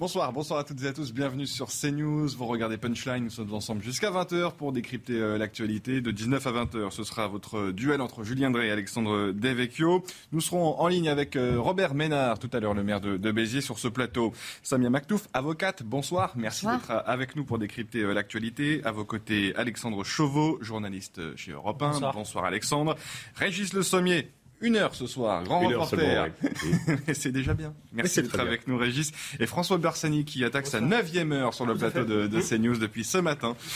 Bonsoir, bonsoir à toutes et à tous, bienvenue sur CNews, vous regardez Punchline, nous sommes ensemble jusqu'à 20h pour décrypter euh, l'actualité. De 19 à 20h, ce sera votre duel entre Julien Drey et Alexandre Devecchio. Nous serons en ligne avec euh, Robert Ménard, tout à l'heure le maire de, de, Béziers sur ce plateau. Samia Maktouf, avocate, bonsoir, merci d'être avec nous pour décrypter euh, l'actualité. À vos côtés, Alexandre Chauveau, journaliste chez Europe 1. Bonsoir, bonsoir Alexandre. Régis Le Sommier, une heure ce soir, grand Une reporter. C'est déjà bien. Merci d'être avec nous, Régis. Et François Bersani qui attaque sa neuvième heure sur le plateau de, de CNews depuis ce matin.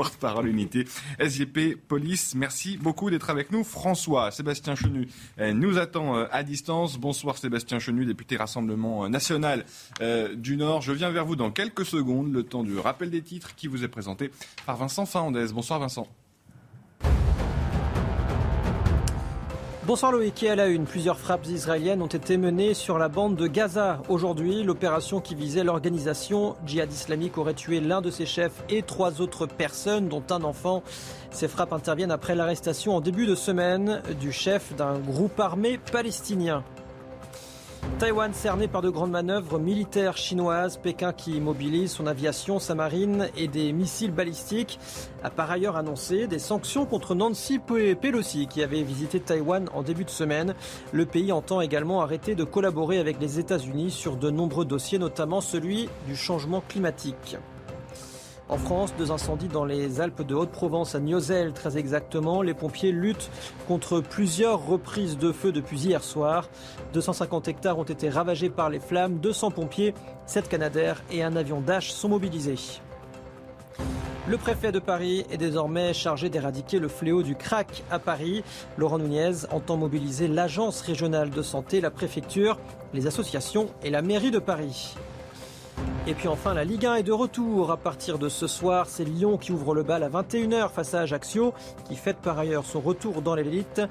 porte-parole unité SGP Police. Merci beaucoup d'être avec nous. François, Sébastien Chenu eh, nous attend euh, à distance. Bonsoir Sébastien Chenu, député Rassemblement euh, National euh, du Nord. Je viens vers vous dans quelques secondes, le temps du rappel des titres qui vous est présenté par Vincent Fahandez. Bonsoir Vincent. Bonsoir Loïc, et à la une, plusieurs frappes israéliennes ont été menées sur la bande de Gaza. Aujourd'hui, l'opération qui visait l'organisation djihad islamique aurait tué l'un de ses chefs et trois autres personnes, dont un enfant. Ces frappes interviennent après l'arrestation en début de semaine du chef d'un groupe armé palestinien. Taïwan cerné par de grandes manœuvres militaires chinoises, Pékin qui mobilise son aviation, sa marine et des missiles balistiques, a par ailleurs annoncé des sanctions contre Nancy Pelosi qui avait visité Taïwan en début de semaine. Le pays entend également arrêter de collaborer avec les États-Unis sur de nombreux dossiers, notamment celui du changement climatique. En France, deux incendies dans les Alpes de Haute-Provence, à Niozelle très exactement. Les pompiers luttent contre plusieurs reprises de feu depuis hier soir. 250 hectares ont été ravagés par les flammes. 200 pompiers, 7 canadaires et un avion Dash sont mobilisés. Le préfet de Paris est désormais chargé d'éradiquer le fléau du crack à Paris. Laurent Nunez entend mobiliser l'agence régionale de santé, la préfecture, les associations et la mairie de Paris. Et puis enfin, la Ligue 1 est de retour. À partir de ce soir, c'est Lyon qui ouvre le bal à 21h face à Ajaccio, qui fête par ailleurs son retour dans l'élite.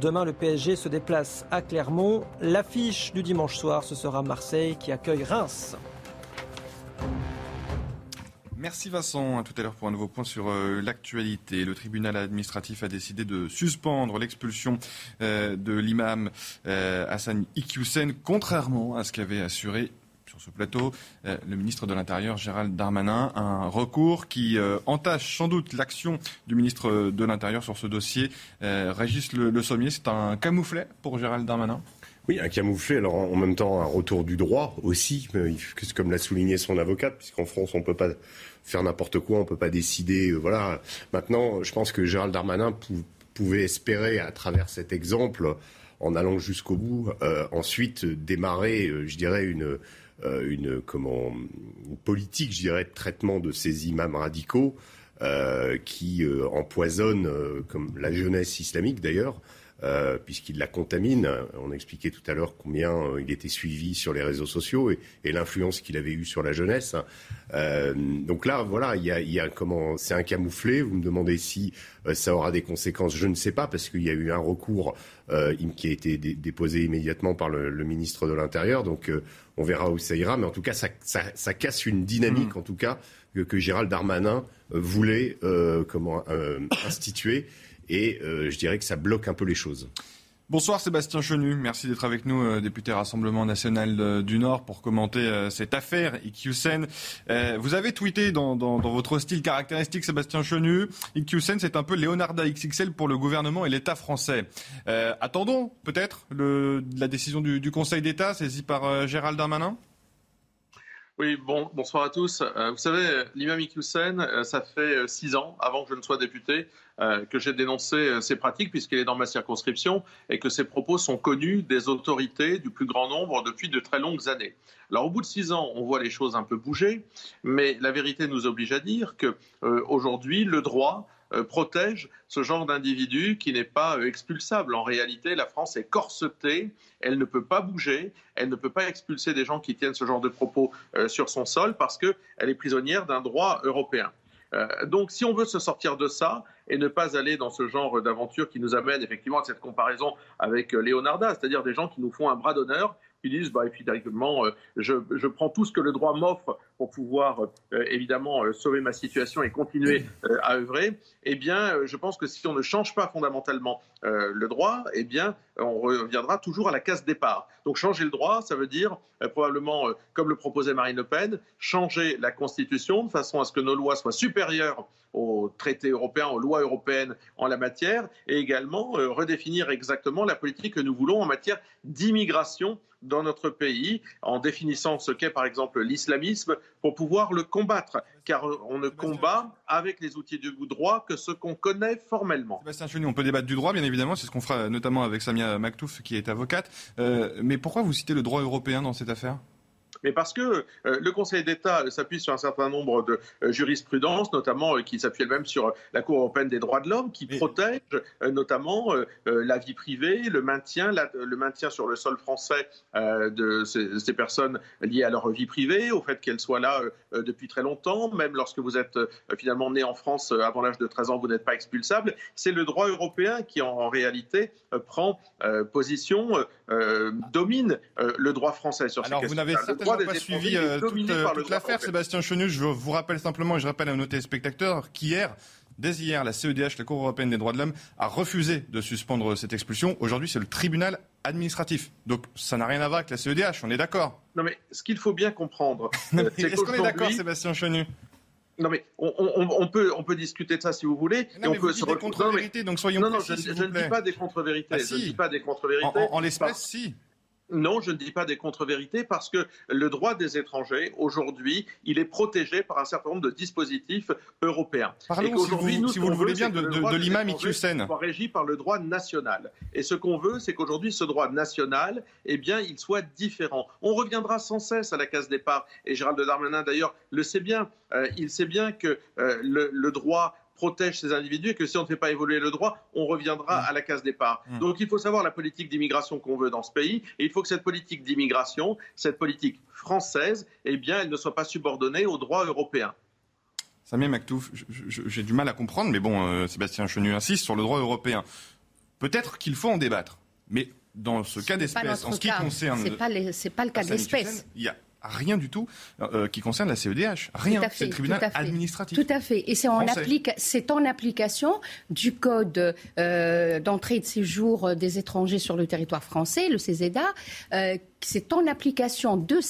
Demain, le PSG se déplace à Clermont. L'affiche du dimanche soir, ce sera Marseille qui accueille Reims. Merci Vincent. Tout à l'heure pour un nouveau point sur euh, l'actualité. Le tribunal administratif a décidé de suspendre l'expulsion euh, de l'imam euh, Hassan Iqiyoussen, contrairement à ce qu'avait assuré sur ce plateau euh, le ministre de l'Intérieur Gérald Darmanin. Un recours qui euh, entache sans doute l'action du ministre de l'Intérieur sur ce dossier. Euh, Régis le, Sommier, c'est un camouflet pour Gérald Darmanin? Oui, un camouflet, alors en même temps un retour du droit aussi, comme l'a souligné son avocate, puisqu'en France on ne peut pas faire n'importe quoi, on ne peut pas décider. voilà. Maintenant, je pense que Gérald Darmanin pouvait espérer, à travers cet exemple, en allant jusqu'au bout, ensuite démarrer, je dirais, une, une, comment, politique, je dirais, de traitement de ces imams radicaux euh, qui euh, empoisonnent, comme la jeunesse islamique d'ailleurs, euh, puisqu'il la contamine. On expliquait tout à l'heure combien euh, il était suivi sur les réseaux sociaux et, l'influence qu'il avait eue sur la jeunesse. Euh, donc là, voilà, il y a, comment, c'est un camouflé. Vous me demandez si ça aura des conséquences. Je ne sais pas parce qu'il y a eu un recours qui a été déposé immédiatement par le, ministre de l'Intérieur. Donc on verra où ça ira. Mais en tout cas, ça, ça, casse une dynamique, mmh. en tout cas, que, que Gérald Darmanin voulait comment instituer et euh, je dirais que ça bloque un peu les choses. Bonsoir Sébastien Chenu, merci d'être avec nous, euh, député Rassemblement National euh, du Nord, pour commenter cette affaire Iqiyoussen. vous avez tweeté dans, votre style caractéristique, Sébastien Chenu, Iqiyoussen c'est un peu Leonardo XXL pour le gouvernement et l'État français. attendons peut-être la décision du, Conseil d'État saisie par Gérald Darmanin? Oui, bon, bonsoir à tous. Euh, vous savez, l'imam Iqiyoussen, euh, ça fait euh, six ans, avant que je ne sois député, que j'ai dénoncé ces pratiques puisqu'il est dans ma circonscription et que ces propos sont connus des autorités du plus grand nombre depuis de très longues années. Alors au bout de six ans, on voit les choses un peu bouger, mais la vérité nous oblige à dire que aujourd'hui, le droit protège ce genre d'individu qui n'est pas expulsable. En réalité, la France est corsetée, elle ne peut pas bouger, elle ne peut pas expulser des gens qui tiennent ce genre de propos sur son sol parce qu'elle est prisonnière d'un droit européen. Donc si on veut se sortir de ça, et ne pas aller dans ce genre d'aventure qui nous amène effectivement à cette comparaison avec Leonarda, c'est-à-dire des gens qui nous font un bras d'honneur disent bah, euh, je, je, prends tout ce que le droit m'offre pour pouvoir euh, évidemment euh, sauver ma situation et continuer à œuvrer, eh bien, je pense que si on ne change pas fondamentalement le droit, eh bien, on reviendra toujours à la case départ. Donc, changer le droit, ça veut dire probablement, comme le proposait Marine Le Pen, changer la Constitution de façon à ce que nos lois soient supérieures aux traités européens, aux lois européennes en la matière, et également redéfinir exactement la politique que nous voulons en matière d'immigration dans notre pays, en définissant ce qu'est par exemple l'islamisme, pour pouvoir le combattre. Car on ne combat avec les outils du droit que ce qu'on connaît formellement. Sébastien Chenu, on peut débattre du droit, bien évidemment, c'est ce qu'on fera notamment avec Samia Maktouf, qui est avocate. Euh, mais pourquoi vous citez le droit européen dans cette affaire? Mais parce que euh, le Conseil d'État s'appuie sur un certain nombre de euh, jurisprudences, notamment euh, qui s'appuient elle-même sur la Cour européenne des droits de l'homme, qui protège notamment la vie privée, le maintien, le maintien sur le sol français de ces, personnes liées à leur vie privée, au fait qu'elles soient là depuis très longtemps, même lorsque vous êtes finalement né en France avant l'âge de 13 ans, vous n'êtes pas expulsable. C'est le droit européen qui en, réalité prend position, domine le droit français sur Alors, ces questions vous pas suivi euh, euh, toute, l'affaire, Sébastien Chenu. Je vous rappelle simplement, et je rappelle à nos téléspectateurs, qu'hier, Dès hier, la CEDH, la Cour européenne des droits de l'homme, a refusé de suspendre cette expulsion. Aujourd'hui, c'est le tribunal administratif. Donc, ça n'a rien à voir avec la CEDH, on est d'accord Non, mais ce qu'il faut bien comprendre. Euh, est-ce qu'on est, d'accord, Sébastien Chenu? Non mais on, peut, on peut discuter de ça si vous voulez. Non, mais on peut se des contre-vérités, donc soyons Non, non, je, je ne dis pas des contre-vérités. Ah, je ne dis pas des contre-vérités. En, l'espèce, si. Non, je ne dis pas des contre-vérités parce que le droit des étrangers, aujourd'hui, il est protégé par un certain nombre de dispositifs européens. Parlons, si vous, si vous le voulez bien, de, de, l'imam Iqiyoussen. soit régi par le droit national. Et ce qu'on veut, c'est qu'aujourd'hui, ce droit national, eh bien, il soit différent. On reviendra sans cesse à la case départ. Et Gérald Darmanin, d'ailleurs, le sait bien. Euh, il sait bien que euh, le, le droit protège ces individus et que si on ne fait pas évoluer le droit, on reviendra mm. à la case départ. Mm. Donc il faut savoir la politique d'immigration qu'on veut dans ce pays et il faut que cette politique d'immigration, cette politique française, eh bien, elle ne soit pas subordonnée au droit européen. Samia Maktouf, j'ai du mal à comprendre, mais bon, euh, Sébastien Chenu insiste sur le droit européen. Peut-être qu'il faut en débattre, mais dans ce, cas d'espèce, en ce qui concerne. C'est pas, pas le cas d'espèce. Il y a rien du tout euh, qui concerne la CEDH. Rien. C'est le tribunal administratif. Tout à fait. Et c'est en, en, application du code euh, d'entrée et de séjour des étrangers sur le territoire français, le CESEDA, euh, c'est en application de,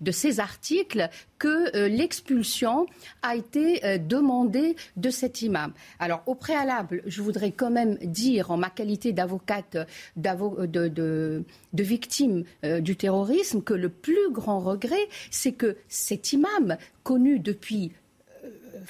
de, ces articles que euh, l'expulsion a été euh, demandée de cet imam. Alors, au préalable, je voudrais quand même dire, en ma qualité d'avocate de, victime euh, du terrorisme, que le plus grand regret, c'est que cet imam, connu depuis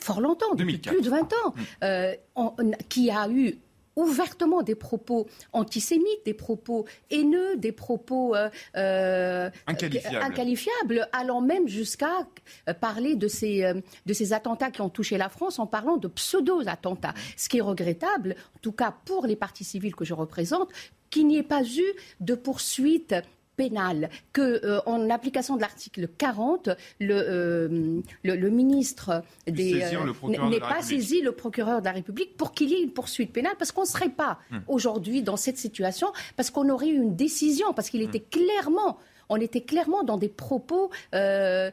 fort longtemps, depuis plus de 20 ans, mm. qui a eu ouvertement des propos antisémites, des propos haineux, des propos euh, euh, inqualifiables. allant même jusqu'à euh, parler de ces, de ces attentats qui ont touché la France en parlant de pseudo-attentats. Ce qui est regrettable, en tout cas pour les partis civils que je représente, qu'il n'y ait pas eu de poursuite pénale, que euh, en application de l'article 40, le, euh, le, ministre des euh, n'est pas saisi le procureur de la République pour qu'il y ait une poursuite pénale, parce qu'on ne serait pas hmm. aujourd'hui dans cette situation, parce qu'on aurait eu une décision, parce qu'il était hmm. clairement on était clairement dans des propos de,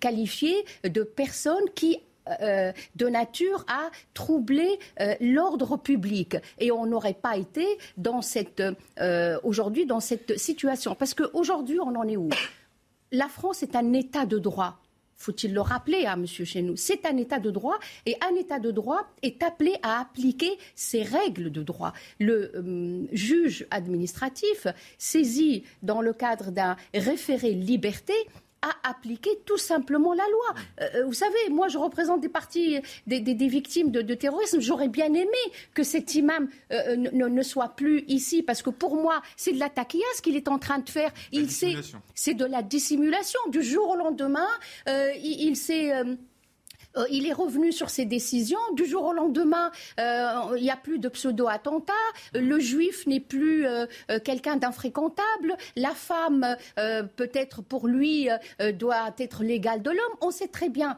qualifiés de personnes qui euh, de nature à troubler euh, l'ordre public. Et on n'aurait pas été dans cette, euh, aujourd'hui dans cette situation. Parce qu'aujourd'hui, on en est où? La France est un État de droit faut-il le rappeler à M. Chenou, c'est un État de droit et un État de droit est appelé à appliquer ses règles de droit. Le juge administratif saisi dans le cadre d'un référé liberté à appliquer tout simplement la loi. Euh, euh, vous savez, moi je représente des parties, des, victimes de, terrorisme. J'aurais bien aimé que cet imam euh, ne, soit plus ici parce que pour moi c'est de la ce qu'il est en train de faire. Il c'est de la dissimulation. Du jour au lendemain, il, s'est euh, il est revenu sur ses décisions. Du jour au lendemain, euh, il n'y a plus de pseudo-attentats. Le juif n'est plus euh, quelqu'un d'infréquentable. La femme, peut-être pour lui, doit être l'égale de l'homme. On sait très bien.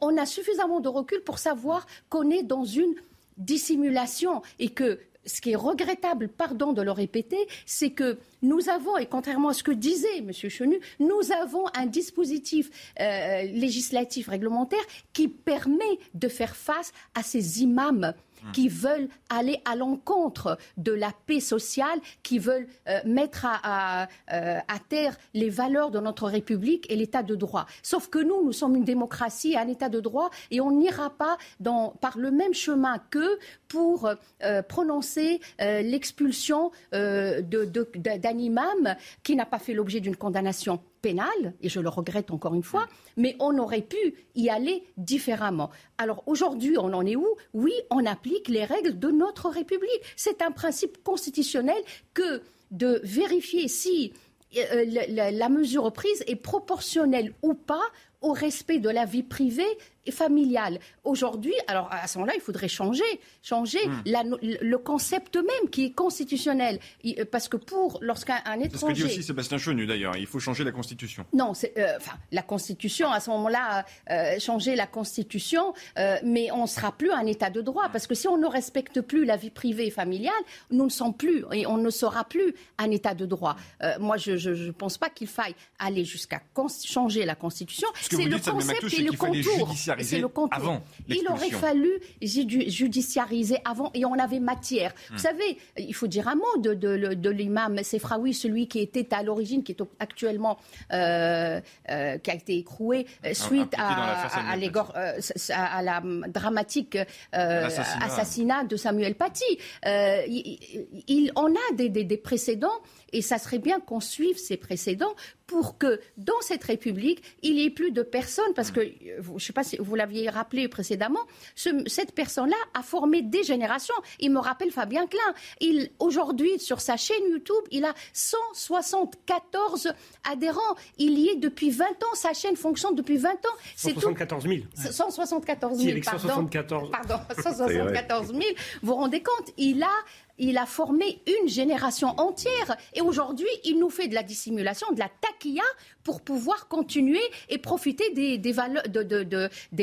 On a suffisamment de recul pour savoir qu'on est dans une dissimulation et que ce qui est regrettable, pardon de le répéter, c'est que nous avons, et contrairement à ce que disait M. Chenu, nous avons un dispositif euh, législatif réglementaire qui permet de faire face à ces imams. Qui veulent aller à l'encontre de la paix sociale, qui veulent euh, mettre à, euh, à, terre les valeurs de notre République et l'état de droit. Sauf que nous, nous sommes une démocratie, un état de droit, et on n'ira pas par le même chemin qu'eux pour euh, prononcer l'expulsion d'un imam qui n'a pas fait l'objet d'une condamnation pénale, et je le regrette encore une fois, mais on aurait pu y aller différemment. Alors aujourd'hui, on en est où? Oui, on applique les règles de notre République. C'est un principe constitutionnel que de vérifier si euh, la, mesure prise est proportionnelle ou pas au respect de la vie privée familiale. Aujourd'hui, alors à ce moment-là, il faudrait changer, changer hmm. le concept même qui est constitutionnel. Euh, parce que pour lorsqu'un étranger. C'est ce que dit aussi Sébastien Chenu d'ailleurs. Il faut changer la Constitution. Non, c'est euh, enfin la Constitution à ce moment-là, euh, changer la Constitution, mais on ne sera plus un État de droit parce que si on ne respecte plus la vie privée et familiale, nous ne sommes plus et on ne sera plus un État de droit. moi, je ne pense pas qu'il faille aller jusqu'à changer la Constitution. C'est le concept et le contour c'est le Avant il aurait fallu judiciariser avant et on avait matière. Vous hmm. savez, il faut dire un mot de, de, de l'imam Sefraoui, celui qui était à l'origine, qui est actuellement, euh, euh, qui a été écroué euh, suite à, à, la dramatique assassinat. de Samuel Paty. Il, on a des, des précédents et ça serait bien qu'on suive ces précédents pour que dans cette République, il n'y ait plus de personnes, parce que, euh, je ne sais pas si vous l'aviez rappelé précédemment, cette personne-là a formé des générations. Il me rappelle Fabien Klein. Aujourd'hui, sur sa chaîne YouTube, il a 174 adhérents. Il y est depuis 20 ans. Sa chaîne fonctionne depuis 20 ans. 174 000. 174 000, pardon. 174... Pardon, 174 000. Vous vous rendez compte Il a il a formé une génération entière. Et aujourd'hui, il nous fait de la dissimulation, de la taquilla pour pouvoir continuer et profiter des,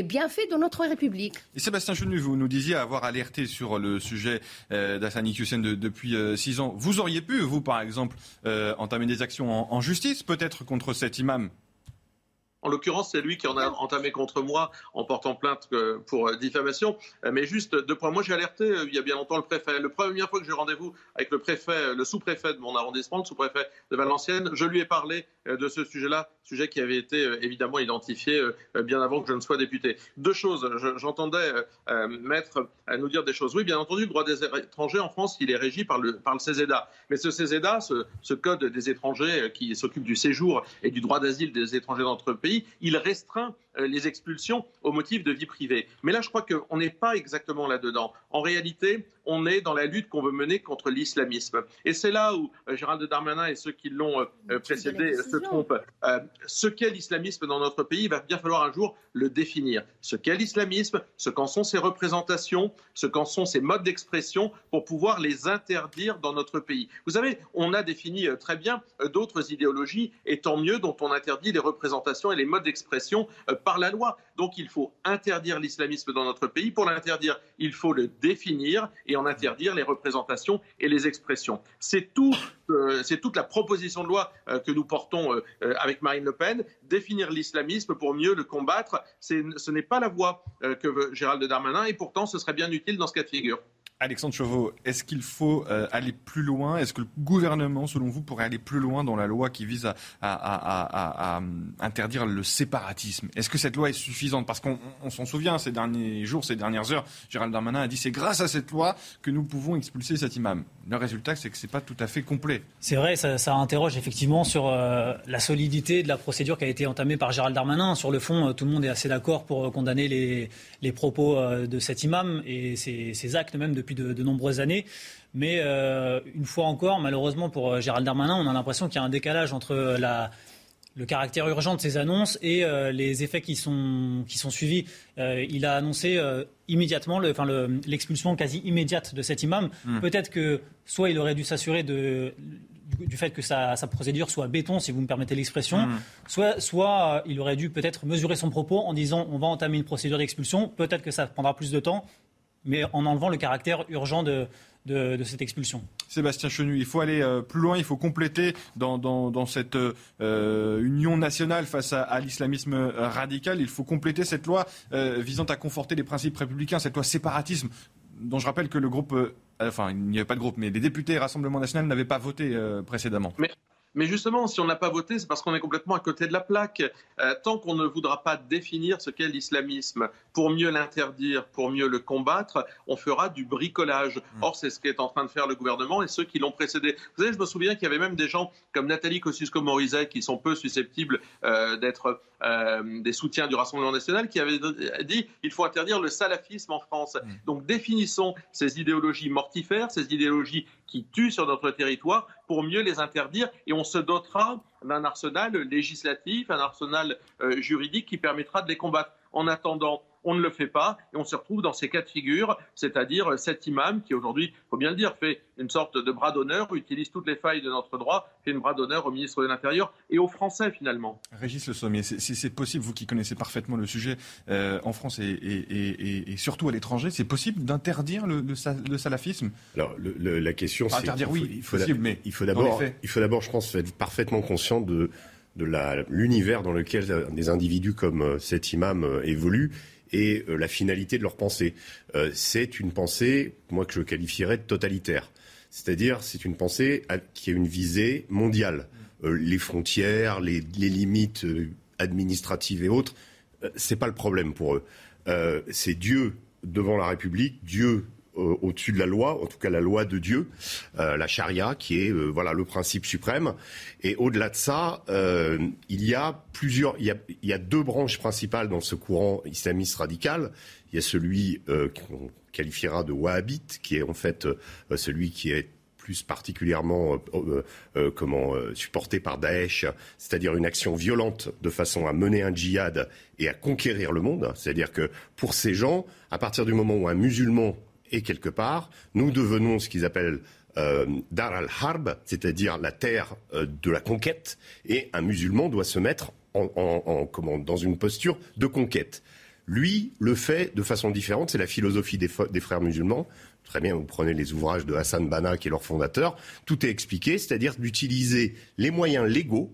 bienfaits de notre République. Et Sébastien Chenu, vous nous disiez avoir alerté sur le sujet euh, d'Assani depuis euh, six ans. Vous auriez pu, vous, par exemple, euh, entamer des actions en justice, peut-être contre cet imam en l'occurrence, c'est lui qui en a entamé contre moi en portant plainte euh, pour euh, diffamation. Euh, mais juste deux points. Moi, j'ai alerté il y a bien longtemps le préfet. La première fois que j'ai rendez-vous avec le préfet, le sous-préfet de mon arrondissement, le sous-préfet de Valenciennes, je lui ai parlé de ce sujet-là, sujet qui avait été évidemment identifié bien avant que je ne sois député. Deux choses. J'entendais maître nous dire des choses. Oui, bien entendu, le droit des étrangers en France, il est régi par le, par le CESEDA. Mais ce CESEDA, ce, ce code des étrangers qui s'occupe du séjour et du droit d'asile des étrangers notre il restreint les expulsions au motif de vie privée. Mais là, je crois qu'on n'est pas exactement là-dedans. En réalité, on est dans la lutte qu'on veut mener contre l'islamisme. Et c'est là où euh, Gérald Darmanin et ceux qui l'ont euh, précédé se trompent. ce qu'est l'islamisme dans notre pays, il va bien falloir un jour le définir. Ce qu'est l'islamisme, ce qu'en sont ses représentations, ce qu'en sont ses modes d'expression pour pouvoir les interdire dans notre pays. Vous savez, on a défini très bien d'autres idéologies, et tant mieux, dont on interdit les représentations et les modes d'expression par la loi. Donc il faut interdire l'islamisme dans notre pays. Pour l'interdire, il faut le définir et en interdire les représentations et les expressions. C'est euh, toute la proposition de loi euh, que nous portons euh, avec Marine Le Pen, définir l'islamisme pour mieux le combattre. Ce n'est pas la voie que veut Gérald Darmanin et pourtant ce serait bien utile dans ce cas de figure. Alexandre Chauveau, est-ce qu'il faut euh, aller plus loin? Est-ce que le gouvernement, selon vous, pourrait aller plus loin dans la loi qui vise à, euh, interdire le séparatisme? Est-ce que cette loi est suffisante? Parce qu'on s'en souvient, ces derniers jours, ces dernières heures, Gérald Darmanin a dit c'est grâce à cette loi que nous pouvons expulser cet imam. Le résultat, c'est que ce n'est pas tout à fait complet. C'est vrai, ça, interroge effectivement sur euh, la solidité de la procédure qui a été entamée par Gérald Darmanin. Sur le fond, tout le monde est assez d'accord pour condamner les, propos de cet imam et ses, actes même depuis de, nombreuses années. Mais euh, une fois encore, malheureusement pour euh, Gérald Darmanin, on a l'impression qu'il y a un décalage entre la, le caractère urgent de ces annonces et les effets qui sont, qui sont suivis. il a annoncé immédiatement l'expulsion quasi immédiate de cet imam. Hmm. Peut-être que soit il aurait dû s'assurer de du, fait que sa, procédure soit béton, si vous me permettez l'expression, hmm. soit, soit il aurait dû peut-être mesurer son propos en disant on va entamer une procédure d'expulsion, peut-être que ça prendra plus de temps, mais en enlevant le caractère urgent de, de, cette expulsion. Sébastien Chenu, il faut aller euh, plus loin, il faut compléter dans, cette euh, union nationale face à, l'islamisme euh, radical, il faut compléter cette loi visant à conforter les principes républicains, cette loi séparatisme dont je rappelle que le groupe, enfin il n'y avait pas de groupe, mais les députés Rassemblement national n'avaient pas voté précédemment. Mais justement, si on n'a pas voté, c'est parce qu'on est complètement à côté de la plaque. Euh, tant qu'on ne voudra pas définir ce qu'est l'islamisme pour mieux l'interdire, pour mieux le combattre, on fera du bricolage. Hmm. Or, c'est ce qu'est en train de faire le gouvernement et ceux qui l'ont précédé. Vous savez, je me souviens qu'il y avait même des gens comme Nathalie Kosciusko-Morizet qui sont peu susceptibles euh, d'être euh, des soutiens du Rassemblement national qui avaient dit il faut interdire le salafisme en France. Hmm. Donc définissons ces idéologies mortifères, ces idéologies qui tuent sur notre territoire pour mieux les interdire et on se dotera d'un arsenal législatif, un arsenal euh, juridique qui permettra de les combattre. En attendant, on ne le fait pas et on se retrouve dans ces cas de figure, c'est-à-dire cet imam qui aujourd'hui, il faut bien le dire, fait une sorte de bras d'honneur, utilise toutes les failles de notre droit, fait une bras d'honneur au ministre de l'Intérieur et aux Français finalement. Régis Le Sommier, c'est possible, vous qui connaissez parfaitement le sujet euh, en France et, surtout à l'étranger, c'est possible d'interdire le, salafisme? Alors la question, c'est interdire, oui, il faut, mais il faut d'abord, il faut d'abord, je pense, être parfaitement conscient de de l'univers dans lequel des individus comme euh, cet imam euh, évoluent et euh, la finalité de leur pensée. Euh, c'est une pensée, moi, que je qualifierais de totalitaire. C'est-à-dire, c'est une pensée qui a une visée mondiale. Euh, les frontières, les, limites administratives et autres, c'est pas le problème pour eux. c'est Dieu devant la République, Dieu au-dessus de la loi, en tout cas la loi de Dieu, euh, la charia, qui est euh, voilà le principe suprême. Et au-delà de ça, il y a plusieurs, il y a, deux branches principales dans ce courant islamiste radical. Il y a celui qu'on qualifiera de wahhabite, qui est en fait celui qui est plus particulièrement comment supporté par Daesh, c'est-à-dire une action violente de façon à mener un djihad et à conquérir le monde. C'est-à-dire que pour ces gens, à partir du moment où un musulman et quelque part, nous devenons ce qu'ils appellent euh, Dar al-Harb, c'est-à-dire la terre euh, de la conquête, et un musulman doit se mettre en, dans une posture de conquête. Lui le fait de façon différente, c'est la philosophie des, frères musulmans. Très bien, vous prenez les ouvrages de Hassan Banna, qui est leur fondateur, tout est expliqué, c'est-à-dire d'utiliser les moyens légaux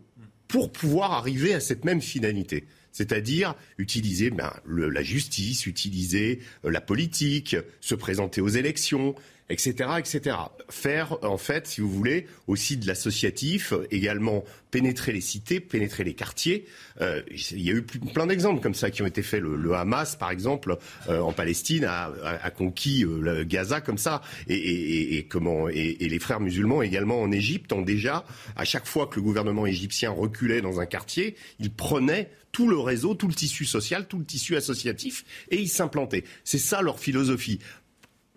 pour pouvoir arriver à cette même finalité c'est-à-dire utiliser ben, la justice, utiliser euh, la politique, se présenter aux élections, etc., etc. Faire, en fait, si vous voulez, aussi de l'associatif, également pénétrer les cités, pénétrer les quartiers. Euh, il y a eu plein d'exemples comme ça qui ont été faits. Le, Hamas, par exemple, euh, en Palestine, a, a, conquis euh, Gaza comme ça, et, et, et comment et, les frères musulmans également en Égypte ont déjà, à chaque fois que le gouvernement égyptien reculait dans un quartier, ils prenaient tout le réseau, tout le tissu social, tout le tissu associatif, et ils s'implantaient. C'est ça leur philosophie.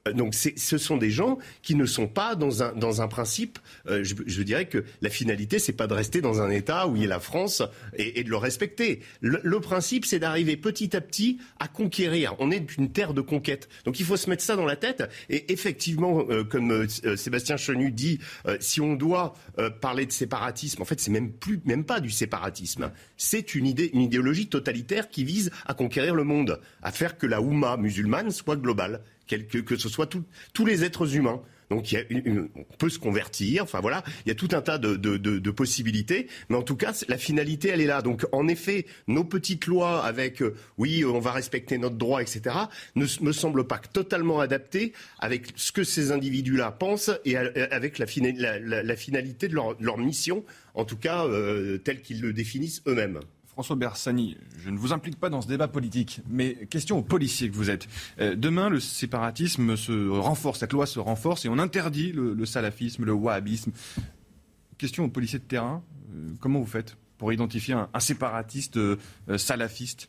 Euh, donc ce sont des gens qui ne sont pas dans un, dans un principe, euh, je, dirais que la finalité, c'est pas de rester dans un État où il y a la France et, de le respecter. Le, principe, c'est d'arriver petit à petit à conquérir. On est une terre de conquête. Donc il faut se mettre ça dans la tête. Et effectivement, euh, comme Sébastien Chenu dit, si on doit parler de séparatisme, en fait, c'est même plus, même pas du séparatisme. C'est une idée, une idéologie totalitaire qui vise à conquérir le monde, à faire que la Oumma musulmane soit globale que, ce soit tous les êtres humains. Donc il y a on peut se convertir, enfin voilà, il y a tout un tas de, possibilités, mais en tout cas la finalité elle est là. Donc en effet, nos petites lois avec euh, oui on va respecter notre droit, etc. ne me semblent pas totalement adaptées avec ce que ces individus-là pensent et avec la, finalité de leur, mission, en tout cas euh, telle qu'ils le définissent eux-mêmes. François Bersani, je ne vous implique pas dans ce débat politique, mais question aux policiers que vous êtes. Euh, demain, le séparatisme se renforce, cette loi se renforce et on interdit le, salafisme, le wahhabisme. Question aux policiers de terrain, euh, comment vous faites pour identifier un, séparatiste euh, salafiste?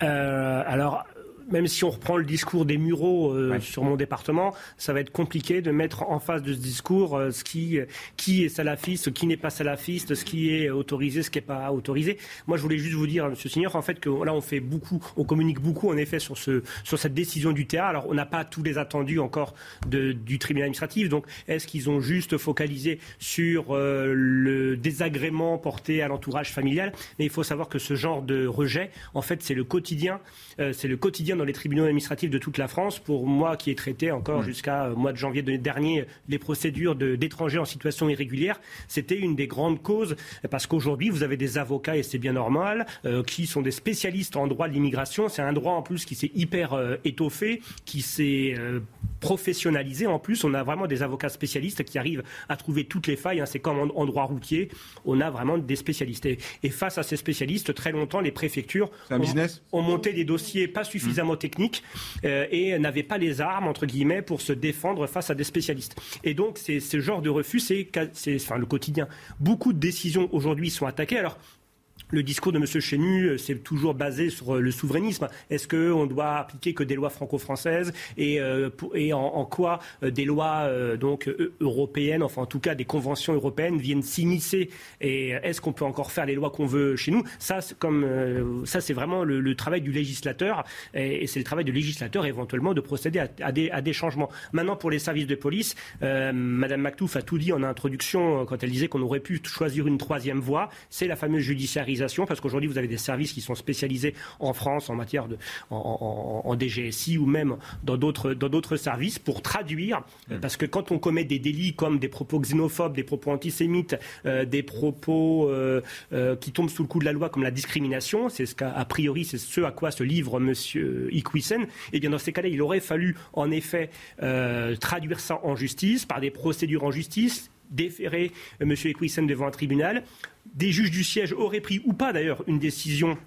Alors, même si on reprend le discours des Mureaux euh, sur mon département, ça va être compliqué de mettre en face de ce discours euh, ce qui, qui est salafiste, ce qui n'est pas salafiste, ce qui est autorisé, ce qui n'est pas autorisé. Moi, je voulais juste vous dire, Monsieur Signor, en fait, que là, on fait beaucoup, on communique beaucoup, en effet, sur, ce, sur cette décision du TA. Alors, on n'a pas tous les attendus encore de, du tribunal administratif. Donc, est-ce qu'ils ont juste focalisé sur euh, le désagrément porté à l'entourage familial? Mais il faut savoir que ce genre de rejet, en fait, c'est le quotidien, c'est le quotidien dans les tribunaux administratifs de toute la France. Pour moi, qui ai traité encore mmh. jusqu'à euh, mois de janvier dernier les procédures d'étrangers en situation irrégulière, c'était une des grandes causes parce qu'aujourd'hui, vous avez des avocats et c'est bien normal, euh, qui sont des spécialistes en droit de l'immigration. C'est un droit en plus qui s'est hyper euh, étoffé, qui s'est professionnalisé. En plus, on a vraiment des avocats spécialistes qui arrivent à trouver toutes les failles. Hein. C'est comme en, droit routier, on a vraiment des spécialistes. Et, face à ces spécialistes, très longtemps, les préfectures ont, ont, monté des dossiers pas suffisamment techniques euh, et n'avaient pas les armes, entre guillemets, pour se défendre face à des spécialistes. Et donc, c'est ce genre de refus, c'est enfin, le quotidien. Beaucoup de décisions aujourd'hui sont attaquées. Alors, le discours de M. Chenu, euh, c'est toujours basé sur euh, le souverainisme. Est-ce qu'on doit appliquer que des lois franco-françaises et, euh, en, quoi des lois donc européennes, enfin en tout cas des conventions européennes viennent s'immiscer? Et est-ce qu'on peut encore faire les lois qu'on veut chez nous? Ça, c'est vraiment le, travail du législateur et, c'est le travail du législateur éventuellement de procéder à, des, changements. Maintenant, pour les services de police, Madame Mactouf a tout dit en introduction quand elle disait qu'on aurait pu choisir une troisième voie. C'est la fameuse judiciarisation parce qu'aujourd'hui, vous avez des services qui sont spécialisés en France en matière de en, DGSI ou même dans d'autres dans d'autres services pour traduire, mmh. parce que quand on commet des délits comme des propos xénophobes, des propos antisémites, euh, des propos euh, euh, qui tombent sous le coup de la loi comme la discrimination, c'est ce qu'a priori c'est ce à quoi se livre Monsieur Iquissen. Et eh bien dans ces cas-là, il aurait fallu en effet traduire ça en justice par des procédures en justice déférer M. Equissen devant un tribunal. Des juges du siège auraient pris, ou pas d'ailleurs, une décision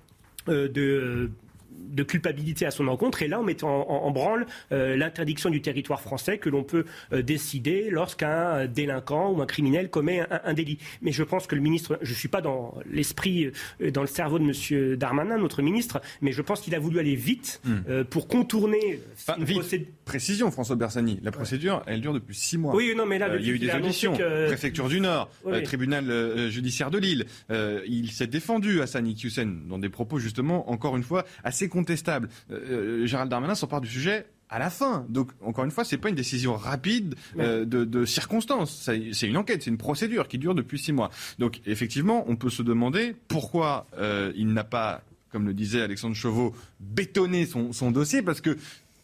euh, de de culpabilité à son encontre, et là on met en, branle euh, l'interdiction du territoire français que l'on peut euh, décider lorsqu'un délinquant ou un criminel commet un, délit. Mais je pense que le ministre, je ne suis pas dans l'esprit, euh, dans le cerveau de M. Darmanin, notre ministre, mais je pense qu'il a voulu aller vite hmm. pour contourner... vite. Précision, François Bersani, la procédure, elle dure depuis six mois. Oui, non, mais là, il y a eu des auditions, préfecture du Nord, tribunal judiciaire de Lille. il s'est défendu, à Hussein, dans des propos justement, encore une fois, assez contestable. Euh, euh, Gérald Darmanin s'empare du sujet à la fin. Donc, encore une fois, c'est pas une décision rapide euh, de, de circonstances. C'est une enquête, c'est une procédure qui dure depuis six mois. Donc, effectivement, on peut se demander pourquoi il n'a pas, comme le disait Alexandre Chauveau, bétonné son, son dossier, parce que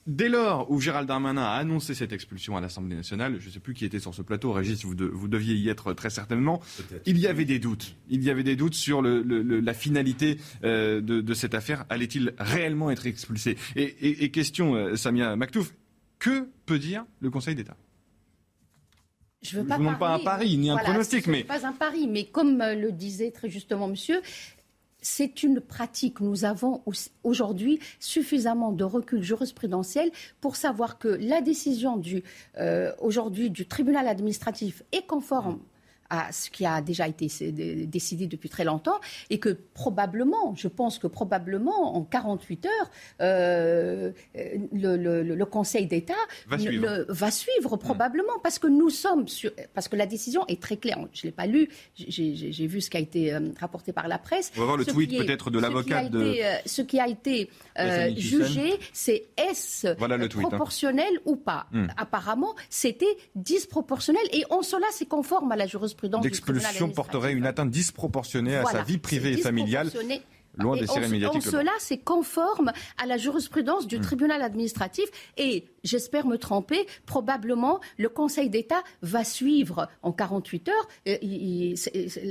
Dès lors où Gérald Darmanin a annoncé cette expulsion à l'Assemblée nationale, je ne sais plus qui était sur ce plateau, Régis, vous, vous deviez y être très certainement, il y avait des doutes. Il y avait des doutes sur la finalité euh, de, cette affaire. Allait-il réellement être expulsé? Et, question, euh, Samia Maktouf, que peut dire le Conseil d'État? Je ne veux pas, pas un pari ni un pronostic, mais pas un pari, mais comme euh, le disait très justement Monsieur, c'est une pratique. Nous avons aujourd'hui suffisamment de recul jurisprudentiel pour savoir que la décision du, euh, aujourd'hui du tribunal administratif est conforme à ce qui a déjà été décidé depuis très longtemps et que probablement, je pense que probablement en 48 heures, euh, le, Conseil d'État va, va, suivre probablement parce que nous sommes sur, parce que la décision est très claire. Je l'ai pas lu, j'ai vu ce qui a été euh, rapporté par la presse. On va voir le tweet peut-être de l'avocat de. Euh, ce qui a été jugé, c'est est-ce hein. proportionnel ou pas. Hmm. Apparemment, c'était disproportionnel et en cela, c'est conforme à la jurisprudence L'expulsion porterait une atteinte disproportionnée à sa vie privée et familiale. Loin des sirènes médiatiques. En cela, c'est conforme à la jurisprudence du hmm. tribunal administratif et j'espère me tromper, probablement le Conseil d'État va suivre en 48 heures. Euh,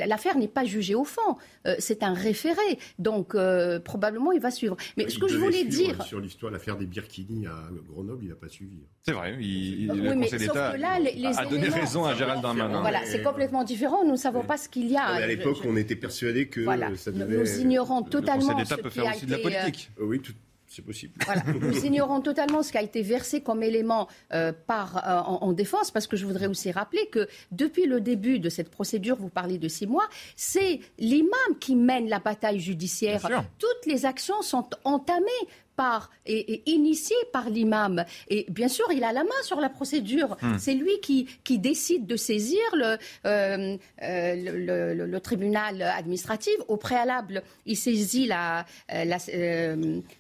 l'affaire n'est pas jugée au fond, euh, c'est un référé, donc euh, probablement il va suivre. Mais ce que je voulais dire sur l'histoire, l'affaire des Birkini à Grenoble, il n'a pas suivi. C'est vrai, le Conseil d'État a donné raison à Gérald Darmanin. Voilà, c'est complètement différent. Nous ne savons pas ce qu'il y a. à l'époque, on était persuadé que ça devait. Nous ignorons totalement. Le Conseil d'État peut faire aussi de la politique. Oui, tout c'est possible. Nous ignorons totalement ce qui a été versé comme élément euh, par, euh, en, défense, parce que je voudrais aussi rappeler que depuis le début de cette procédure, vous parlez de six mois, c'est l'imam qui mène la bataille judiciaire. Toutes les actions sont entamées par et, initié par l'imam. Et bien sûr, il a la main sur la procédure. Hmm. C'est lui qui, qui décide de saisir le, euh, euh, le, tribunal administratif. Au préalable, il saisit la, euh, la,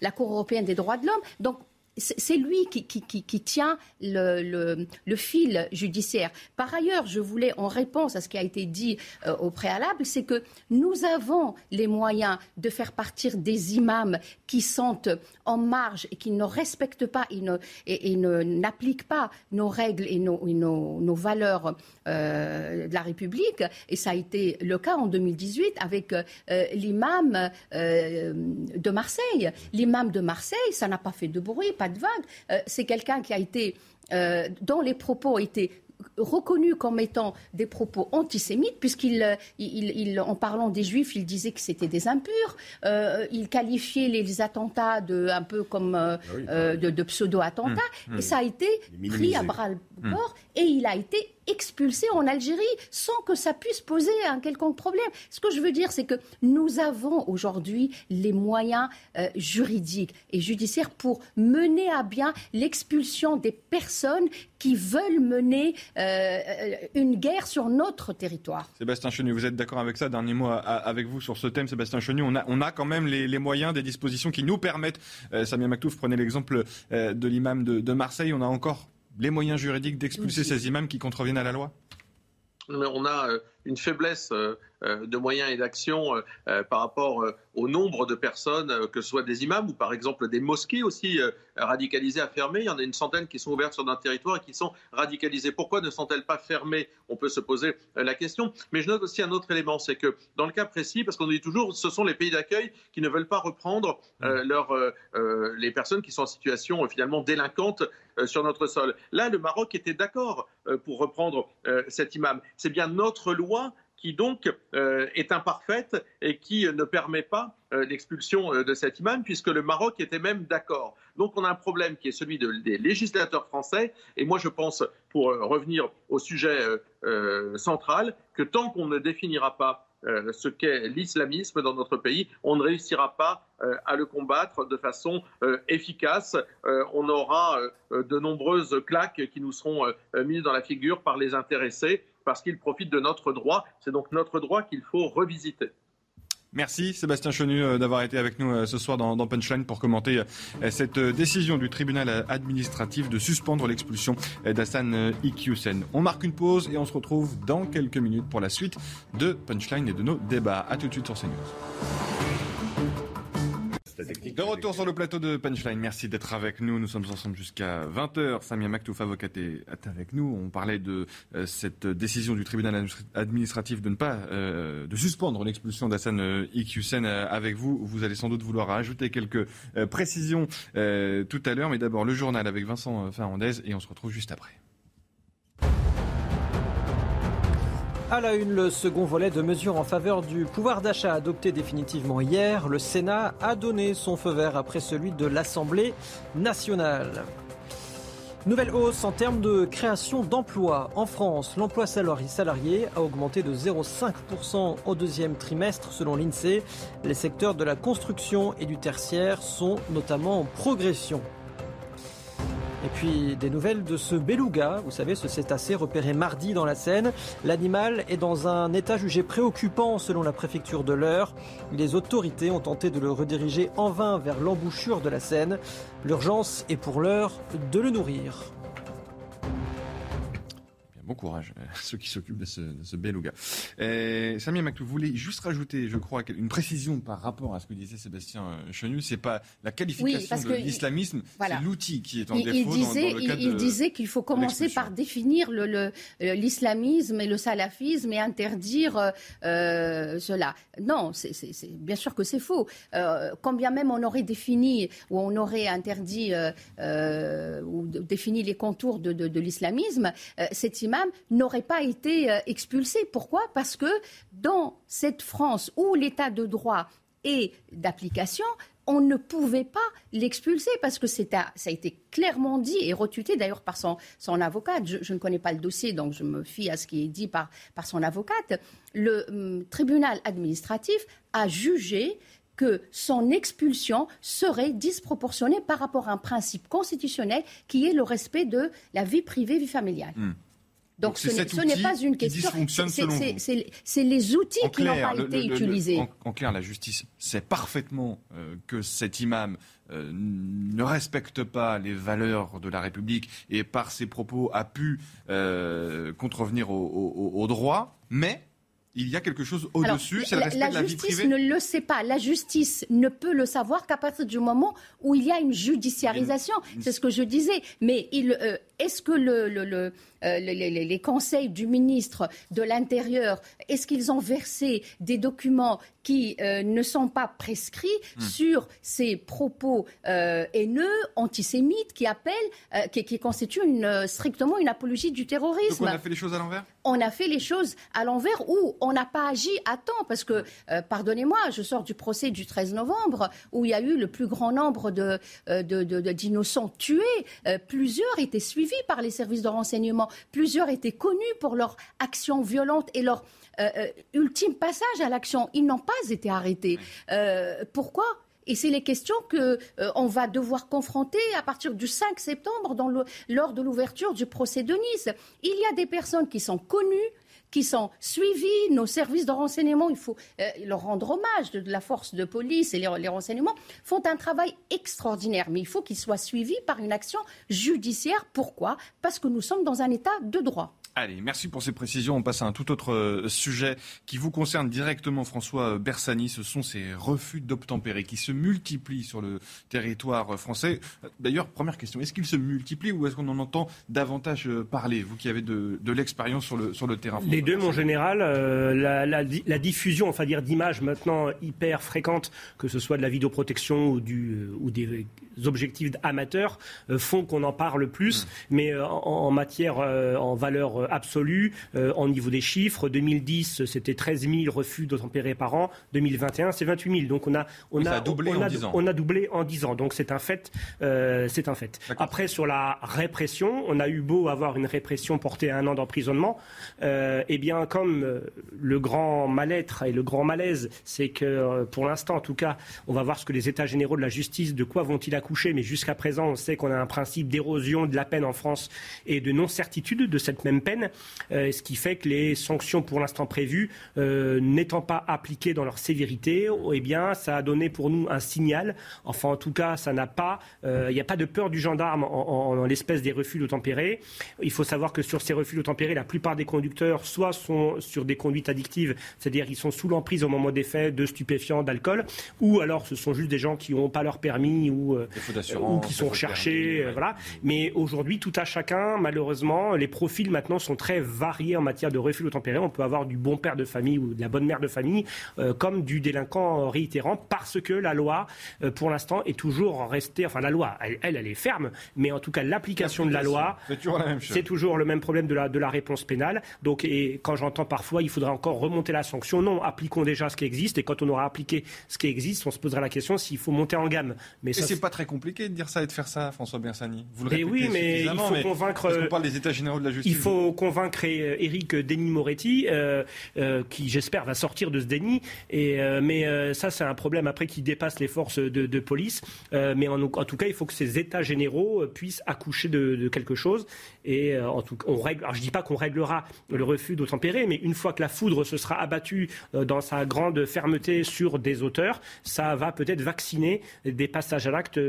la Cour européenne des droits de l'homme. Donc c'est lui qui, tient le, fil judiciaire. Par ailleurs, je voulais, en réponse à ce qui a été dit euh, au préalable, c'est que nous avons les moyens de faire partir des imams qui sont en marge et qui ne respectent pas et, n'appliquent pas nos règles et nos, valeurs euh, de la République. Et ça a été le cas en 2018 avec euh, l'imam de Marseille. L'imam de Marseille, ça n'a pas fait de bruit pas de vague. Euh, c'est quelqu'un qui a été euh, dont les propos étaient reconnus comme étant des propos antisémites, puisqu'il, il, en parlant des juifs, il disait que c'était des impurs. Euh, il qualifiait les, attentats de, un peu comme ah de, pseudo-attentats. Mmh. Et ça a été pris à bras le corps mmh. et il a été expulsé en Algérie sans que ça puisse poser un quelconque problème. Ce que je veux dire, c'est que nous avons aujourd'hui les moyens euh, juridiques et judiciaires pour mener à bien l'expulsion des personnes qui veulent mener euh, une guerre sur notre territoire. Sébastien Chenu, vous êtes d'accord avec ça? Dernier mot avec vous sur ce thème, Sébastien Chenu. On a, on a quand même les, moyens, des dispositions qui nous permettent, euh, Samia Maktouf prenez l'exemple euh, de l'imam de Marseille, on a encore les moyens juridiques d'expulser ces imams qui contreviennent à la loi? On a euh, une faiblesse euh, euh, de moyens et d'action par rapport au nombre de personnes, que ce soit des imams ou par exemple des mosquées aussi radicalisées à fermer. Il y en a une centaine qui sont ouvertes sur notre territoire et qui sont radicalisées. Pourquoi ne sont-elles pas fermées? On peut se poser la question. Mais je note aussi un autre élément, c'est que dans le cas précis, parce qu'on dit toujours, ce sont les pays d'accueil qui ne veulent pas reprendre mmh. les personnes qui sont en situation finalement délinquante sur notre sol. Là, le Maroc était d'accord pour reprendre cet imam. C'est bien notre loi qui donc euh, est imparfaite et qui ne permet pas euh, l'expulsion euh, de cet imam, puisque le Maroc était même d'accord. Donc on a un problème qui est celui des législateurs français, et moi je pense, pour revenir au sujet central, que tant qu'on ne définira pas ce qu'est l'islamisme dans notre pays, on ne réussira pas à le combattre de façon efficace. on aura de nombreuses claques qui nous seront mises dans la figure par les intéressés parce qu'il profite de notre droit. C'est donc notre droit qu'il faut revisiter. Merci Sébastien Chenu euh, d'avoir été avec nous euh, ce soir dans, Punchline pour commenter euh, cette décision du tribunal administratif de suspendre l'expulsion d'Hassan Iqiyoussen. On marque une pause et on se retrouve dans quelques minutes pour la suite de Punchline et de nos débats. A tout de suite sur CNews. De retour sur le plateau de Punchline, merci d'être avec nous. Nous sommes ensemble jusqu'à 20h. Samia Maktouf, avocate, est avec nous. On parlait de euh, cette décision du tribunal administratif de ne pas euh, de suspendre l'expulsion d'Hassan euh, Iqiyoussen avec vous. Vous allez sans doute vouloir ajouter quelques précisions tout à l'heure, mais d'abord le journal avec Vincent Fernandez et on se retrouve juste après. À la une, le second volet de mesures en faveur du pouvoir d'achat adopté définitivement hier. Le Sénat a donné son feu vert après celui de l'Assemblée nationale. Nouvelle hausse en termes de création d'emplois. En France, l'emploi salarié a augmenté de 0,5% au deuxième trimestre selon l'INSEE. Les secteurs de la construction et du tertiaire sont notamment en progression. Et puis des nouvelles de ce beluga, vous savez, ce cétacé repéré mardi dans la Seine. L'animal est dans un état jugé préoccupant selon la préfecture de l'Eure. Les autorités ont tenté de le rediriger en vain vers l'embouchure de la Seine. L'urgence est pour l'heure de le nourrir. Bon courage à ceux qui s'occupent de ce, de ce beluga. Euh, Samia Maktou, vous voulez juste rajouter, je crois, une précision par rapport à ce que disait Sébastien euh, Chenu. C'est pas la qualification de l'islamisme, c'est l'outil qui est en défaut il disait, dans, le il, disait qu'il faut commencer par définir l'islamisme le, et le salafisme et interdire euh, cela. Non, c'est bien sûr que c'est faux. Euh, quand bien même on aurait défini ou on aurait interdit ou défini les contours de, de, de l'islamisme, cette image n'aurait pas été euh, expulsé. Pourquoi? Parce que dans cette France où l'état de droit est d'application, on ne pouvait pas l'expulser parce que ça a été clairement dit et retuté d'ailleurs par son, avocate. Je, ne connais pas le dossier, donc je me fie à ce qui est dit par, son avocate. Le hum, tribunal administratif a jugé que son expulsion serait disproportionnée par rapport à un principe constitutionnel qui est le respect de la vie privée, vie familiale. Hmm. Donc, ce n'est pas une question. C'est les outils qui n'ont pas été utilisés. En, clair, la justice sait parfaitement euh, que cet imam euh, ne respecte pas les valeurs de la République et par ses propos a pu euh, contrevenir au droit, mais il y a quelque chose au-dessus, c'est le respect la, de la vie privée. La justice ne le sait pas. La justice ne peut le savoir qu'à partir du moment où il y a une judiciarisation. C'est ce que je disais. Mais euh, est-ce que le, le, euh, les, conseils du ministre de l'Intérieur, est-ce qu'ils ont versé des documents qui euh, ne sont pas prescrits hmm. sur ces propos euh, haineux, antisémites, qui appellent, qui, qui, constituent une, strictement une apologie du terrorisme? Donc on a fait les choses à l'envers? On a fait les choses à l'envers ou on n'a pas agi à temps, parce que, pardonnez-moi, je sors du procès du 13 novembre, où il y a eu le plus grand nombre d'innocents de, de, tués. plusieurs étaient suivis par les services de renseignement. Plusieurs étaient connus pour leur action violente et leur euh, euh, ultime passage à l'action. Ils n'ont pas été arrêtés. Euh, pourquoi? Et c'est les questions qu'on va devoir confronter à partir du 5 septembre lors de l'ouverture du procès de Nice. Il y a des personnes qui sont connues, qui sont suivis. Nos services de renseignement, il faut euh, leur rendre hommage, de, la force de police et les, les, renseignements font un travail extraordinaire. Mais il faut qu'ils soient suivis par une action judiciaire. Pourquoi? Parce que nous sommes dans un état de droit. Allez, merci pour ces précisions. On passe à un tout autre euh, sujet qui vous concerne directement, François Bersani. Ce sont ces refus d'obtempérer qui se multiplient sur le territoire français. D'ailleurs, première question, est-ce qu'ils se multiplient ou est-ce qu'on en entend davantage euh, parler, vous qui avez de, l'expérience sur le, sur le terrain Les deux, mon général. Euh, la, diffusion, enfin dire, d'images maintenant hyper fréquentes, que ce soit de la vidéoprotection ou, du, ou des objectifs amateurs, font qu'on en parle plus. Mmh. Mais en, matière, en valeur euh, absolu euh, en niveau des chiffres. 2010, c'était 13 000 refus d'obtempérer par an. 2021, c'est 28 000. Donc on a, on a, doublé en 10 ans. On a doublé en 10 ans. Donc c'est un fait. Euh, c'est un fait. Après, sur la répression, on a eu beau avoir une répression portée à un an d'emprisonnement. eh bien, comme le grand mal-être et le grand malaise, c'est que pour l'instant, en tout cas, on va voir ce que les États généraux de la justice, de quoi vont-ils accoucher. Mais jusqu'à présent, on sait qu'on a un principe d'érosion de la peine en France et de non-certitude de cette même peine. Euh, ce qui fait que les sanctions pour l'instant prévues, euh, n'étant pas appliquées dans leur sévérité, eh bien, ça a donné pour nous un signal. Enfin, en tout cas, ça n'a pas, euh, il n'y a pas de peur du gendarme en, l'espèce des refus tempérer. Il faut savoir que sur ces refus tempérer, la plupart des conducteurs soit sont sur des conduites addictives, c'est-à-dire ils sont sous l'emprise au moment des faits de stupéfiants, d'alcool, ou alors ce sont juste des gens qui n'ont pas leur permis ou, ou qui sont recherchés, voilà. Mais aujourd'hui, tout à chacun, malheureusement, les profils maintenant sont très variés en matière de refus tempéré. On peut avoir du bon père de famille ou de la bonne mère de famille, euh, comme du délinquant réitérant, parce que la loi, euh, pour l'instant, est toujours restée. Enfin, la loi, elle, elle, est ferme, mais en tout cas, l'application de la loi, c'est toujours, le même problème de la, de la réponse pénale. Donc, et quand j'entends parfois, il faudra encore remonter la sanction. Non, appliquons déjà ce qui existe, et quand on aura appliqué ce qui existe, on se posera la question s'il faut monter en gamme. Mais c'est pas très compliqué de dire ça et de faire ça, François Bersani. Vous le répétez oui, mais il faut convaincre. Parce qu'on parle des États généraux de la justice. Il faut convaincre Eric Denis Moretti, euh, euh, qui j'espère va sortir de ce déni. Euh, mais ça, c'est un problème après qui dépasse les forces de, police. mais en, tout cas, il faut que ces États généraux puissent accoucher de, quelque chose. Et en tout, on règle. Je dis pas qu'on réglera le refus d'obtempérer, mais une fois que la foudre se sera abattue dans sa grande fermeté sur des auteurs, ça va peut-être vacciner des passages à l'acte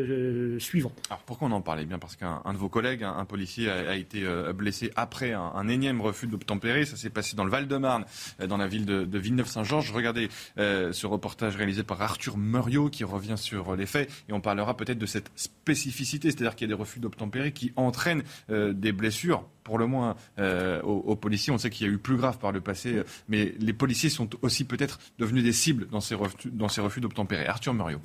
suivants. Alors pourquoi on en parlait bien? Parce qu'un de vos collègues, un, policier, a, été blessé après un, un énième refus d'obtempérer. Ça s'est passé dans le Val-de-Marne, euh, dans la ville de, Villeneuve-Saint-Georges. Regardez euh, ce reportage réalisé par Arthur Muriot qui revient sur les faits et on parlera peut-être de cette spécificité, c'est-à-dire qu'il y a des refus d'obtempérer qui entraînent euh, des blessures pour le moins aux, policiers. On sait qu'il y a eu plus grave par le passé, mais les policiers sont aussi peut-être devenus des cibles dans ces refus, dans ces refus d'obtempérer. Arthur Muriot.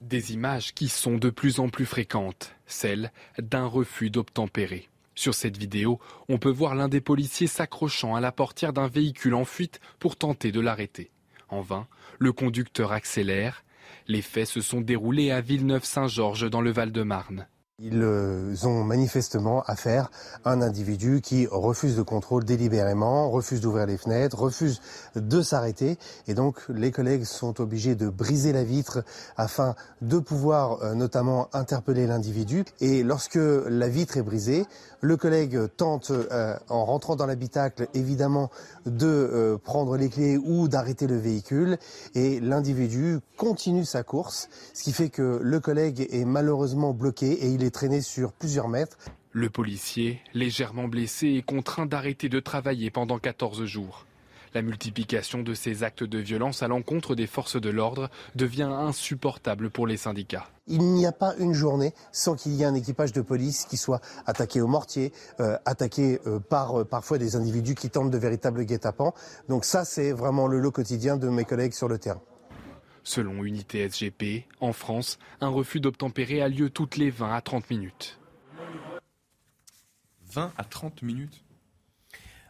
Des images qui sont de plus en plus fréquentes, celles d'un refus d'obtempérer. Sur cette vidéo, on peut voir l'un des policiers s'accrochant à la portière d'un véhicule en fuite pour tenter de l'arrêter. En vain, le conducteur accélère. Les faits se sont déroulés à Villeneuve-Saint-Georges dans le Val-de-Marne. Ils euh, ont manifestement affaire à un individu qui refuse de contrôle délibérément, refuse d'ouvrir les fenêtres, refuse de s'arrêter. Et donc les collègues sont obligés de briser la vitre afin de pouvoir euh, notamment interpeller l'individu. Et lorsque la vitre est brisée, le collègue tente, euh, en rentrant dans l'habitacle, évidemment, de prendre les clés ou d'arrêter le véhicule. Et l'individu continue sa course, ce qui fait que le collègue est malheureusement bloqué et il est traîné sur plusieurs mètres. Le policier, légèrement blessé, est contraint d'arrêter de travailler pendant 14 jours. La multiplication de ces actes de violence à l'encontre des forces de l'ordre devient insupportable pour les syndicats. Il n'y a pas une journée sans qu'il y ait un équipage de police qui soit attaqué au mortier, euh, attaqué euh, par euh, parfois des individus qui tentent de véritables guet-apens. Donc ça, c'est vraiment le lot quotidien de mes collègues sur le terrain. Selon Unité SGP, en France, un refus d'obtempérer a lieu toutes les 20 à 30 minutes. 20 à 30 minutes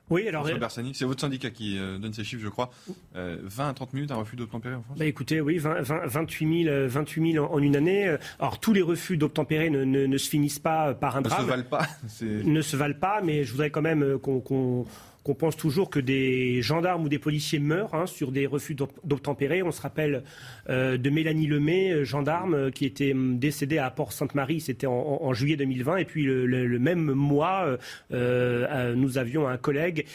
oui, alors. c'est votre syndicat qui euh, donne ces chiffres, je crois. 20 euh, à 30 minutes, un refus d'obtempérer en France? Bah Écoutez, oui, 28, 000, 28 en, une année. Alors, tous les refus d'obtempérer ne, se finissent pas par un drame. Ne se valent pas. Ne se valent pas, mais je voudrais quand même euh, qu'on qu'on pense toujours que des gendarmes ou des policiers meurent hein, sur des refus d'obtempérer. On se rappelle euh, de Mélanie Lemay, euh, gendarme, euh, qui était hum, décédée à Port-Sainte-Marie, c'était en, juillet 2020. Et puis le, même mois, nous avions un collègue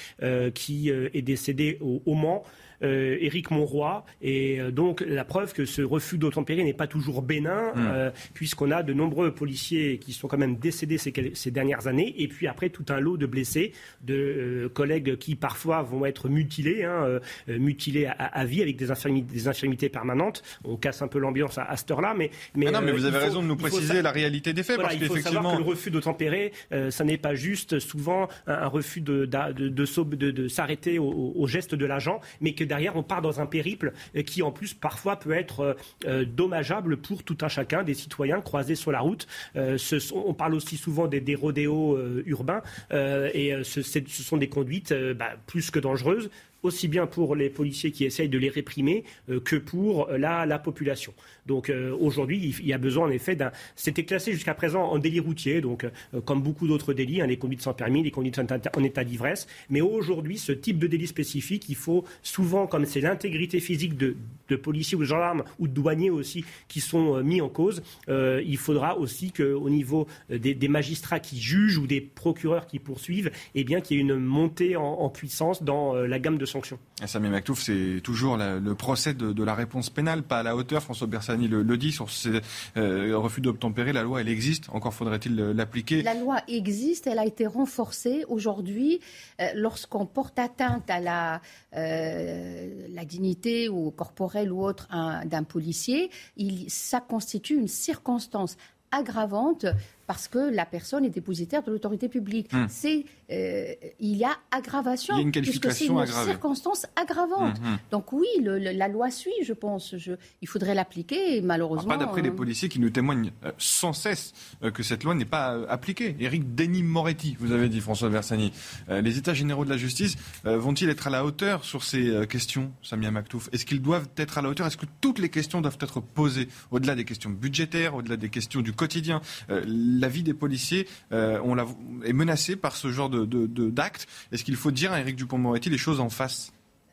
qui est décédé au Mans. Euh, Éric Monroy. Et euh, donc la preuve que ce refus d'obtempérer n'est pas toujours bénin, hmm. euh, puisqu'on a de nombreux policiers qui sont quand même décédés ces, dernières années, et puis après tout un lot de blessés, de collègues qui parfois vont être mutilés, hein, mutilés à, vie avec des infirmités, des infirmités, permanentes. On casse un peu l'ambiance à, cette heure-là, mais, mais ah non, mais vous avez raison de nous préciser la réalité des faits, parce il faut savoir que le refus d'obtempérer, ça n'est pas juste souvent un, refus de, de, de, s'arrêter au, au, geste de l'agent, mais que derrière, on part dans un périple qui, en plus, parfois peut être euh, euh, dommageable pour tout un chacun, des citoyens croisés sur la route. Euh, on parle aussi souvent des, rodéos urbains, et ce, sont des conduites bah, plus que dangereuses aussi bien pour les policiers qui essayent de les réprimer que pour la population. Donc euh, aujourd'hui, il y a besoin en effet d'un. C'était classé jusqu'à présent en délit routier, donc euh, comme beaucoup d'autres délits, hein, les conduites sans permis, les conduites en état d'ivresse. Mais aujourd'hui, ce type de délit spécifique, il faut souvent, comme c'est l'intégrité physique de, policiers ou de gendarmes ou de douaniers aussi qui sont euh, mis en cause, il faudra aussi qu'au niveau des, magistrats qui jugent ou des procureurs qui poursuivent, eh bien qu'il y ait une montée en, puissance dans la gamme de sanctions. Samy Mactouf, c'est toujours le procès de, la réponse pénale, pas à la hauteur. François Bersani le, dit sur ces euh, refus d'obtempérer. La loi, elle existe. Encore faudrait-il l'appliquer. La loi existe. Elle a été renforcée aujourd'hui. Euh, lorsqu'on porte atteinte à la, euh, la dignité ou corporelle ou autre d'un policier, il, ça constitue une circonstance aggravante parce que la personne est dépositaire de l'autorité publique. Hmm. C'est, euh, il y a aggravation, il y a une puisque c'est une circonstance aggravante. Hmm, hmm. Donc oui, la loi suit, je pense. Je, il faudrait l'appliquer, malheureusement. pas d'après les euh, policiers qui nous témoignent euh, sans cesse que cette loi n'est pas appliquée. Éric Denis Moretti, vous avez dit, François Versani. les États généraux de la justice vont-ils être à la hauteur sur ces questions, Samia Maktouf? Est-ce qu'ils doivent être à la hauteur? Est-ce que toutes les questions doivent être posées, au-delà des questions budgétaires, au-delà des questions du quotidien? La vie des policiers euh, on est menacée par ce genre d'actes. Est-ce qu'il faut dire à Éric Dupont-Moretti les choses en face?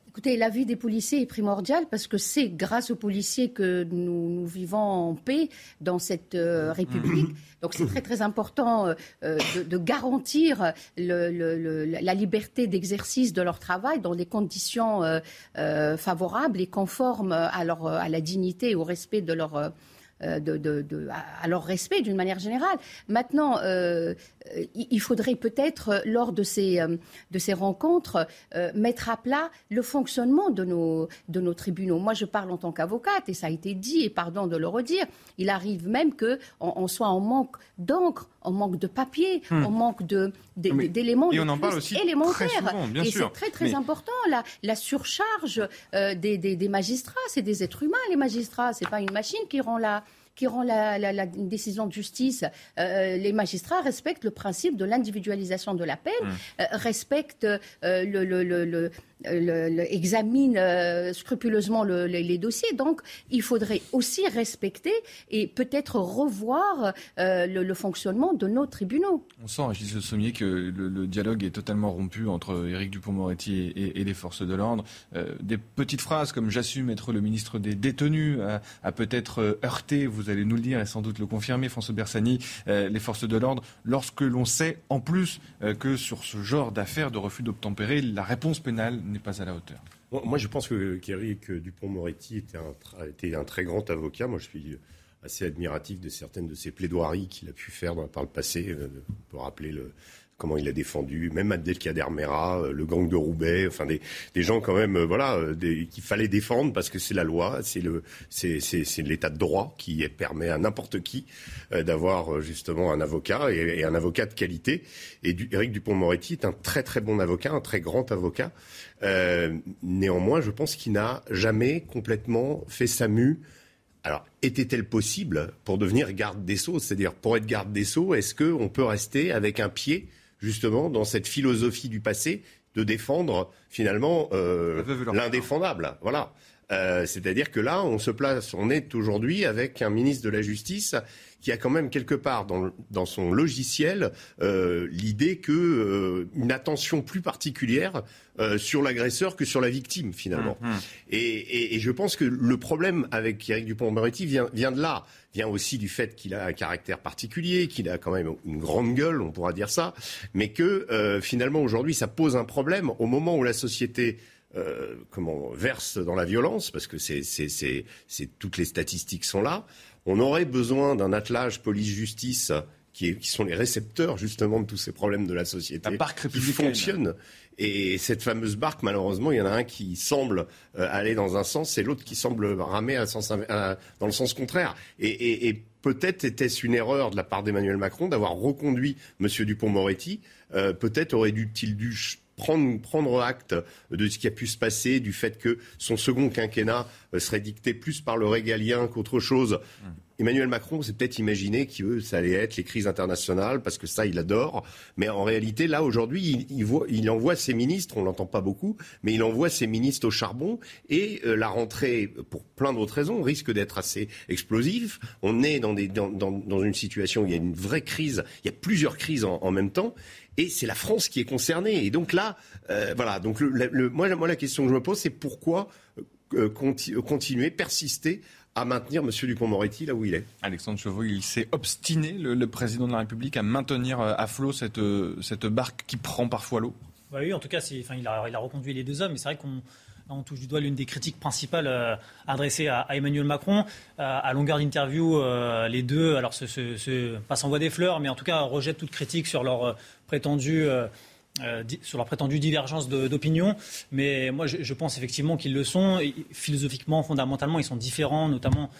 Écoutez, la vie des policiers est primordiale parce que c'est grâce aux policiers que nous, vivons en paix dans cette euh, République. Donc c'est très très important euh, de, garantir la liberté d'exercice de leur travail dans des conditions favorables et conformes à, à la dignité et au respect de leur euh, de, à leur respect d'une manière générale. Maintenant, euh, il faudrait peut-être, euh, lors de ces, de ces rencontres, mettre à plat le fonctionnement de nos, de nos tribunaux. Moi, je parle en tant qu'avocate, et ça a été dit, et pardon de le redire, il arrive même qu'on on soit en manque d'encre, en manque de papier, hmm. en manque d'éléments on parle aussi élémentaires. et c'est très très important la, la surcharge des, des, des, magistrats, c'est des êtres humains les magistrats, c'est pas une machine qui rend la qui rend la, décision de justice. les magistrats respectent le principe de l'individualisation de la peine, mmh. respectent le, le, examine euh, scrupuleusement les dossiers. Donc, il faudrait aussi respecter et peut-être revoir euh, le, fonctionnement de nos tribunaux. On sent, Gilles Le Sommier, que le, dialogue est totalement rompu entre Éric Dupont-Moretti et, les forces de l'ordre. Euh, des petites phrases comme j'assume être le ministre des détenus a, peut-être heurté, vous allez nous le dire et sans doute le confirmer, François Bersani, les forces de l'ordre, lorsque l'on sait en plus que sur ce genre d'affaires de refus d'obtempérer, la réponse pénale n'est pas à la hauteur. Moi, je pense que qu'Éric Dupont-Moretti était un, un très grand avocat. Moi, je suis assez admiratif de certaines de ses plaidoiries qu'il a pu faire par le passé. Euh, on peut rappeler le, comment il a défendu, même Abdelkader Mera, euh, le gang de Roubaix, enfin des, gens quand même, euh, voilà, qu'il fallait défendre parce que c'est la loi, c'est le, c'est, l'état de droit qui permet à n'importe qui d'avoir justement un avocat et, un avocat de qualité. Et du, Éric Dupont-Moretti est un très très bon avocat, un très grand avocat. néanmoins, je pense qu'il n'a jamais complètement fait sa mue alors, était-elle possible pour devenir garde des Sceaux? C'est-à-dire, pour être garde des Sceaux, est-ce qu'on peut rester avec un pied, justement, dans cette philosophie du passé de défendre, finalement, euh, l'indéfendable Voilà. Euh, c'est-à-dire que là, on se place, on est aujourd'hui avec un ministre de la Justice qui a quand même quelque part dans, son logiciel euh, l'idée que euh, une attention plus particulière euh, sur l'agresseur que sur la victime finalement. Hum, hum. Et, je pense que le problème avec Eric Dupond-Moretti vient, vient de là, vient aussi du fait qu'il a un caractère particulier, qu'il a quand même une grande gueule, on pourra dire ça, mais que finalement aujourd'hui ça pose un problème au moment où la société comment verse dans la violence, parce que c'est, toutes les statistiques sont là on aurait besoin d'un attelage police-justice qui, sont les récepteurs justement de tous ces problèmes de la société, qui fonctionne. Et cette fameuse barque, malheureusement, il y en a un qui semble euh, aller dans un sens et l'autre qui semble ramer dans le sens contraire. Et, peut-être était-ce une erreur de la part d'Emmanuel Macron d'avoir reconduit M. Dupont-Moretti. Euh, peut-être aurait-il dû prendre, prendre acte de ce qui a pu se passer, du fait que son second quinquennat euh, serait dicté plus par le régalien qu'autre chose. Mmh. Emmanuel Macron s'est peut-être imaginé que ça allait être les crises internationales, parce que ça, il adore. Mais en réalité, là, aujourd'hui, il, il, envoie ses ministres, on l'entend pas beaucoup, mais il envoie ses ministres au charbon. Et euh, la rentrée, pour plein d'autres raisons, risque d'être assez explosive. On est dans, des, dans, dans, dans, une situation où il y a une vraie crise, il y a plusieurs crises en, en même temps et c'est la France qui est concernée. Et donc là, euh, voilà. Donc le, moi, moi, la question que je me pose, c'est pourquoi euh, continuer, persister à maintenir M. Dupont-Moretti là où il est? Alexandre Chauveau, il s'est obstiné, le, président de la République, à maintenir euh, à flot cette, cette barque qui prend parfois l'eau. Bah oui, en tout cas, enfin, il, a, il a reconduit les deux hommes, mais c'est vrai qu'on on touche du doigt l'une des critiques principales euh, adressées à, Emmanuel Macron. Euh, à longueur d'interview, euh, les deux, alors ce, pas s'envoient des fleurs, mais en tout cas rejettent toute critique sur leur prétendue sur leur prétendue divergence d'opinion. Mais moi, je, pense effectivement qu'ils le sont. philosophiquement, fondamentalement, ils sont différents, notamment,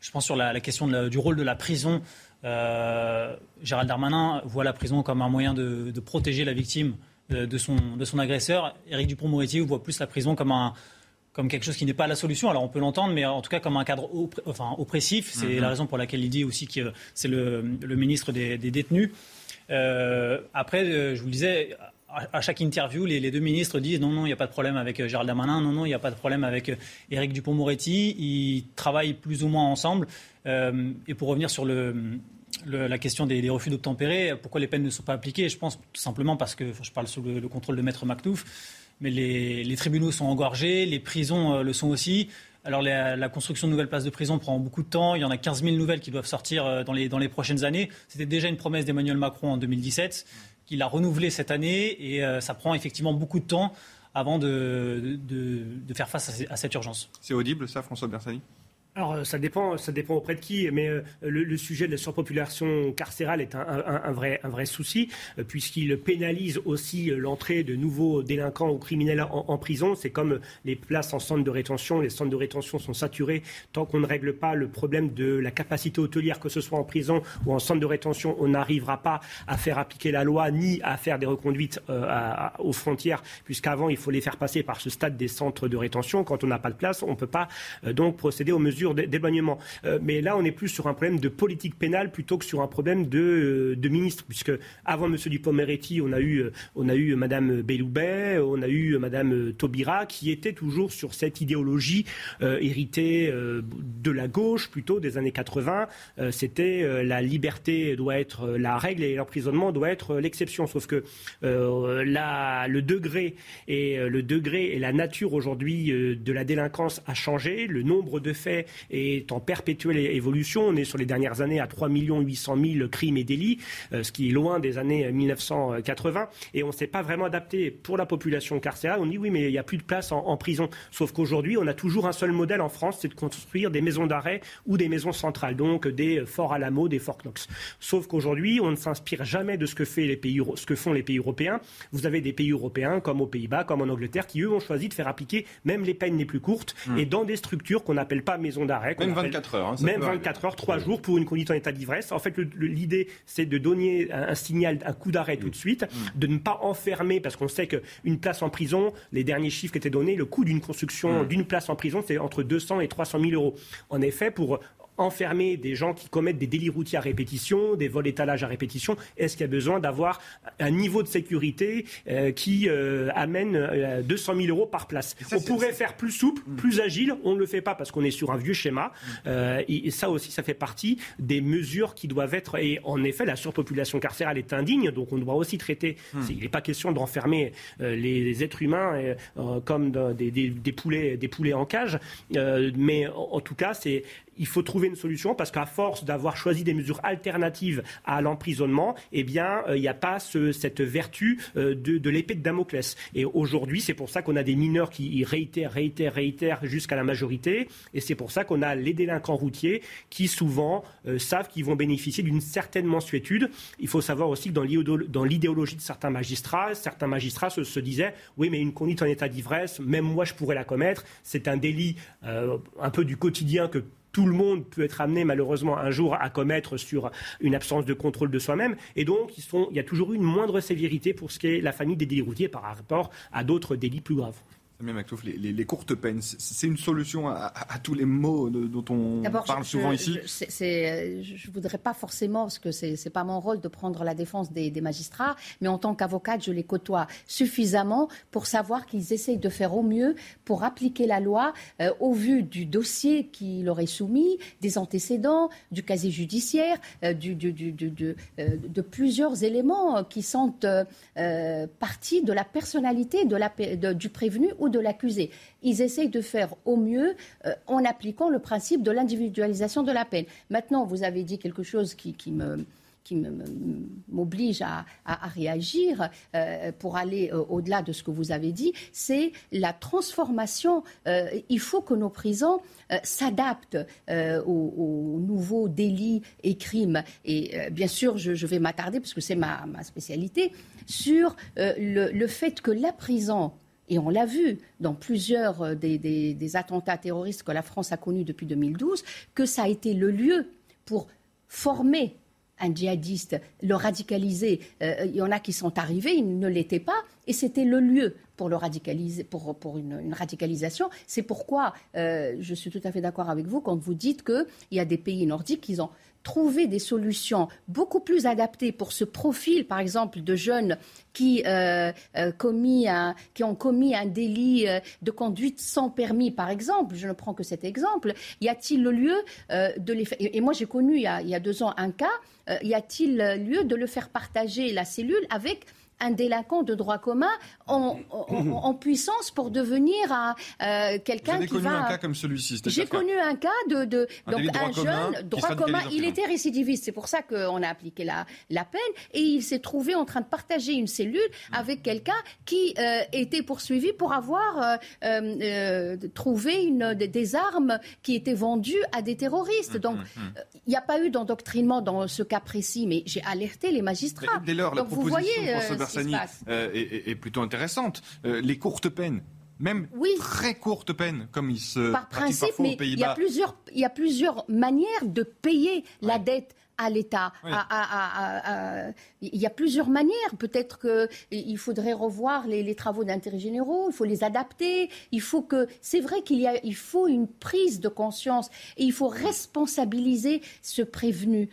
je pense, sur la, question du rôle de la prison. Gérald Darmanin voit la prison comme un moyen de protéger la victime de son, de son agresseur. Éric Dupont-Moretti voit plus la prison comme un comme quelque chose qui n'est pas la solution. Alors on peut l'entendre, mais en tout cas comme un cadre enfin, oppressif. C'est mhm. la raison pour laquelle il dit aussi que c'est le, le, ministre des, détenus. Euh, après, euh, je vous le disais, à, chaque interview, les, deux ministres disent non, non, il n'y a pas de problème avec euh, Gérald Darmanin, non, non, il n'y a pas de problème avec Éric Dupont-Moretti. Ils travaillent plus ou moins ensemble. et pour revenir sur la question des, refus d'obtempérer, pourquoi les peines ne sont pas appliquées? Je pense tout simplement parce que, je parle sous le, contrôle de Maître Mactouf, mais les, tribunaux sont engorgés, les prisons le sont aussi. Alors la, construction de nouvelles places de prison prend beaucoup de temps. Il y en a 15 000 nouvelles qui doivent sortir euh, dans les, dans les prochaines années. C'était déjà une promesse d'Emmanuel Macron en 2017, qu'il a renouvelée cette année, et euh, ça prend effectivement beaucoup de temps avant de, de, faire face à, cette urgence. C'est audible ça, François Bersani? Alors euh, ça dépend, ça dépend auprès de qui, mais euh, le, sujet de la surpopulation carcérale est un, vrai, un vrai souci, euh, puisqu'il pénalise aussi l'entrée de nouveaux délinquants ou criminels en, prison. C'est comme les places en centre de rétention, les centres de rétention sont saturés. Tant qu'on ne règle pas le problème de la capacité hôtelière, que ce soit en prison ou en centre de rétention, on n'arrivera pas à faire appliquer la loi ni à faire des reconduites aux frontières, puisqu'avant il faut les faire passer par ce stade des centres de rétention. Quand on n'a pas de place, on ne peut pas donc procéder aux mesures d'éloignement. mais là, on est plus sur un problème de politique pénale plutôt que sur un problème de, de ministre, puisque avant M. Dupond-Moretti, on a eu, on a eu Mme Belloubet, on a eu Mme Taubira, qui étaient toujours sur cette idéologie héritée de la gauche, plutôt des années 80. C'était la liberté doit être la règle et l'emprisonnement doit être l'exception. Sauf que le degré et le degré et la nature aujourd'hui de la délinquance a changé. Le nombre de faits est en perpétuelle évolution. On est sur les dernières années à 3 800 000 crimes et délits, euh, ce qui est loin des années 1980. Et on ne s'est pas vraiment adapté pour la population carcérale. On dit oui, mais il n'y a plus de place en, prison. Sauf qu'aujourd'hui, on a toujours un seul modèle en France, c'est de construire des maisons d'arrêt ou des maisons centrales, donc des forts Alamo, des forts Knox. Sauf qu'aujourd'hui, on ne s'inspire jamais de ce que, fait les pays, ce que font les pays européens. Vous avez des pays européens comme aux Pays-Bas, comme en Angleterre, qui eux ont choisi de faire appliquer même les peines les plus courtes hmm. et dans des structures qu'on n'appelle pas d'arrêt. Même 24 heures. Hein, même 24 heures, 3 jours pour une conduite en état d'ivresse. En fait, l'idée, c'est de donner un, signal, un coup d'arrêt tout de suite, hmm. de ne pas enfermer, parce qu'on sait qu'une place en prison, les derniers chiffres qui étaient donnés, le coût d'une construction hmm. d'une place en prison, c'est entre 200 et 300 000 euros. En effet, pour enfermer des gens qui commettent des délits routiers à répétition, des vols étalages à répétition Est-ce qu'il y a besoin d'avoir un niveau de sécurité euh, qui euh, amène 200 euh, 000 euros par place? On pourrait faire plus souple, mm. plus agile. On ne le fait pas parce qu'on est sur un vieux schéma. Mm. Et, ça aussi, ça fait partie des mesures qui doivent être. Et en effet, la surpopulation carcérale est indigne, donc on doit aussi traiter. Mm. Il n'est pas question d'enfermer les, êtres humains comme des, des, poulets, des poulets en cage. mais en tout cas, c'est il faut trouver une solution parce qu'à force d'avoir choisi des mesures alternatives à l'emprisonnement, eh bien, euh, il n'y a pas cette vertu euh, de, l'épée de Damoclès. Et aujourd'hui, c'est pour ça qu'on a des mineurs qui réitèrent, réitèrent, réitèrent jusqu'à la majorité. Et c'est pour ça qu'on a les délinquants routiers qui souvent euh, savent qu'ils vont bénéficier d'une certaine mensuétude. Il faut savoir aussi que dans l'idéologie de certains magistrats, certains magistrats se, disaient oui, mais une conduite en état d'ivresse, même moi je pourrais la commettre. C'est un délit un peu du quotidien que tout le monde peut être amené malheureusement un jour à commettre sur une absence de contrôle de soi-même. Et donc, il y a toujours eu une moindre sévérité pour ce qui est la famille des délits routiers par rapport à d'autres délits plus graves. Les, les, courtes peines, c'est une solution à, tous les maux dont on parle souvent ici. Je ne voudrais pas forcément, parce que ce n'est pas mon rôle de prendre la défense des, magistrats, mais en tant qu'avocate, je les côtoie suffisamment pour savoir qu'ils essayent de faire au mieux pour appliquer la loi euh, au vu du dossier qui leur est soumis, des antécédents, du casier judiciaire, euh, du, de, euh, de, plusieurs éléments qui sont partie de la personnalité de la, du prévenu ou de l'accusé. Ils essayent de faire au mieux euh, en appliquant le principe de l'individualisation de la peine. Maintenant, vous avez dit quelque chose qui, me qui m'oblige à, réagir euh, pour aller euh, au-delà de ce que vous avez dit, c'est la transformation. il faut que nos prisons s'adaptent aux, nouveaux délits et crimes. Et bien sûr, je, vais m'attarder, parce que c'est ma, spécialité, sur le, fait que la prison et on l'a vu dans plusieurs euh, des, attentats terroristes que la France a connus depuis 2012, que ça a été le lieu pour former un djihadiste, le radicaliser. Euh, il y en a qui sont arrivés, ils ne l'étaient pas, et c'était le lieu pour, le radicaliser, pour, une, radicalisation. C'est pourquoi euh, je suis tout à fait d'accord avec vous quand vous dites qu'il y a des pays nordiques qui ont trouver des solutions beaucoup plus adaptées pour ce profil, par exemple, de jeunes qui, euh, euh, ont commis un délit euh, de conduite sans permis, par exemple, je ne prends que cet exemple, y a-t-il lieu de les faire Et moi, j'ai connu il y, a, deux ans un cas, y a-t-il lieu de le faire partager la cellule avec un délinquant de droit commun en, puissance pour devenir un, euh, quelqu'un qui va. J'ai connu un cas comme celui-ci. J'ai connu un cas de, de un donc un jeune droit commun. Il était récidiviste. C'est pour ça qu'on a appliqué la, la peine et il s'est trouvé en train de partager une cellule avec quelqu'un qui euh, était poursuivi pour avoir euh, trouvé une, des armes qui étaient vendues à des terroristes. Hum, donc hum, hum. il n'y a pas eu d'endoctrinement dans ce cas précis, mais j'ai alerté les magistrats. Dès lors, donc, vous voyez, euh, est, plutôt intéressante. Euh, les courtes peines, même très courtes peines, comme il se Par principe, mais il y a plusieurs, il y a plusieurs manières de payer la dette à l'État. Il y a plusieurs manières. Peut-être qu'il faudrait revoir les, travaux d'intérêt généraux, il faut les adapter. Il faut que. C'est vrai qu'il y a, il faut une prise de conscience et il faut responsabiliser ce prévenu.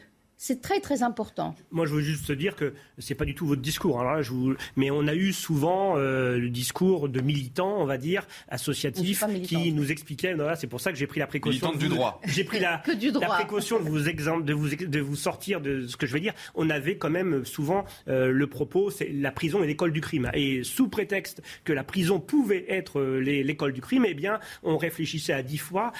C'est très très important. Moi, je veux juste dire que c'est pas du tout votre discours. Hein, je vous... Mais on a eu souvent euh, le discours de militants, on va dire, associatifs, qui nous expliquaient. c'est pour ça que j'ai pris la précaution. du droit. J'ai pris la, la, précaution de vous, exemple, de, vous, de vous sortir de ce que je veux dire. On avait quand même souvent euh, le propos, c'est la prison est l'école du crime. Et sous prétexte que la prison pouvait être euh, l'école du crime, eh bien, on réfléchissait à dix fois,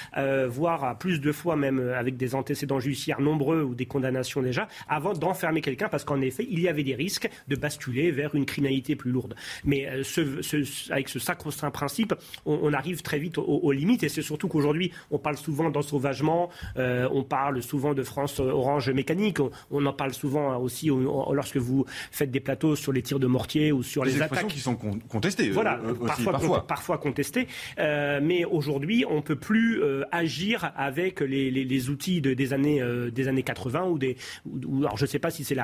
voire à plus de fois même avec des antécédents judiciaires nombreux ou des condamnations déjà avant d'enfermer quelqu'un parce qu'en effet, il y avait des risques de basculer vers une criminalité plus lourde. Mais euh, ce, avec ce sacro-saint principe, on, arrive très vite aux, limites et c'est surtout qu'aujourd'hui, on parle souvent d'ensauvagement, euh, on parle souvent de France Orange mécanique, on, en parle souvent aussi lorsque vous faites des plateaux sur les tirs de mortier ou sur les attaques. qui sont contestées. Euh, voilà, parfois, parfois. contestées. mais aujourd'hui, on ne peut plus agir avec les, outils des, années, des années 80 ou des, alors je ne sais pas si c'est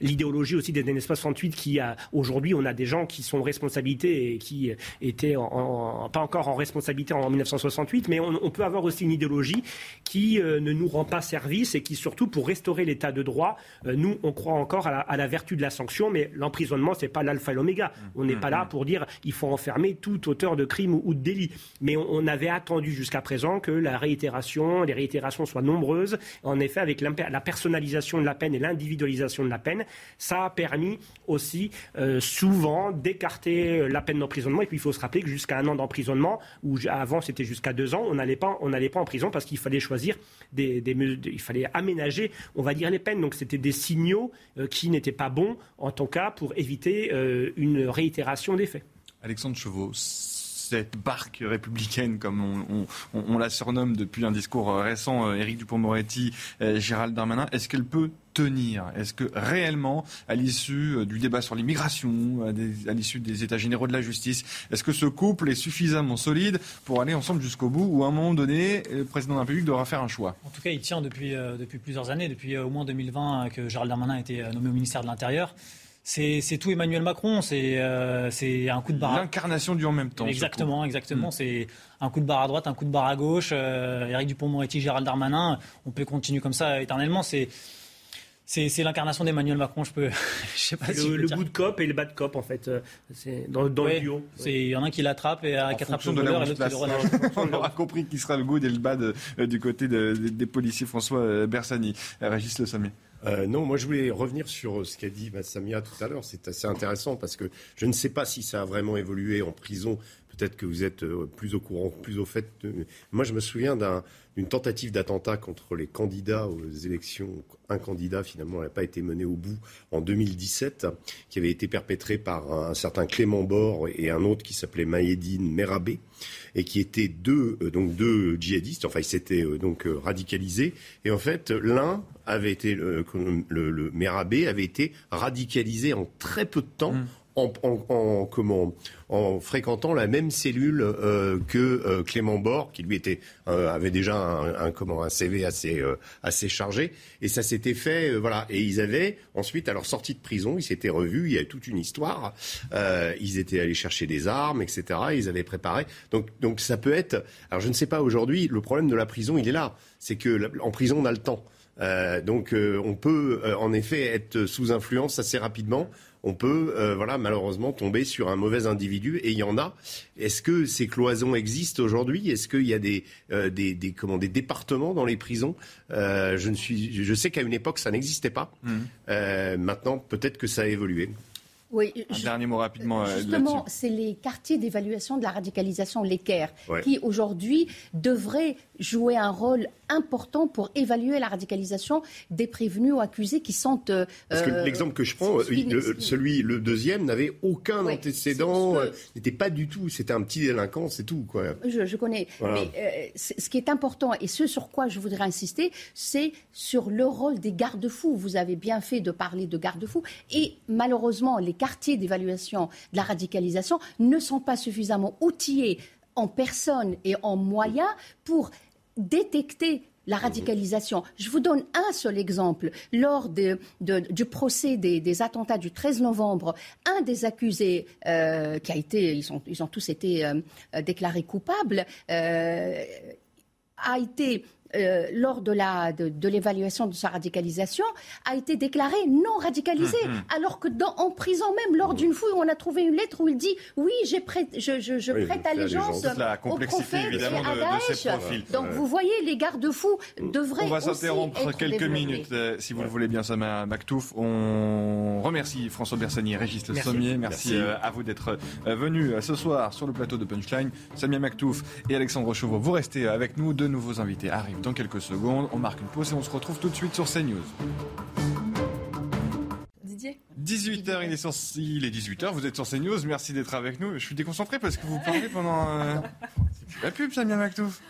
l'idéologie aussi des années 68 qui a aujourd'hui on a des gens qui sont en responsabilité et qui étaient pas encore en responsabilité en 1968, mais on, peut avoir aussi une idéologie qui euh, ne nous rend pas service et qui surtout pour restaurer l'état de droit, euh, nous on croit encore à la, vertu de la sanction, mais l'emprisonnement c'est pas l'alpha et l'oméga. On n'est pas là pour dire il faut enfermer tout auteur de crime ou, de délit, mais on, avait attendu jusqu'à présent que la réitération, les réitérations soient nombreuses. En effet, avec la personnalisation de la peine et l'individualisation de la peine, ça a permis aussi euh, souvent d'écarter euh, la peine d'emprisonnement. Et puis il faut se rappeler que jusqu'à un an d'emprisonnement, ou avant c'était jusqu'à deux ans, on n'allait pas, pas en prison parce qu'il fallait choisir des, il fallait aménager, on va dire les peines. Donc c'était des signaux euh, qui n'étaient pas bons en tout cas pour éviter une réitération des faits. Alexandre Chevaux cette barque républicaine, comme on, la surnomme depuis un discours euh, récent, euh, Éric Dupont-Moretti, euh, Gérald Darmanin, est-ce qu'elle peut tenir? Est-ce que réellement, à l'issue du débat sur l'immigration, à, l'issue des États généraux de la justice, est-ce que ce couple est suffisamment solide pour aller ensemble jusqu'au bout ou à un moment donné, le président de la République devra faire un choix? En tout cas, il tient depuis, depuis plusieurs années, depuis au moins 2020 que Gérald Darmanin a été nommé au ministère de l'Intérieur c'est tout Emmanuel Macron. C'est euh, un coup de barre. L'incarnation du en même temps. Exactement, exactement. Hmm. C'est un coup de barre à droite, un coup de barre à gauche. Euh, Éric Dupont-Moretti, Gérald Darmanin. On peut continuer comme ça éternellement. C'est c'est l'incarnation d'Emmanuel Macron, je peux. je sais pas le, si le good cop et le bad cop, en fait. Euh, c'est dans, dans le duo. Il y en a un qui l'attrape et qui attrape le voleur et l'autre qui le On aura compris qui sera le good et le bad du côté des policiers François Bersani. Régis Le Sommet. Euh, non, moi je voulais revenir sur euh, ce qu'a dit Samia tout à l'heure. C'est assez intéressant parce que je ne sais pas si ça a vraiment évolué en prison. Peut-être que vous êtes euh, plus au courant, plus au fait. Moi, je me souviens d'une tentative d'attentat contre les candidats aux élections. Un candidat, finalement, n'a pas été mené au bout en 2017, qui avait été perpétré par un, certain Clément Bord et un autre qui s'appelait Maïdine Merabé et qui étaient deux, euh, donc deux djihadistes. Enfin, ils s'étaient euh, donc radicalisés. Et en fait, l'un avait été, le, le, Merabé avait été radicalisé en très peu de temps. Mmh en, comment, en fréquentant la même cellule euh, que euh, Clément Bord, qui lui était, euh, avait déjà un, comment, un CV assez, assez chargé. Et ça s'était fait, voilà. Et ils avaient ensuite, à leur sortie de prison, ils s'étaient revus, il y avait toute une histoire. ils étaient allés chercher des armes, etc. Ils avaient préparé. Donc, donc ça peut être. Alors je ne sais pas aujourd'hui, le problème de la prison, il est là. C'est que en prison, on a le temps. donc on peut en effet être sous influence assez rapidement on peut euh, voilà malheureusement tomber sur un mauvais individu et il y en a. Est-ce que ces cloisons existent aujourd'hui? Est-ce qu'il y a des, euh, des, comment, des départements dans les prisons? Euh, je, ne suis, je sais qu'à une époque ça n'existait pas. Mmh. maintenant peut-être que ça a évolué. Oui, un dernier mot rapidement. Justement, c'est les quartiers d'évaluation de la radicalisation, les CAIR, qui aujourd'hui devraient jouer un rôle important pour évaluer la radicalisation des prévenus ou accusés qui sont. Euh, Parce que l'exemple que je prends, euh, celui, le deuxième, n'avait aucun antécédent, euh, n'était pas du tout. C'était un petit délinquant, c'est tout. Quoi. Je, connais. Mais ce qui est important et ce sur quoi je voudrais insister, c'est sur le rôle des garde-fous. Vous avez bien fait de parler de garde-fous. Et malheureusement, les quartiers d'évaluation de la radicalisation ne sont pas suffisamment outillés en personnes et en moyens pour détecter la radicalisation. Je vous donne un seul exemple. Lors du procès des, attentats du 13 novembre, un des accusés euh, qui a été, ils, ils ont tous été euh, déclarés coupables, euh, a été euh, lors de, la, de, l'évaluation de sa radicalisation, a été déclaré non radicalisé. Hum, hum. Alors que dans, en prison même, lors d'une fouille, on a trouvé une lettre où il dit oui, j'ai prête, je, je, je prête allégeance la complexité évidemment de, ces profils. Donc vous voyez, les garde-fous devraient. On va s'interrompre quelques minutes, euh, si vous le voulez bien, Samia Maktouf. On remercie François Bersani et Régis Le Sommier. Merci, euh, à vous d'être venus ce soir sur le plateau de Punchline. Samia Maktouf et Alexandre Chauveau, vous restez avec nous. De nouveaux invités arrivent dans quelques secondes. On marque une pause et on se retrouve tout de suite sur CNews. Didier 18h, il est, sur, il est 18h, vous êtes sur CNews, merci d'être avec nous. Je suis déconcentré parce que vous parlez pendant... Euh, la pub, Samia Maktouf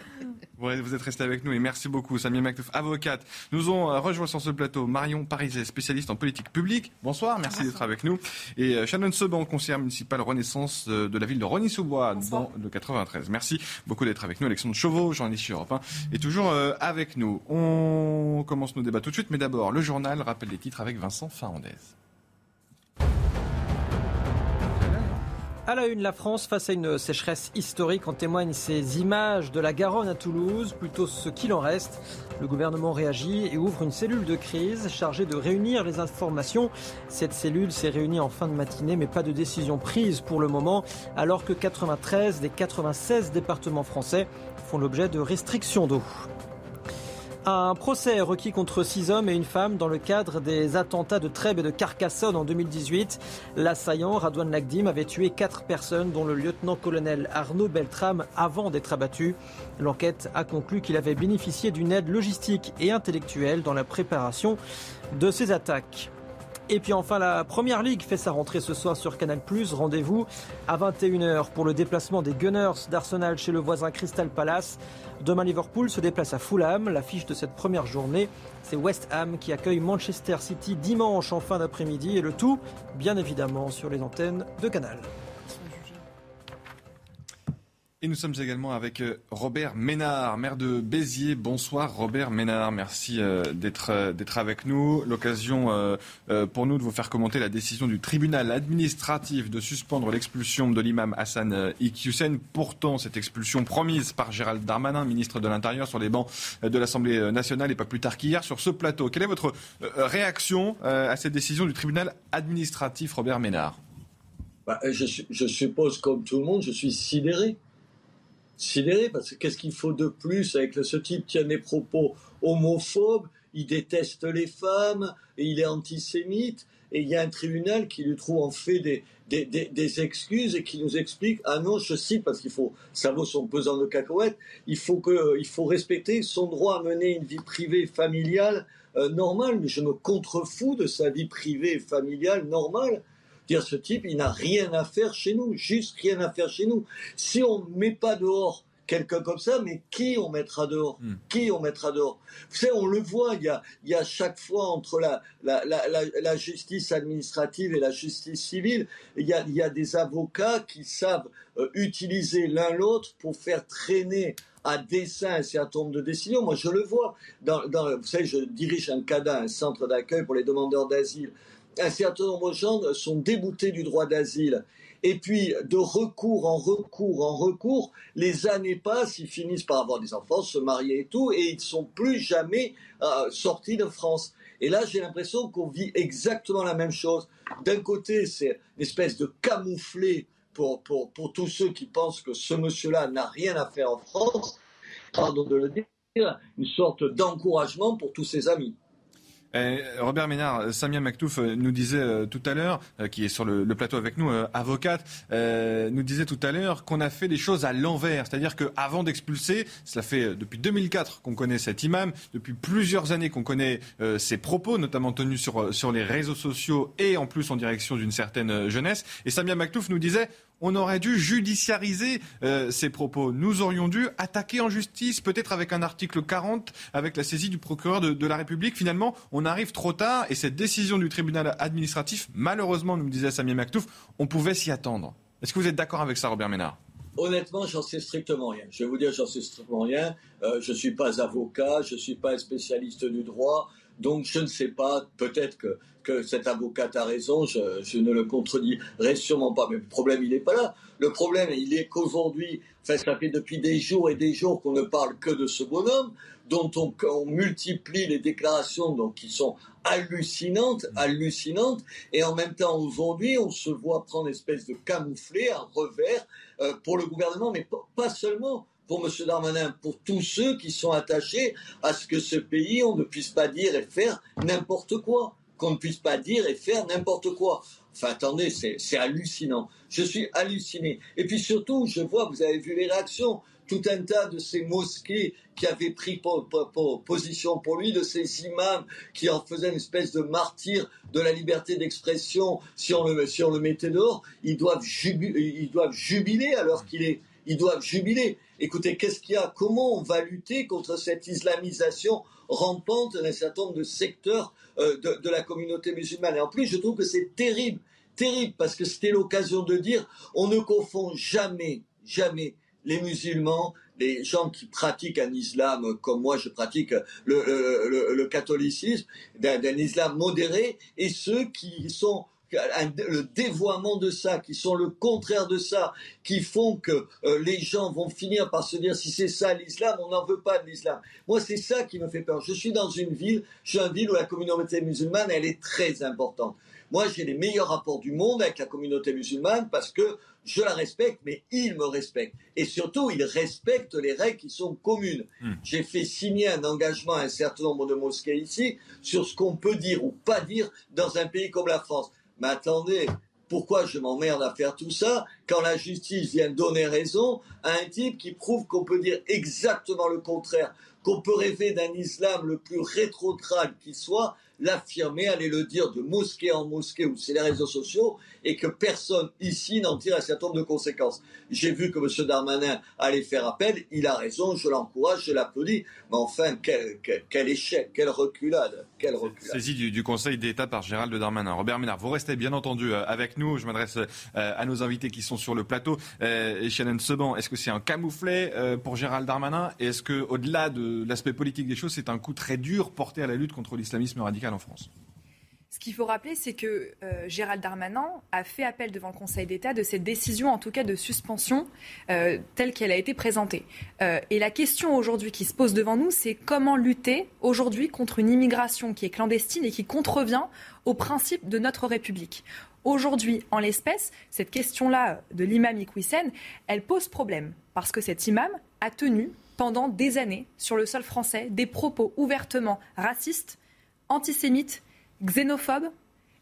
vous êtes resté avec nous et merci beaucoup, Samia Maktouf, avocate. Nous ont euh, rejoint sur ce plateau Marion Pariset, spécialiste en politique publique. Bonsoir, merci d'être avec nous. Et euh, Shannon Seban, conseillère municipale Renaissance euh, de la ville de Rony-sous-Bois, dans le 93. Merci beaucoup d'être avec nous. Alexandre Chauveau, journaliste Europe 1, est toujours avec nous. On commence nos débats tout de suite, mais d'abord, le journal rappelle les titres avec Vincent Farandez. À la une, la France face à une sécheresse historique, en témoignent ces images de la Garonne à Toulouse, plutôt ce qu'il en reste. Le gouvernement réagit et ouvre une cellule de crise chargée de réunir les informations. Cette cellule s'est réunie en fin de matinée, mais pas de décision prise pour le moment, alors que 93 des 96 départements français font l'objet de restrictions d'eau. Un procès requis contre six hommes et une femme dans le cadre des attentats de Trèbes et de Carcassonne en 2018. L'assaillant, Radouane Lagdim, avait tué quatre personnes, dont le lieutenant-colonel Arnaud Beltrame, avant d'être abattu. L'enquête a conclu qu'il avait bénéficié d'une aide logistique et intellectuelle dans la préparation de ces attaques. Et puis enfin, la Première Ligue fait sa rentrée ce soir sur Canal+. Rendez-vous à 21h pour le déplacement des Gunners d'Arsenal chez le voisin Crystal Palace. Demain, Liverpool se déplace à Fulham. L'affiche de cette première journée, c'est West Ham qui accueille Manchester City dimanche en fin d'après-midi. Et le tout, bien évidemment, sur les antennes de Canal. Et nous sommes également avec euh, Robert Ménard, maire de Béziers. Bonsoir Robert Ménard, merci euh, d'être euh, d'être avec nous. L'occasion pour nous de vous faire commenter la décision du tribunal administratif de suspendre l'expulsion de l'imam Hassan Iqiyoussen. Pourtant, cette expulsion promise par Gérald Darmanin, ministre de l'Intérieur, sur les bancs de l'Assemblée nationale et pas plus tard qu'hier sur ce plateau. Quelle est votre réaction à cette décision du tribunal administratif, Robert Ménard? Bah, je suppose, comme tout le monde, je suis sidéré sidéré parce que qu'est-ce qu'il faut de plus avec ce type tient des propos homophobes, il déteste les femmes et il est antisémite. Et il y a un tribunal qui lui trouve en fait des, des, des, excuses et qui nous explique ah non je cite parce qu'il faut ça vaut son pesant de cacahuètes. Il faut que il faut respecter son droit à mener une vie privée familiale euh, normale. Mais je me contrefous de sa vie privée familiale normale dire ce type, il n'a rien à faire chez nous, juste rien à faire chez nous. Si on ne met pas dehors quelqu'un comme ça, mais qui on mettra dehors? Hmm. Qui on mettra dehors? Vous savez, on le voit, il y a, il y a chaque fois entre la, la, la, la, justice administrative et la justice civile, il y a, il y a des avocats qui savent euh, utiliser l'un l'autre pour faire traîner à dessein un certain nombre de décisions. Moi, je le vois. Dans, dans, vous savez, je dirige un CADA, un centre d'accueil pour les demandeurs d'asile un certain nombre de gens sont déboutés du droit d'asile. Et puis, de recours en recours en recours, les années passent, ils finissent par avoir des enfants, se marier et tout, et ils ne sont plus jamais euh, sortis de France. Et là, j'ai l'impression qu'on vit exactement la même chose. D'un côté, c'est une espèce de camouflé pour, pour, pour tous ceux qui pensent que ce monsieur-là n'a rien à faire en France, pardon de le dire, une sorte d'encouragement pour tous ses amis. Eh, Robert Ménard, Samia Maktouf euh, nous disait euh, tout à l'heure, euh, qui est sur le, plateau avec nous, avocate, nous disait tout à l'heure qu'on a fait les choses à l'envers. C'est-à-dire qu'avant d'expulser, cela fait depuis 2004 qu'on connaît cet imam, depuis plusieurs années qu'on connaît ses propos, notamment tenus sur, sur les réseaux sociaux et en plus en direction d'une certaine jeunesse. Et Samia Maktouf nous disait, on aurait dû judiciariser euh, ces propos. Nous aurions dû attaquer en justice, peut-être avec un article 40, avec la saisie du procureur de, la République. Finalement, on arrive trop tard et cette décision du tribunal administratif, malheureusement, nous disait Samia Maktouf, on pouvait s'y attendre. Est-ce que vous êtes d'accord avec ça, Robert Ménard? Honnêtement, j'en sais strictement rien. Je vais vous dire, j'en sais strictement rien. Euh, je ne suis pas avocat, je ne suis pas spécialiste du droit, donc je ne sais pas. Peut-être que, que cet avocat a raison, je, je, ne le contredirai sûrement pas. Mais le problème, il n'est pas là. Le problème, il est qu'aujourd'hui, enfin, ça fait depuis des jours et des jours qu'on ne parle que de ce bonhomme, dont on, on multiplie les déclarations donc, qui sont hallucinante, hallucinante. Et en même temps, aujourd'hui, on se voit prendre une espèce de camouflet, un revers euh, pour le gouvernement, mais pas seulement pour M. Darmanin, pour tous ceux qui sont attachés à ce que ce pays, on ne puisse pas dire et faire n'importe quoi. Qu'on ne puisse pas dire et faire n'importe quoi. Enfin, attendez, c'est hallucinant. Je suis halluciné. Et puis surtout, je vois, vous avez vu les réactions tout un tas de ces mosquées qui avaient pris position pour lui, de ces imams qui en faisaient une espèce de martyr de la liberté d'expression si on le, si on le mettait dehors, ils doivent ils doivent jubiler alors qu'il est, ils doivent jubiler. Écoutez, qu'est-ce qu'il y a? Comment on va lutter contre cette islamisation rampante d'un certain nombre de secteurs euh, de, de la communauté musulmane? Et en plus, je trouve que c'est terrible, terrible, parce que c'était l'occasion de dire, on ne confond jamais, jamais les musulmans, les gens qui pratiquent un islam comme moi je pratique le, catholicisme, d'un islam modéré, et ceux qui sont le dévoiement de ça, qui sont le contraire de ça, qui font que euh, les gens vont finir par se dire si c'est ça l'islam, on n'en veut pas de l'islam. Moi, c'est ça qui me fait peur. Je suis dans une ville, je suis dans une ville où la communauté musulmane, elle est très importante. Moi, j'ai les meilleurs rapports du monde avec la communauté musulmane parce que je la respecte, mais ils me respectent. Et surtout, ils respectent les règles qui sont communes. Hmm. J'ai fait signer un engagement à un certain nombre de mosquées ici sur ce qu'on peut dire ou pas dire dans un pays comme la France. Mais attendez, pourquoi je m'emmerde à faire tout ça quand la justice vient donner raison à un type qui prouve qu'on peut dire exactement le contraire, qu'on peut rêver d'un islam le plus rétrograde qui soit, l'affirmer, aller le dire de mosquée en mosquée ou c'est les réseaux sociaux et que personne ici n'en tire un certain nombre de conséquences. J'ai vu que M. Darmanin allait faire appel, il a raison, je l'encourage, je l'applaudis, mais enfin, quel, quel, échec, quelle reculade, Saisi du, du Conseil d'État par Gérald Darmanin. Robert Ménard, vous restez bien entendu euh, avec nous, je m'adresse euh, à nos invités qui sont sur le plateau. Euh, et Shannon Seban, est-ce que c'est un camouflet pour Gérald Darmanin? Et est-ce qu'au-delà de l'aspect politique des choses, c'est un coup très dur porté à la lutte contre l'islamisme radical en France? Ce qu'il faut rappeler, c'est que euh, Gérald Darmanin a fait appel devant le Conseil d'État de cette décision, en tout cas de suspension, euh, telle qu'elle a été présentée. Euh, et la question aujourd'hui qui se pose devant nous, c'est comment lutter aujourd'hui contre une immigration qui est clandestine et qui contrevient aux principes de notre République. Aujourd'hui, en l'espèce, cette question-là de l'imam Iqwisen, elle pose problème parce que cet imam a tenu pendant des années sur le sol français des propos ouvertement racistes, antisémites xénophobe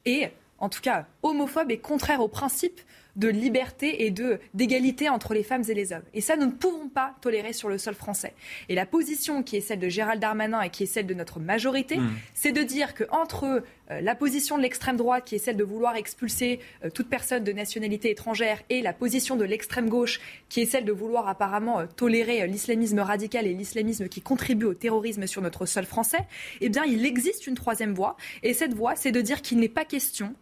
et, en tout cas, homophobe et contraire aux principes de liberté et de d'égalité entre les femmes et les hommes. Et ça, nous ne pouvons pas tolérer sur le sol français. Et la position qui est celle de Gérald Darmanin et qui est celle de notre majorité, mmh. c'est de dire que entre euh, la position de l'extrême droite, qui est celle de vouloir expulser euh, toute personne de nationalité étrangère, et la position de l'extrême gauche, qui est celle de vouloir apparemment euh, tolérer l'islamisme radical et l'islamisme qui contribue au terrorisme sur notre sol français, eh bien, il existe une troisième voie. Et cette voie, c'est de dire qu'il n'est pas question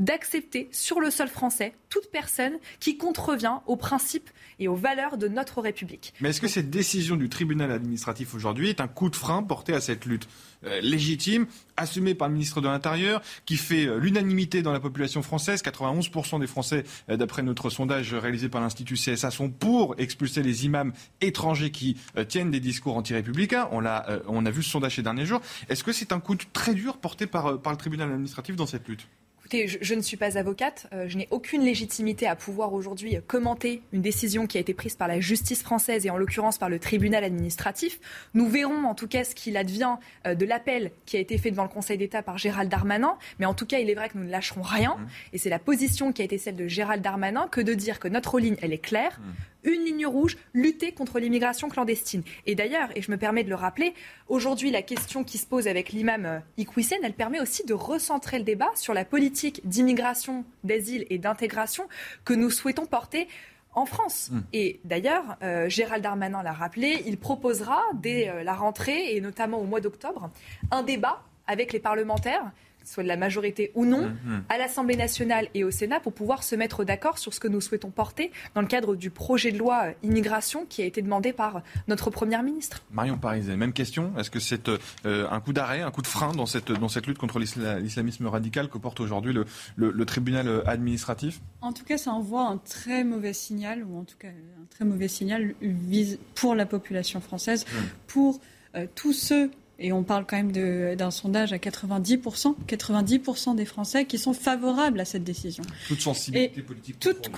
d'accepter sur le sol français toute personne qui contrevient aux principes et aux valeurs de notre République. Mais est-ce que cette décision du tribunal administratif aujourd'hui est un coup de frein porté à cette lutte euh, légitime, assumée par le ministre de l'Intérieur, qui fait euh, l'unanimité dans la population française? 91% des Français, euh, d'après notre sondage réalisé par l'Institut CSA, sont pour expulser les imams étrangers qui tiennent des discours anti-républicains. On, a, on a vu ce sondage ces derniers jours. Est-ce que c'est un coup très dur porté par, par le tribunal administratif dans cette lutte? Je, ne suis pas avocate, euh, je n'ai aucune légitimité à pouvoir aujourd'hui commenter une décision qui a été prise par la justice française et en l'occurrence par le tribunal administratif. Nous verrons en tout cas ce qu'il advient euh, de l'appel qui a été fait devant le Conseil d'État par Gérald Darmanin, mais en tout cas il est vrai que nous ne lâcherons rien mmh. et c'est la position qui a été celle de Gérald Darmanin que de dire que notre ligne elle est claire. Mmh une ligne rouge, lutter contre l'immigration clandestine. Et d'ailleurs, et je me permets de le rappeler, aujourd'hui, la question qui se pose avec l'imam euh, Iqwisen, elle permet aussi de recentrer le débat sur la politique d'immigration, d'asile et d'intégration que nous souhaitons porter en France. Hmm. Et d'ailleurs, euh, Gérald Darmanin l'a rappelé, il proposera dès euh, la rentrée, et notamment au mois d'octobre, un débat avec les parlementaires soit de la majorité ou non, mhm. à l'Assemblée nationale et au Sénat pour pouvoir se mettre d'accord sur ce que nous souhaitons porter dans le cadre du projet de loi euh, immigration qui a été demandé par notre Première ministre. Marion Pariset, même question. Est-ce que c'est euh, un coup d'arrêt, un coup de frein dans cette, dans cette lutte contre l'islamisme radical que porte aujourd'hui le, le, tribunal euh, administratif? En tout cas, ça envoie un très mauvais signal, ou en tout cas un très mauvais signal pour la population française, hmm. pour tous ceux et on parle quand même d'un sondage à 90%, 90% des Français qui sont favorables à cette décision. Toute sensibilité politique toute,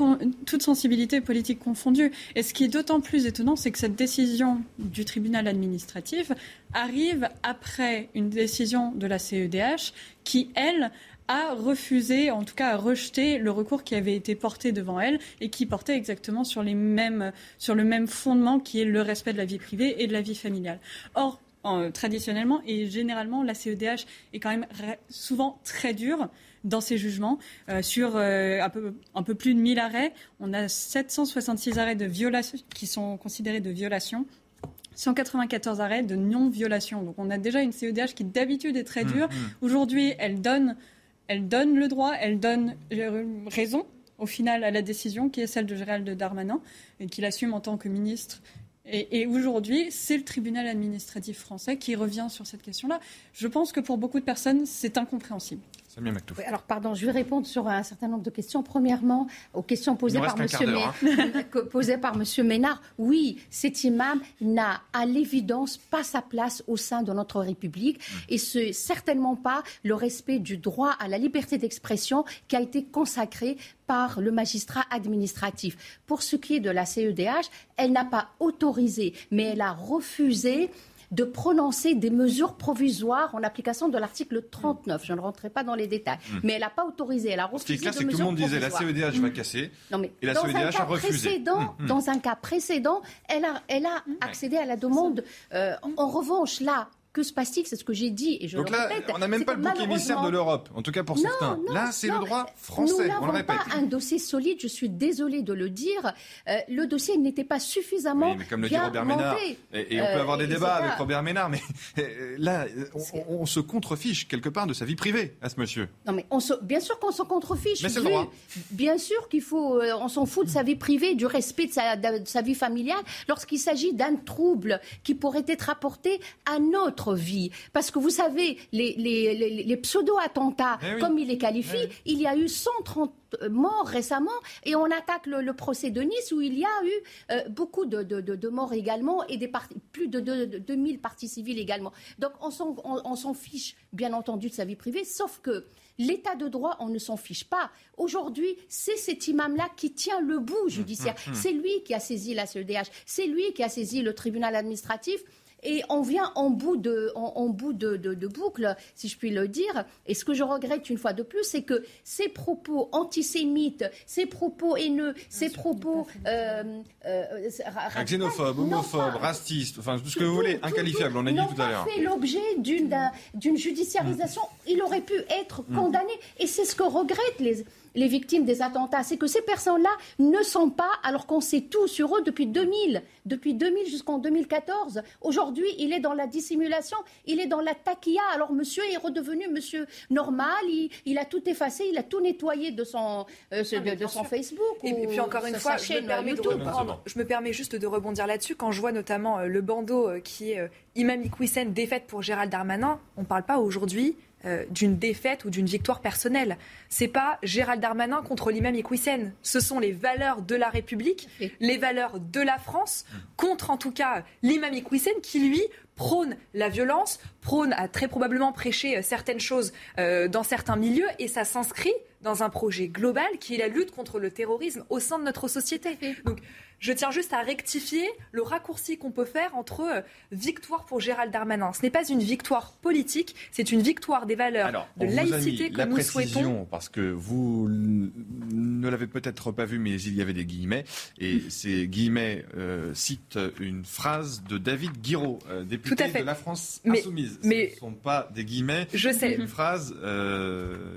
toute sensibilité politique confondue. Et ce qui est d'autant plus étonnant, c'est que cette décision du tribunal administratif arrive après une décision de la CEDH qui, elle, a refusé, en tout cas a rejeté le recours qui avait été porté devant elle et qui portait exactement sur, les mêmes, sur le même fondement qui est le respect de la vie privée et de la vie familiale. Or, traditionnellement et généralement, la CEDH est quand même souvent très dure dans ses jugements. Euh, sur euh, un, peu, un, peu, plus de 1000 arrêts, on a 766 arrêts de violation qui sont considérés de violation. 194 arrêts de non-violation. Donc on a déjà une CEDH qui d'habitude est très mmh, dure. Mmh. Aujourd'hui, elle donne, elle donne le droit, elle donne euh, raison au final à la décision qui est celle de Gérald Darmanin et qu'il assume en tant que ministre et, aujourd'hui, c'est le tribunal administratif français qui revient sur cette question-là. Je pense que pour beaucoup de personnes, c'est incompréhensible. Alors, pardon, je vais répondre sur un certain nombre de questions. Premièrement, aux questions posées par, monsieur hein. posées par M. Ménard. Oui, cet imam n'a à l'évidence pas sa place au sein de notre République et ce certainement pas le respect du droit à la liberté d'expression qui a été consacré par le magistrat administratif. Pour ce qui est de la CEDH, elle n'a pas autorisé, mais elle a refusé de prononcer des mesures provisoires en application de l'article 39. Je ne rentrerai pas dans les détails. Hmm. Mais elle n'a pas autorisé, elle a refusé. Ce qui est clair, c'est que tout le monde disait la CEDH va hmm. casser. Non, mais et la dans CEDH a refusé. Hmm, dans un cas précédent, elle a, elle a accédé à la demande. Euh, en revanche, là, que se passe-t-il C'est ce que j'ai dit et je Donc là, on n'a même pas le bouc émissaire de l'Europe, en tout cas pour certains. là, c'est le droit français. Nous n'avons pas un dossier solide. Je suis désolée de le dire. Euh, le dossier n'était pas suffisamment oui, mais comme le dit Robert Ménard, et, on peut avoir des euh, débats avec Robert Ménard, mais euh, là, on, se contrefiche quelque part de sa vie privée à ce monsieur. Non, mais on bien sûr qu'on se contrefiche. Mais c'est le droit. Bien sûr qu'il faut, on s'en fout de sa vie privée, du respect de sa, de sa vie familiale, lorsqu'il s'agit d'un trouble qui pourrait être apporté à notre vie. Parce que vous savez, les, les, pseudo-attentats, eh comme il les qualifie, eh il y a eu 130 morts récemment et on attaque le, procès de Nice où il y a eu euh, beaucoup de, morts également et des plus de, 2000 parties civiles également. Donc on s'en fiche bien entendu de sa vie privée, sauf que L'état de droit, on ne s'en fiche pas. Aujourd'hui, c'est cet imam-là qui tient le bout judiciaire. Mmh, mmh, mmh. C'est lui qui a saisi la CEDH. C'est lui qui a saisi le tribunal administratif. Et on vient en bout, de, en, bout de, boucle, si je puis le dire. Et ce que je regrette une fois de plus, c'est que ces propos antisémites, ces propos haineux, ces propos... Euh, euh, xénophobes, homophobes, racistes, enfin tout ce que vous voulez, inqualifiables, on a dit tout à l'heure. fait l'objet d'une judiciarisation. Il aurait pu être mm. condamné. Et c'est ce que regrettent les les victimes des attentats, c'est que ces personnes-là ne sont pas, alors qu'on sait tout sur eux depuis 2000, depuis 2000 jusqu'en 2014. Aujourd'hui, il est dans la dissimulation, il est dans la taquilla. Alors monsieur est redevenu monsieur normal, il, a tout effacé, il a tout nettoyé de son, euh, ah, de, son Facebook. Et, puis encore une fois, je me, permets je me permets juste de rebondir là-dessus. Quand je vois notamment euh, le bandeau euh, qui est Imam Iqwisen défaite pour Gérald Darmanin, on ne parle pas aujourd'hui euh, d'une défaite ou d'une victoire personnelle. C'est pas Gérald Darmanin contre l'imam Iqwisen. Ce sont les valeurs de la République, les valeurs de la France contre en tout cas l'imam Iqwisen qui lui prône la violence, prône à très probablement prêcher euh, certaines choses euh, dans certains milieux et ça s'inscrit dans un projet global qui est la lutte contre le terrorisme au sein de notre société. Donc je tiens juste à rectifier le raccourci qu'on peut faire entre euh, victoire pour Gérald Darmanin. Ce n'est pas une victoire politique, c'est une victoire des valeurs de laïcité que nous souhaitons. Parce que vous ne l'avez peut-être pas vu, mais il y avait des guillemets. Et ces guillemets euh, citent une phrase de David Guiraud, euh, député de la France Insoumise. Mais, Ce ne sont pas des guillemets, je sais. une phrase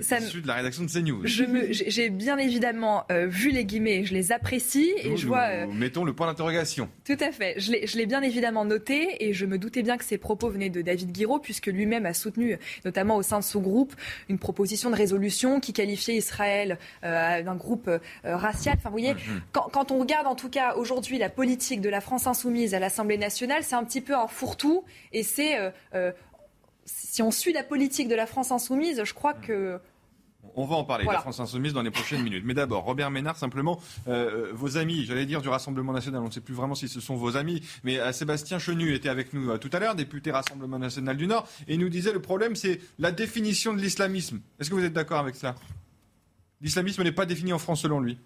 issue de la rédaction de CNews. J'ai bien évidemment vu les guillemets, je les apprécie et je vois mettons le point d'interrogation. Tout à fait. Je l'ai bien évidemment noté et je me doutais bien que ces propos venaient de David Guiraud, puisque lui-même a soutenu, notamment au sein de son groupe, une proposition de résolution qui qualifiait Israël euh, d'un groupe euh, racial. Enfin, vous voyez, quand, quand, on regarde en tout cas aujourd'hui la politique de la France insoumise à l'Assemblée nationale, c'est un petit peu un fourre-tout et c'est. Euh, si on suit la politique de la France insoumise, je crois que on va en parler, de la France Insoumise, dans les prochaines minutes. Mais d'abord, Robert Ménard, simplement, euh, vos amis, j'allais dire du Rassemblement National, on ne sait plus vraiment si ce sont vos amis, mais euh, Sébastien Chenu était avec nous euh, tout à l'heure, député Rassemblement National du Nord, et il nous disait le problème, c'est la définition de l'islamisme. Est-ce que vous êtes d'accord avec ça? L'islamisme n'est pas défini en France selon lui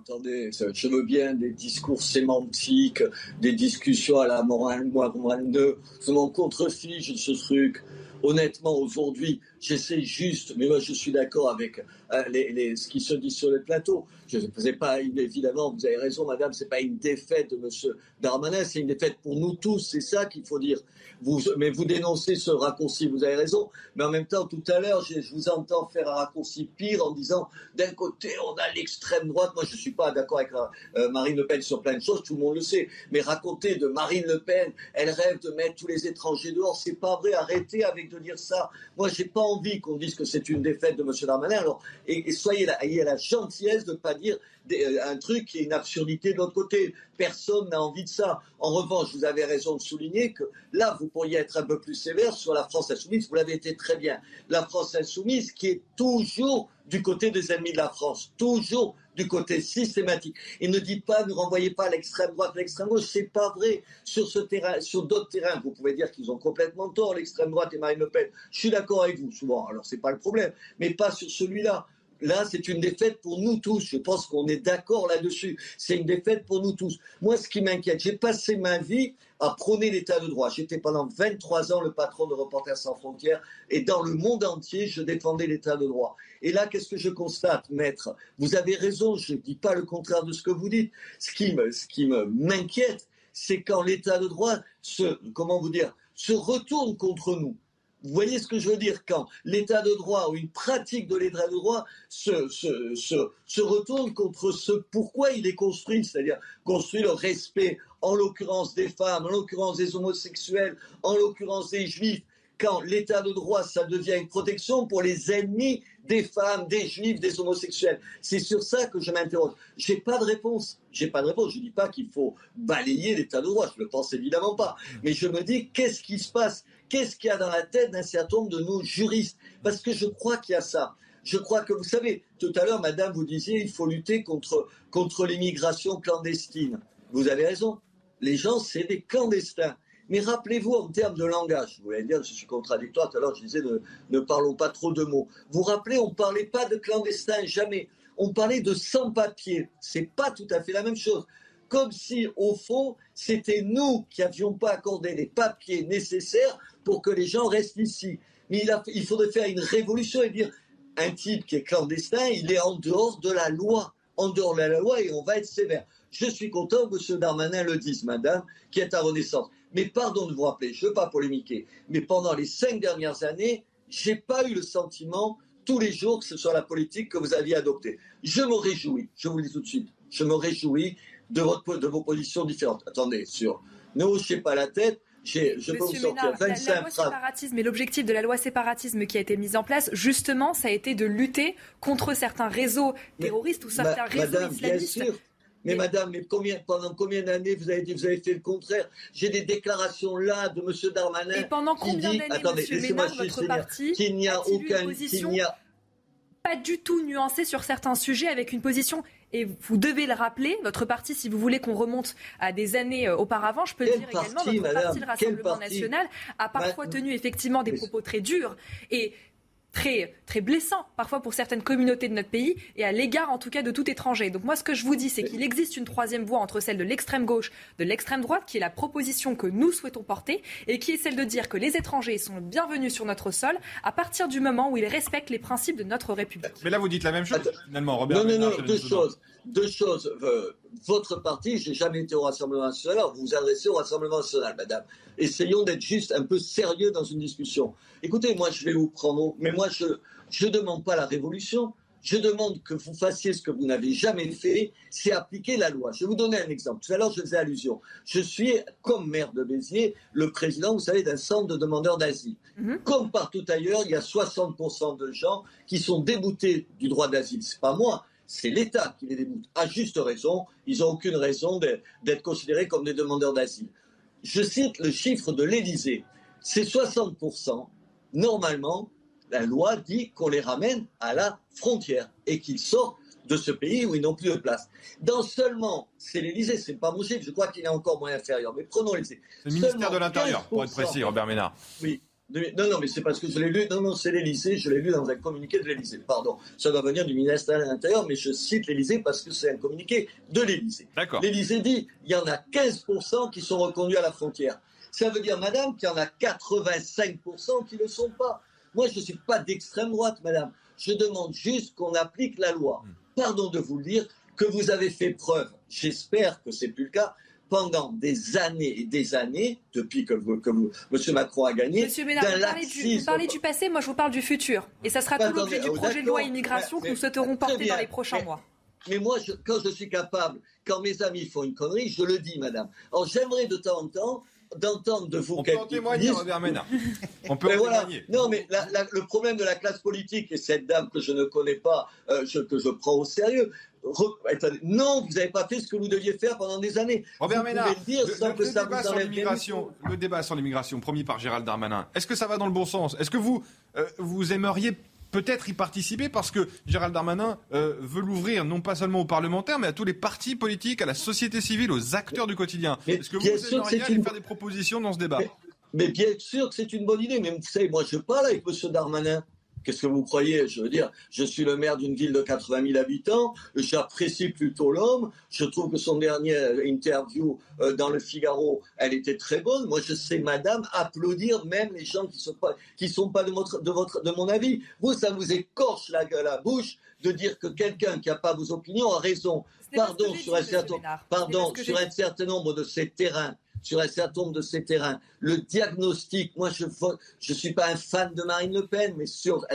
Attendez, je veux bien des discours sémantiques, des discussions à la morale, moi, de, je m'en contrefiche de ce truc honnêtement, aujourd'hui, j'essaie juste, mais moi je suis d'accord avec euh, les, ce qui se dit sur le plateau. Je ne faisais pas, évidemment, vous avez raison, madame, ce n'est pas une défaite de M. Darmanin, c'est une défaite pour nous tous, c'est ça qu'il faut dire. Mais vous dénoncez ce raccourci, vous avez raison, mais en même temps, tout à l'heure, je, vous entends faire un raccourci pire en disant, d'un côté, on a l'extrême droite, moi je ne suis pas d'accord avec euh, Marine Le Pen sur plein de choses, tout le monde le sait, mais raconter de Marine Le Pen, elle rêve de mettre tous les étrangers dehors, c'est pas vrai, arrêtez avec de dire ça. Moi, j'ai pas envie qu'on dise que c'est une défaite de M. Darmanin. Alors, et, soyez là, la gentillesse de ne pas dire un truc qui est une absurdité de l'autre côté. Personne n'a envie de ça. En revanche, vous avez raison de souligner que là, vous pourriez être un peu plus sévère sur la France insoumise. Vous l'avez été très bien. La France insoumise qui est toujours du côté des ennemis de la France, toujours du côté systématique. Et ne dites pas, ne renvoyez pas l'extrême droite, l'extrême gauche, c'est pas vrai. Sur ce terrain, sur d'autres terrains, vous pouvez dire qu'ils ont complètement tort, l'extrême droite et Marine Le Pen. Je suis d'accord avec vous, souvent, alors c'est pas le problème, mais pas sur celui-là. Là, c'est une défaite pour nous tous. Je pense qu'on est d'accord là-dessus. C'est une défaite pour nous tous. Moi, ce qui m'inquiète, j'ai passé ma vie à prôner l'état de droit. J'étais pendant 23 ans le patron de Reporters sans frontières et dans le monde entier, je défendais l'état de droit. Et là, qu'est-ce que je constate, maître? Vous avez raison, je ne dis pas le contraire de ce que vous dites. Ce qui me, ce qui m'inquiète, c'est quand l'état de droit se, comment vous dire, se retourne contre nous. Vous voyez ce que je veux dire quand l'état de droit ou une pratique de l'état de droit se, se, se, retourne contre ce pourquoi il est construit, c'est-à-dire construit le respect, en l'occurrence des femmes, en l'occurrence des homosexuels, en l'occurrence des juifs, quand l'état de droit, ça devient une protection pour les ennemis des femmes, des juifs, des homosexuels. C'est sur ça que je m'interroge. J'ai pas de réponse. J'ai pas de réponse. Je dis pas qu'il faut balayer l'état de droit. Je le pense évidemment pas. Mais je me dis, qu'est-ce qui se passe? Qu'est-ce qu'il y a dans la tête d'un certain nombre de nos juristes? Parce que je crois qu'il y a ça. Je crois que vous savez, tout à l'heure, madame, vous disiez, il faut lutter contre, l'immigration clandestine. Vous avez raison. Les gens, c'est des clandestins. Mais rappelez-vous en termes de langage, vous allez dire, je suis contradictoire, tout à l'heure je disais ne, parlons pas trop de mots. Vous rappelez, on ne parlait pas de clandestins, jamais. On parlait de sans-papiers. C'est pas tout à fait la même chose. Comme si, au fond, c'était nous qui n'avions pas accordé les papiers nécessaires pour que les gens restent ici. Mais il, il faudrait faire une révolution et dire un type qui est clandestin, il est en dehors de la loi. En dehors de la loi et on va être sévère. Je suis content que M. Darmanin le dise, madame, qui est à Renaissance. Mais pardon de vous rappeler, je ne veux pas polémiquer, mais pendant les cinq dernières années, je n'ai pas eu le sentiment tous les jours que ce soit la politique que vous aviez adoptée. Je me réjouis, je vous le dis tout de suite, je me réjouis de, votre, de vos positions différentes. Attendez, sur ne haussez pas la tête, je peux sortir 25 la, loi séparatisme et l'objectif de la loi séparatisme qui a été mise en place, justement, ça a été de lutter contre certains réseaux terroristes ou certains réseaux islamistes. Mais madame, mais combien, pendant combien d'années vous avez dit, vous avez fait le contraire? J'ai des déclarations là de M. Darmanin. Et pendant combien d'années, M. Ménard, votre parti, qu'il n'y a aucun, qu'il a pas du tout nuancé sur certains sujets avec une position et vous devez le rappeler, votre parti, si vous voulez qu'on remonte à des années euh, auparavant, je peux le dire également, votre parti, le Rassemblement national, a parfois tenu effectivement des propos très durs. Et très, très blessant parfois pour certaines communautés de notre pays et à l'égard en tout cas de tout étranger. Donc moi ce que je vous dis c'est qu'il existe une troisième voie entre celle de l'extrême gauche, de l'extrême droite qui est la proposition que nous souhaitons porter et qui est celle de dire que les étrangers sont bienvenus sur notre sol à partir du moment où ils respectent les principes de notre République. Mais là vous dites la même chose finalement Robert. Non non non, deux choses. Deux choses. Euh, votre parti, j'ai jamais été au Rassemblement national, alors vous vous adressez au Rassemblement national, madame. Essayons d'être juste un peu sérieux dans une discussion. Écoutez, moi je vais vous prendre, mais moi je ne demande pas la révolution, Je demande que vous fassiez ce que vous n'avez jamais fait, c'est appliquer la loi. Je vais vous donner un exemple. Tout à l'heure, je faisais allusion. Je suis, comme maire de Béziers, le président, vous savez, d'un centre de demandeurs d'asile. Mhm. Comme partout ailleurs, il y a 60% de gens qui sont déboutés du droit d'asile. C'est pas moi, c'est l'État qui les déboute. À juste raison, ils n'ont aucune raison d'être considérés comme des demandeurs d'asile. Je cite le chiffre de l'Élysée. C'est 60%. Normalement, la loi dit qu'on les ramène à la frontière et qu'ils sortent de ce pays où ils n'ont plus de place. Dans seulement, c'est l'Élysée, c'est pas mon chiffre, je crois qu'il est encore moins inférieur, mais prenons l'Élysée. C'est le ministère de l'Intérieur, pour être précis, Robert Ménard. Oui, non, non, mais c'est parce que je l'ai lu. Non, non, c'est l'Élysée. Je l'ai lu dans un communiqué de l'Élysée. Pardon. Ça doit venir du ministère de l'Intérieur, mais je cite l'Élysée parce que c'est un communiqué de l'Élysée. D'accord. L'Élysée dit il y en a 15% qui sont reconduits à la frontière. Ça veut dire, madame, qu'il y en a 85% qui ne le sont pas. Moi, je ne suis pas d'extrême droite, madame. Je demande juste qu'on applique la loi. Hmm. Pardon de vous le dire, que vous avez fait preuve, j'espère que ce n'est plus le cas, pendant des années et des années, depuis que, vous, que vous, M. Macron a gagné. Monsieur Ménard, vous parlez, du, vous parlez, du, passé, moi je vous parle du futur. Et ça sera tout l'objet du oh, projet de loi immigration que nous souhaiterons porter dans les prochains mois. Mais moi, quand je suis capable, quand mes amis font une connerie, je le dis, madame. Alors j'aimerais de temps en temps d'entendre de vous. On peut en témoigner, Robert Ménard. On peut en témoigner. Non, mais le problème de la classe politique, et cette dame que je ne connais pas, euh, que je prends au sérieux, non, vous n'avez pas fait ce que vous deviez faire pendant des années. Robert Ménard, le, débat sur l'immigration, le débat sur l'immigration promis par Gérald Darmanin, est-ce que ça va dans le bon sens? Est-ce que vous, euh, vous aimeriez peut-être y participer parce que Gérald Darmanin euh, veut l'ouvrir non pas seulement aux parlementaires, mais à tous les partis politiques, à la société civile, aux acteurs du quotidien? Est-ce que vous aimeriez aller faire des propositions dans ce débat? Mais, bien sûr que c'est une bonne idée. Mais vous savez, moi je parle avec M. Darmanin. Qu'est-ce que vous croyez? Je veux dire, je suis le maire d'une ville de 80 000 habitants, j'apprécie plutôt l'homme, je trouve que son dernière interview euh, dans le Figaro, elle était très bonne. Moi, je sais, madame, applaudir même les gens qui ne sont pas, qui sont pas de, votre, de, votre, de mon avis. Vous, ça vous écorche la, la bouche de dire que quelqu'un qui n'a pas vos opinions a raison. Pardon, sur un, certain, pardon sur un certain nombre de ces terrains sur un certain nombre de ces terrains. Le diagnostic, moi je ne suis pas un fan de Marine Le Pen, mais sur,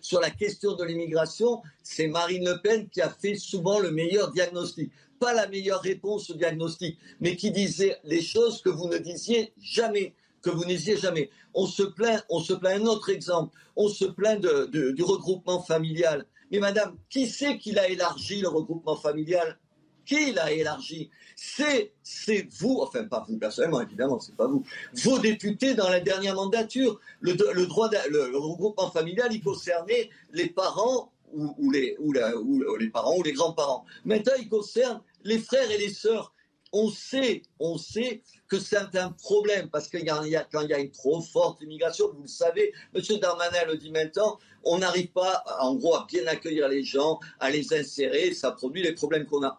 sur la question de l'immigration, c'est Marine Le Pen qui a fait souvent le meilleur diagnostic. Pas la meilleure réponse au diagnostic, mais qui disait les choses que vous ne disiez jamais que vous ne disiez jamais. On se plaint, on se plaint un autre exemple, on se plaint du regroupement familial. Mais madame, qui c'est qui l'a élargi le regroupement familial? Qui l'a élargi c'est vous, enfin pas vous personnellement évidemment, c'est pas vous, vos députés dans la dernière mandature. Le, droit, le, regroupement familial, il concernait les parents ou, les, ou, les parents ou les grands-parents. Maintenant, il concerne les frères et les sœurs. On sait, on sait que c'est un problème parce que quand il y a une trop forte immigration, vous le savez, M. Darmanin le dit maintenant, on n'arrive pas, en gros, à bien accueillir les gens, à les insérer, ça produit les problèmes qu'on a.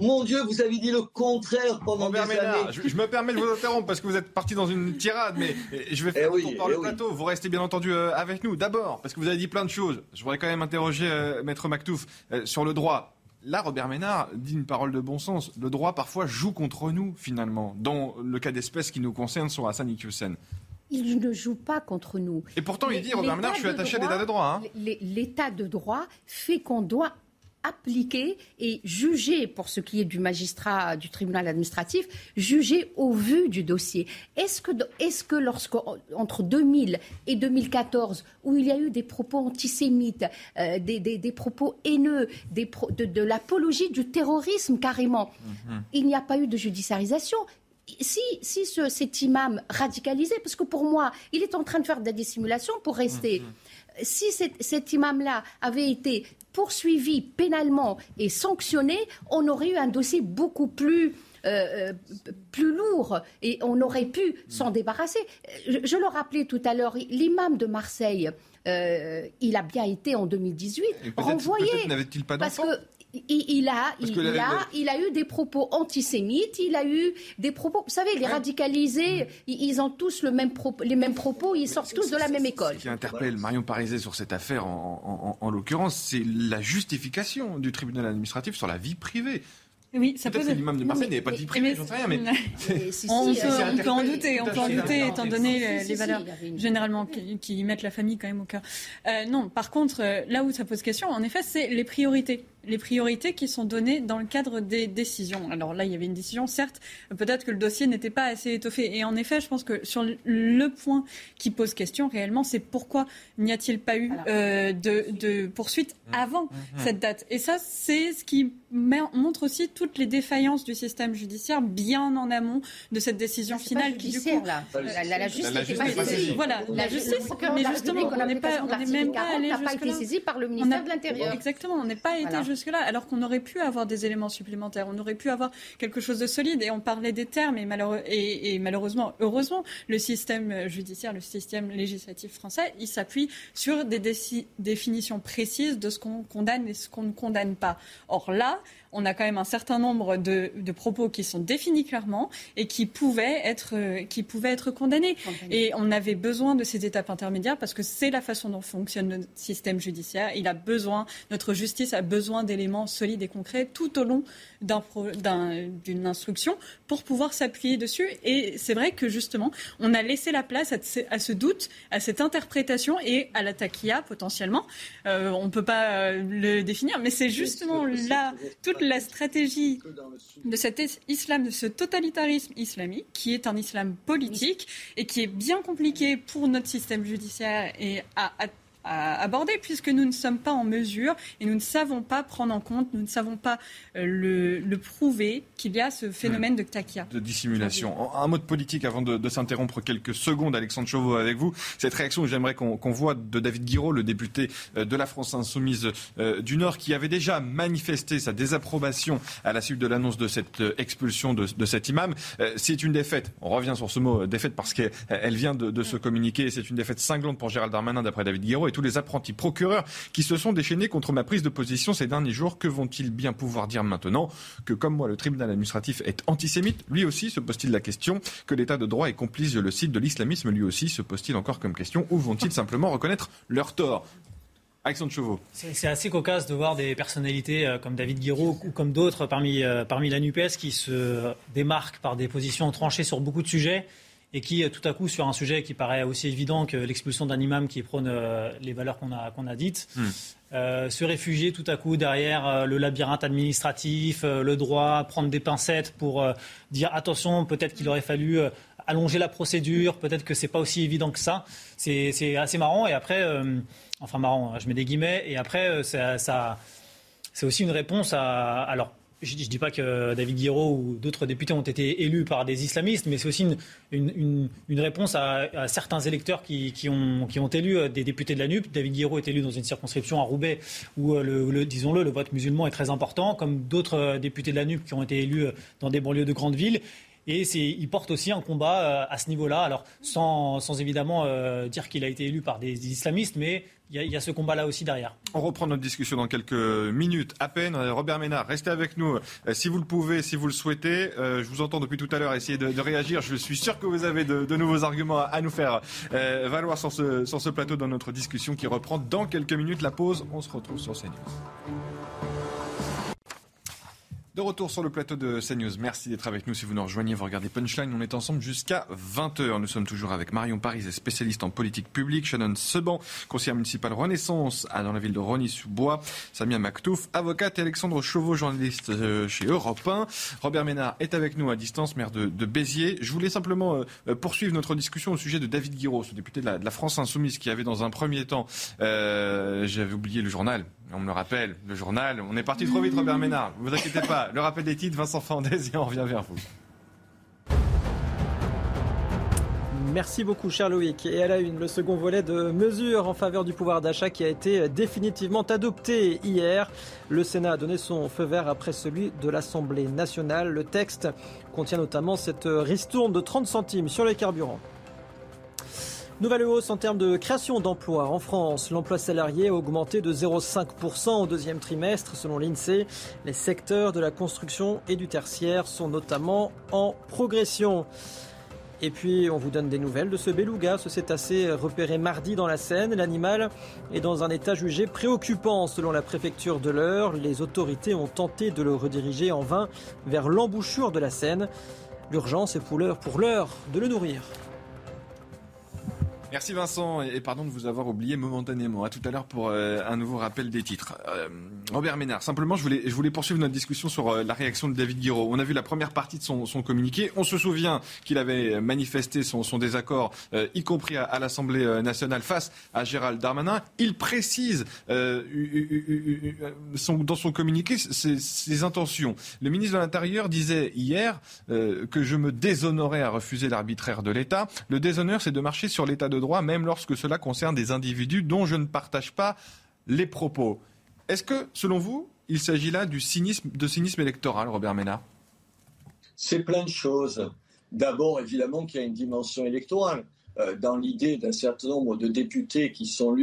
Mon Dieu, vous avez dit le contraire pendant des années. Je, me permets de vous interrompre parce que vous êtes parti dans une tirade, mais je vais faire eh tour par le eh plateau. Vous restez bien entendu euh, avec nous. D'abord, parce que vous avez dit plein de choses. Je voudrais quand même interroger euh, Maître Mactouf euh, sur le droit. Là, Robert Ménard dit une parole de bon sens. Le droit, parfois, joue contre nous, finalement, dans le cas d'espèce qui nous concerne sur Hassan Iqiyoussen. Il ne joue pas contre nous. Et pourtant, il dit, Robert Ménard, je suis attaché à l'état de droit. Hein. L'état de droit fait qu'on doit appliquer et juger, pour ce qui est du magistrat du tribunal administratif, juger au vu du dossier. Est-ce que, est que lorsque, entre 2000 et 2014, où il y a eu des propos antisémites, euh, des, propos haineux, des de, l'apologie du terrorisme carrément, mhm. il n'y a pas eu de judiciarisation? Si, si ce, cet imam radicalisé, parce que pour moi, il est en train de faire de la dissimulation pour rester. Mhm. Si cet imam-là avait été poursuivi pénalement et sanctionné, on aurait eu un dossier beaucoup plus euh, euh, plus lourd et on aurait pu s'en débarrasser. Je, le rappelais tout à l'heure, l'imam de Marseille, euh, il a bien été en 2018 renvoyé. N'avait-il pas Parce que il, a, il, a, il a eu des propos antisémites, il a eu des propos. Vous savez, les radicalisés, ils ont tous le même les mêmes propos, ils sortent tous de la même école. Ce qui interpelle Marion Parizet sur cette affaire, en, en l'occurrence, c'est la justification du tribunal administratif sur la vie privée. Oui, ça Peut-être pose. que l'imam de Marseille n'avait pas de vie privée, j'en sais rien, mais. On, si, peut, on peut en douter, on peut en douter, étant donné les, Si, si, les si, valeurs généralement qui, qui mettent la famille quand même au cœur. Euh, non, par contre, euh, là où ça pose question, en effet, c'est les priorités. Les priorités qui sont données dans le cadre des décisions. Alors là, il y avait une décision, certes, peut-être que le dossier n'était pas assez étoffé. Et en effet, je pense que sur le point qui pose question réellement, c'est pourquoi n'y a-t-il pas eu euh, de, de poursuite avant cette date Et ça, c'est ce qui montre aussi toutes les défaillances du système judiciaire bien en amont de cette décision pas finale qui, du coup, là. La, la- la justice La n'était justice n'est pas saisie. voilà, la, La ju- justice, mais justement, on n'est pas, on même pas 40, allé n'a pas jusque-là. été saisi par le On ministère de l'Intérieur. Exactement, on n'est pas été jusque-là, alors qu'on aurait pu avoir des éléments supplémentaires, on aurait pu avoir quelque chose de solide. Et on parlait des termes, et, malheureusement, heureusement, le système judiciaire, le système législatif français, il s'appuie sur des définitions précises de ce qu'on condamne et ce qu'on ne condamne pas. Or là, on a quand même un certain nombre de, de propos qui sont définis clairement et qui pouvaient être, euh, qui pouvaient être condamnés. Et on avait besoin de ces étapes intermédiaires parce que c'est la façon dont fonctionne notre système judiciaire. Il a besoin, notre justice a besoin d'éléments solides et concrets tout au long d'une instruction pour pouvoir s'appuyer dessus. Et c'est vrai que justement, on a laissé la place à, ce- à ce doute, à cette interprétation et à la taquilla potentiellement. Euh, on ne peut pas euh, le définir, mais c'est justement là toute la stratégie de cet is- islam, de ce totalitarisme islamique, qui est un islam politique et qui est bien compliqué pour notre système judiciaire et à- à aborder, puisque nous ne sommes pas en mesure et nous ne savons pas prendre en compte, nous ne savons pas euh, le, le prouver qu'il y a ce phénomène de takia. de dissimulation. Un mot de politique avant de, de s'interrompre quelques secondes, Alexandre Chauveau, avec vous. Cette réaction, j'aimerais qu'on qu'on voit de David Guiraud, le député euh, de la France Insoumise euh, du Nord, qui avait déjà manifesté sa désapprobation à la suite de l'annonce de cette expulsion de, de cet imam. C'est une défaite. On revient sur ce mot défaite parce qu'elle elle vient de, de se communiquer. C'est une défaite cinglante pour Gérald Darmanin, d'après David Guiraud, tous les apprentis procureurs qui se sont déchaînés contre ma prise de position ces derniers jours. Que vont-ils bien pouvoir dire maintenant que, comme moi, le tribunal administratif est antisémite? Lui aussi se pose-t-il la question. Que l'état de droit est complice, je le cite, de l'islamisme? Lui aussi se pose-t-il encore comme question. Ou vont-ils simplement reconnaître leur tort? Chauveau. C'est c'est assez cocasse de voir des personnalités euh, comme David Guiraud ou comme d'autres parmi, euh, parmi la NUPES qui se démarquent par des positions tranchées sur beaucoup de sujets et qui, euh, tout à coup, sur un sujet qui paraît aussi évident que l'expulsion d'un imam qui prône euh, les valeurs qu'on a, qu'on a dites, Hmm. euh, se réfugier tout à coup derrière le labyrinthe administratif, le droit, prendre des pincettes pour euh, dire attention, peut-être qu'il aurait fallu allonger la procédure, peut-être que c'est pas aussi évident que ça. C'est c'est assez marrant. Et après, euh, enfin marrant, je mets des guillemets. Et après, ça, ça- c'est aussi une réponse à. Alors, je ne dis pas que David Guiraud ou d'autres députés ont été élus par des islamistes, mais c'est aussi une, réponse à, certains électeurs qui, ont, élu euh, des députés de la NUP. David Guiraud est élu dans une circonscription à Roubaix où, euh, le, le- disons-le, le vote musulman est très important, comme d'autres euh, députés de la NUP qui ont été élus dans des banlieues de grandes villes. Et il porte aussi un combat euh, à ce niveau-là, alors sans, sans évidemment euh, dire qu'il a été élu par des islamistes, mais il y a- ce combat-là aussi derrière. On reprend notre discussion dans quelques minutes à peine. Robert Ménard, restez avec nous euh, si vous le pouvez, si vous le souhaitez. Je vous entends depuis tout à l'heure essayer de, réagir. Je suis sûr que vous avez de, nouveaux arguments à, nous faire valoir sur ce, sur ce plateau dans notre discussion qui reprend dans quelques minutes. La pause, on se retrouve sur CNews. De retour sur le plateau de CNews. Merci d'être avec nous. Si vous nous rejoignez, vous regardez Punchline. On est ensemble jusqu'à 20h. Nous sommes toujours avec Marion Paris, spécialiste en politique publique. Shannon Seban, conseillère municipale Renaissance dans la ville de Rony-sous-Bois. Samia Maktouf, avocate. Et Alexandre Chauveau, journaliste euh, chez Europe 1. Robert Ménard est avec nous à distance, maire de, Béziers. Je voulais simplement euh, euh, poursuivre notre discussion au sujet de David Guiraud, ce député de la, France Insoumise qui avait dans un premier temps, j'avais oublié le journal, on me le rappelle, le journal. On est parti trop vite, Robert Ménard. Ne vous inquiétez pas. Le rappel des titres, Vincent Fandez, et on revient vers vous. Merci beaucoup, cher Loïc. Et à la une, le second volet de mesures en faveur du pouvoir d'achat qui a été définitivement adopté hier. Le Sénat a donné son feu vert après celui de l'Assemblée nationale. Le texte contient notamment cette ristourne de 30 centimes sur les carburants. Nouvelle hausse en termes de création d'emplois en France. L'emploi salarié a augmenté de 0,5% au deuxième trimestre selon l'INSEE. Les secteurs de la construction et du tertiaire sont notamment en progression. Et puis, on vous donne des nouvelles de ce beluga, ce cétacé repéré mardi dans la Seine. L'animal est dans un état jugé préoccupant selon la préfecture de l'Eure. Les autorités ont tenté de le rediriger en vain vers l'embouchure de la Seine. L'urgence est pour l'heure de le nourrir. Merci Vincent et pardon de vous avoir oublié momentanément. À tout à l'heure pour euh, un nouveau rappel des titres. Euh, Robert Ménard, simplement je voulais, poursuivre notre discussion sur euh, la réaction de David Guiraud. On a vu la première partie de son, communiqué. On se souvient qu'il avait manifesté son, désaccord, y compris à, l'Assemblée nationale face à Gérald Darmanin. Il précise dans son communiqué ses, intentions. Le ministre de l'Intérieur disait hier que je me déshonorais à refuser l'arbitraire de l'État. Le déshonneur, c'est de marcher sur l'État de droit, même lorsque cela concerne des individus dont je ne partage pas les propos. Est-ce que, selon vous, il s'agit là du cynisme, de cynisme électoral, Robert Ménard? C'est plein de choses. D'abord, évidemment, qu'il y a une dimension électorale. Euh, dans l'idée d'un certain nombre de députés qui sont,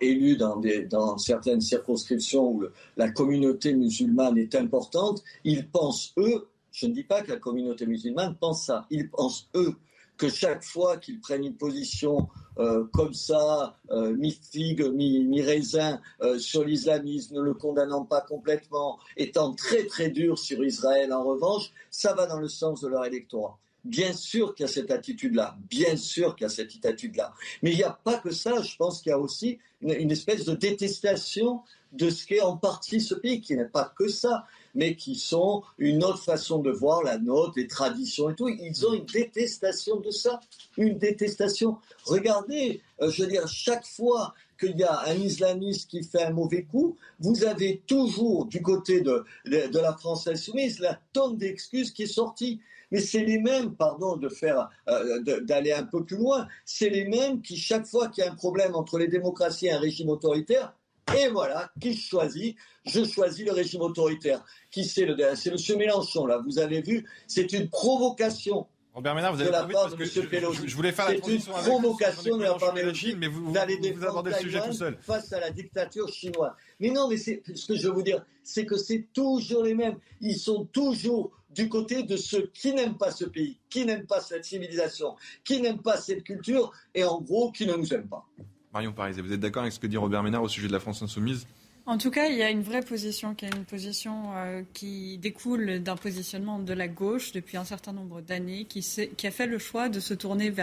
élus dans, certaines circonscriptions où la communauté musulmane est importante, ils pensent, eux, je ne dis pas que la communauté musulmane pense ça, ils pensent, eux, que chaque fois qu'ils prennent une position euh, comme ça, euh, mi-figue, mi-raisin, euh, sur l'islamisme, ne le condamnant pas complètement, étant très très dur sur Israël en revanche, ça va dans le sens de leur électorat. Bien sûr qu'il y a cette attitude-là, bien sûr qu'il y a cette attitude-là. Mais il n'y a pas que ça, je pense qu'il y a aussi une, une espèce de détestation de ce qu'est en partie ce pays, qui n'est pas que ça mais qui sont une autre façon de voir la nôtre, les traditions et tout. Ils ont une détestation de ça, une détestation. Regardez, euh, je veux dire, chaque fois qu'il y a un islamiste qui fait un mauvais coup, vous avez toujours du côté de, de, la France insoumise la tonne d'excuses qui est sortie. Mais c'est les mêmes, pardon de faire, euh, d'aller un peu plus loin, c'est les mêmes qui, chaque fois qu'il y a un problème entre les démocraties et un régime autoritaire, et voilà, qui choisit Je choisis le régime autoritaire. Qui c'est le C'est M. Mélenchon, là. Vous avez vu, c'est une provocation. Robert Ménard, vous avez de la part de M. Je, je, voulais faire la transition une provocation de la part de mais vous, vous, vous abordez le sujet tout seul. Face à la dictature chinoise. Mais non, mais ce que je veux vous dire, c'est que c'est toujours les mêmes. Ils sont toujours du côté de ceux qui n'aiment pas ce pays, qui n'aiment pas cette civilisation, qui n'aiment pas cette culture, et en gros, qui ne nous aiment pas. Marion Paris, vous êtes d'accord avec ce que dit Robert Ménard au sujet de la France insoumise? En tout cas, il y a une vraie position qui est une position euh, qui découle d'un positionnement de la gauche depuis un certain nombre d'années, qui, qui, a fait le choix de se tourner